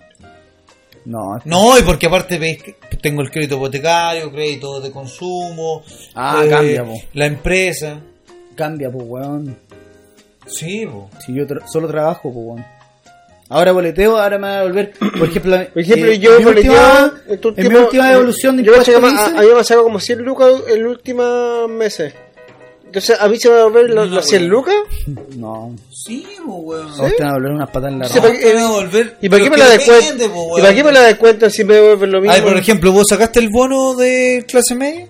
No, No, y porque aparte veis que tengo el crédito hipotecario, crédito de consumo. eh, Ah, cambia, po. La empresa. cambia, pues, weón. Sí, po. Si yo tra- solo trabajo, pues, weón. Ahora boleteo, ahora me va a devolver. Por [CLEARS THROAT] ejemplo, Por ejemplo, eh, yo en mi boleteo última, en tu en mi última devolución de yo que me- que a, a mí me como 100 lucas en los últimos meses. Entonces, ¿a mí se me va a devolver los, No, los 100 weón. lucas? No, Sí, weón. a usted me va a devolver unas patas en la Sí, qué- te van a devolver. ¿Y para qué me la descuentan? ¿Y para qué me la descuentan si me devuelven lo mismo? Ay, por ejemplo, ¿vos sacaste el bono de clase media?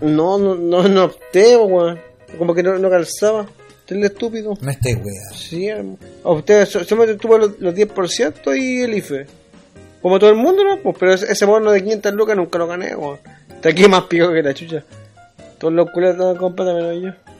No, no, no, no opté, weón. Como que no, no calzaba. Usted es estúpido. No estés, weón. Sí, hermano. A usted so- solamente tuvo los, los 10% y el IFE. Como todo el mundo, ¿no? Pues, pero ese, ese bono de 500 lucas nunca lo gané, weón. Está aquí más pico que la chucha. Todos los culos estaban comprados menos yo.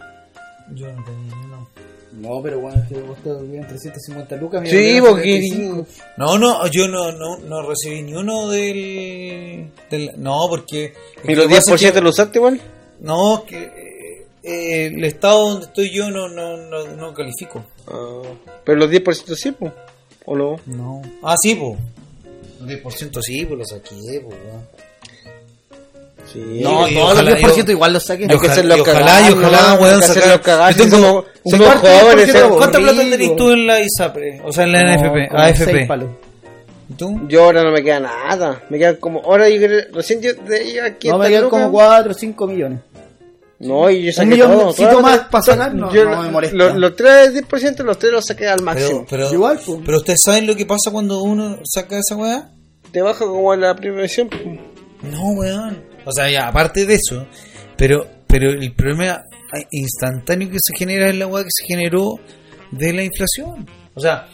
Yo no tenía ni uno. No, pero bueno, es que vos te devolvían 350 lucas. me Sí, porque... 75. No, no, yo no, no, no recibí ni uno del, del no, porque ¿Y lo los que pasa es 10% que- lo usaste igual? no, que eh, eh, el estado donde estoy yo no, no, no, no califico. Ah, pero los 10% sí, pues. ¿O no? No. Ah, sí, pues. El 10% sí, pues lo saqué, pues. Sí. No, todos los 10% yo- igual los saqué. Hay que ojalá- hacerlo ojalá, y ojalá, ¿no? weón, Hay que hacerlo sacar-. Yo tengo- somos un somos cuarto jóvenes, ¿Cuánta plata tenés tú en la ISAPRE? O sea, en la No, NFP, AFP. seis palos. ¿Y tú? Yo ahora no me queda nada. Me quedan como. Ahora yo creo- recién yo de aquí. No, me quedan como 4 o 5 millones. No, y yo saqué millón todo. todo- más para sacar, no, yo no me molesta. Los, los 3 10%, los 3 los saqué al máximo. Pero, pero, Igual, pues. pero ustedes saben lo que pasa cuando uno saca esa weá. Te baja como la prevención. No, weón. O sea, ya, aparte de eso, pero, pero el problema instantáneo que se genera es la weá que se generó de la inflación. O sea,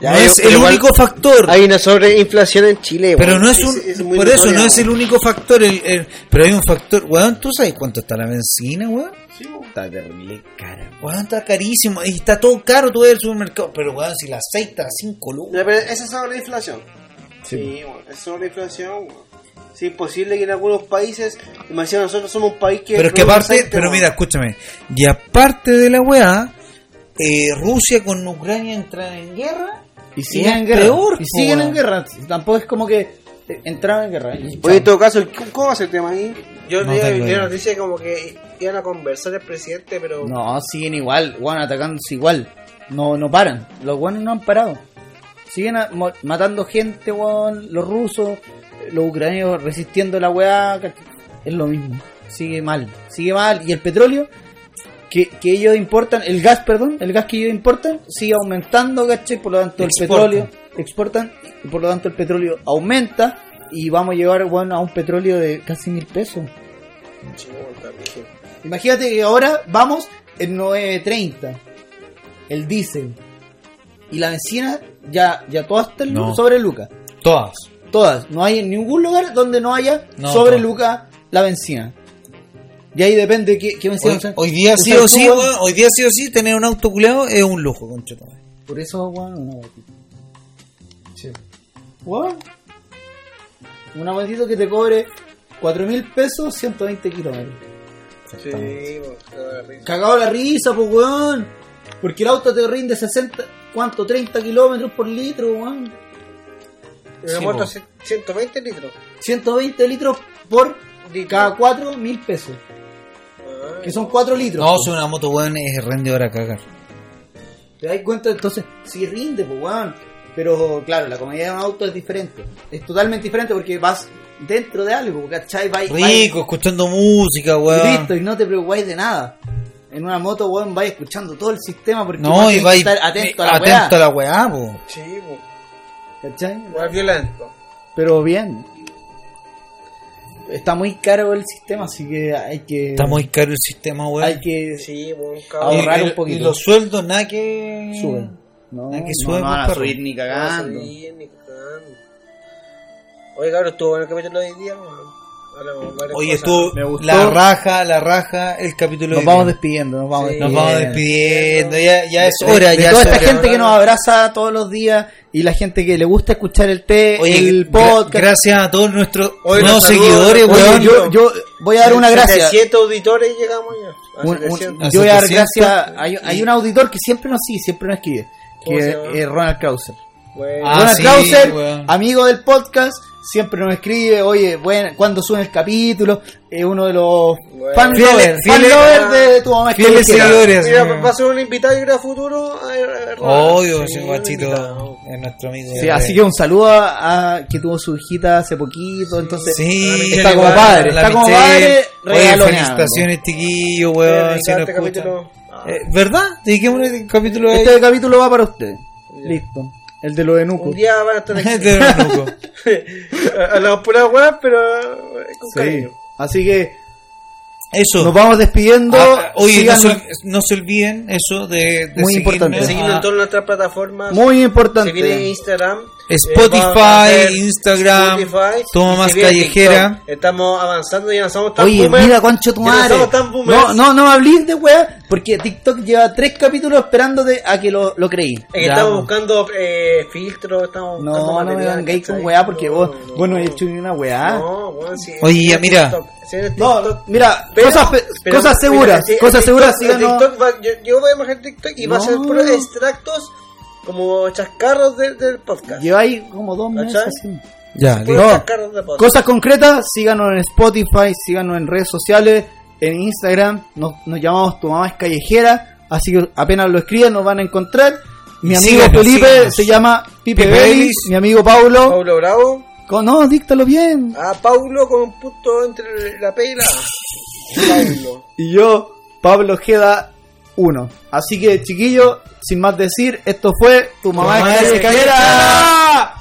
Ya, no es el único factor. Hay una sobreinflación en Chile. Pero no es un, muy por eso notoria, no es el único factor, el, el- pero hay un factor, weón, ¿tú sabes cuánto está la benzina, weón? Está terrible cara. Weón, está carísimo, y está todo caro, ves el supermercado, pero weón, si aceite está a 5 lucas. Ya, pero esa es sobreinflación. Sí, weón, es sobreinflación. weón. Sí, es posible que en algunos países, imagínate, nosotros somos un país que. Pero es que aparte, aceite, pero mira, escúchame, y aparte de la weá, eh, Rusia con Ucrania entran en guerra, Y siguen en guerra. peor, y siguen en guerra. Tampoco es como que eh, entraron en guerra. y Oye, en todo caso, ¿cómo- ¿cómo va el tema ahí? Yo No vi una noticia como que iban a conversar el presidente, pero. No, siguen igual, weón, atacándose igual. No, no paran. Los weones no han parado. Siguen a- mo- matando gente, weón. Los rusos, los ucranianos resistiendo la weá. Es lo mismo. Sigue mal. Sigue mal. Y el petróleo que, que ellos importan, el gas, perdón, el gas que ellos importan sigue aumentando, ¿cachai? Por lo tanto, el Exportan. petróleo exportan y por lo tanto el petróleo aumenta y vamos a llegar, bueno, a un petróleo de casi mil pesos. Imagínate que ahora vamos en 9.30. El diésel. Y la benzina ya, ya todas están No. sobre Lucas. todas. Todas. No hay en ningún lugar donde no haya No, sobre. Lucas la benzina. Y ahí depende qué, qué benzina Hoy, usan. hoy día sí o sí, weón, hoy día sí o sí, tener un auto culeado es un lujo, concha. Por eso, weón, una botita. Weón. Una que te cobre 4 mil pesos, 120 kilómetros. Sí. Cagado la risa, pues, weón. Porque el auto te rinde 60, ¿cuánto? 30 kilómetros por litro, weón. Sí, hace 120 litros. 120 litros por cada 4 mil pesos. Ah, Que son 4 litros. No, si una moto, weón, es rendidora a cagar. ¿Te das cuenta? Entonces, sí rinde, pues, weón. Pero, claro, la comodidad de un auto es diferente. Es totalmente diferente porque vas dentro de algo, ¿cachai? Vais, vais- Rico, escuchando música, y weón. listo, y no te preocupáis de nada. En una moto, weón, vais escuchando todo el sistema porque No, y tenés va que estar atento a la atento a weá, la weá, po. Sí, po. ¿Cachai? Igual violento. Pero bien. Está muy caro el sistema, así que hay que... Está muy caro el sistema, weón. Hay que Sí, ahorrar y- un poquito. Y los sueldos, nada que. suben. No, Nada que no, suben, no van a perro. subir ni No va a cagando. subir ni cagando. Oye, cabrón, estuvo bueno el capítulo de hoy día, weón. Oye, cosas. estuvo Me gustó. la raja, la raja, el capítulo Nos de vamos despidiendo, nos vamos Sí. Nos despidiendo. vamos despidiendo, ya, ya es hora, de ya toda es esta hora. gente que nos abraza todos los días y la gente que le gusta escuchar el té, Oye, el gra- podcast. gracias a todos nuestros Oye, nuevos los saludos, seguidores, weón. yo, yo voy a dar una gracia. 700 auditores y llegamos ya. A Un- un- 700. a yo voy a dar 700, gracias. Hay, hay un auditor que siempre nos sigue, siempre nos escribe. ¿Cómo Que es Ronald Krauser. Bueno, Ah, Ronald sí, Krauser, weón. amigo del podcast, siempre nos escribe, oye, bueno, cuando suben el capítulo, es uno de los Bueno. fan Fieles- lover, fan lover de tu mamá. Fieles seguidores. Mira, va a ser un invitado yo creo a futuro. a- a- a- Obvio, sí, ese un guachito es nuestro amigo. Sí, así que un saludo a, a- que tuvo su hijita hace poquito, entonces Sí, está como padre, la está como padre Oye, felicitaciones, a weón. Si nos este escuchan. capítulo. Ah, Eh, ¿Verdad? El capítulo a Este capítulo va para usted. Listo. El de los enucos. Un día van a estar aquí. De Renuco. Hablamos [LAUGHS] pura weá, pero eh, con Sí. cariño. Así que Eso. nos vamos despidiendo. Ah, oye, no se, no se olviden eso de, de Muy seguirnos importante. Seguirnos a en todas nuestras plataformas. muy importante. Se viene Instagram. Spotify, eh, Instagram, Spotify, es viene Callejera. Estamos avanzando y avanzamos tan Oye, boomer, mira, concho tu no madre. somos. No, no, no me hablís de weá, porque TikTok lleva tres capítulos esperándote a que lo, lo creí. Es que estamos buscando eh, filtros, estamos buscando No, no me vengáis con weá, porque No, vos, no, vos no no. has hecho ni una weá. No, weón, sí, Oye, ya, mira. TikTok, sí, No, mira, Pero- cosas, pe- pero- cosas seguras, sí, cosas el seguras, TikTok- síganos. TikTok va- yo, yo voy a bajar TikTok y va a ser No. puros extractos como chascarros de- del podcast. Lleváis como dos meses así. Ya, No. Cosas concretas, síganos en Spotify, síganos en redes sociales, en Instagram, nos, nos llamamos Tu Mamá es Callejera, así que apenas lo escriban nos van a encontrar. Mi amigo síganos, Felipe síganos. se llama Pipe mi amigo Paulo. Paulo Bravo. Con- no, díctalo bien. Ah, Paulo con un punto entre la P y la A. Paulo. [LAUGHS] Y yo, Pablo Ojeda 1. Así que, chiquillo, sin más decir, esto fue Tu mamá, mamá es es callequera.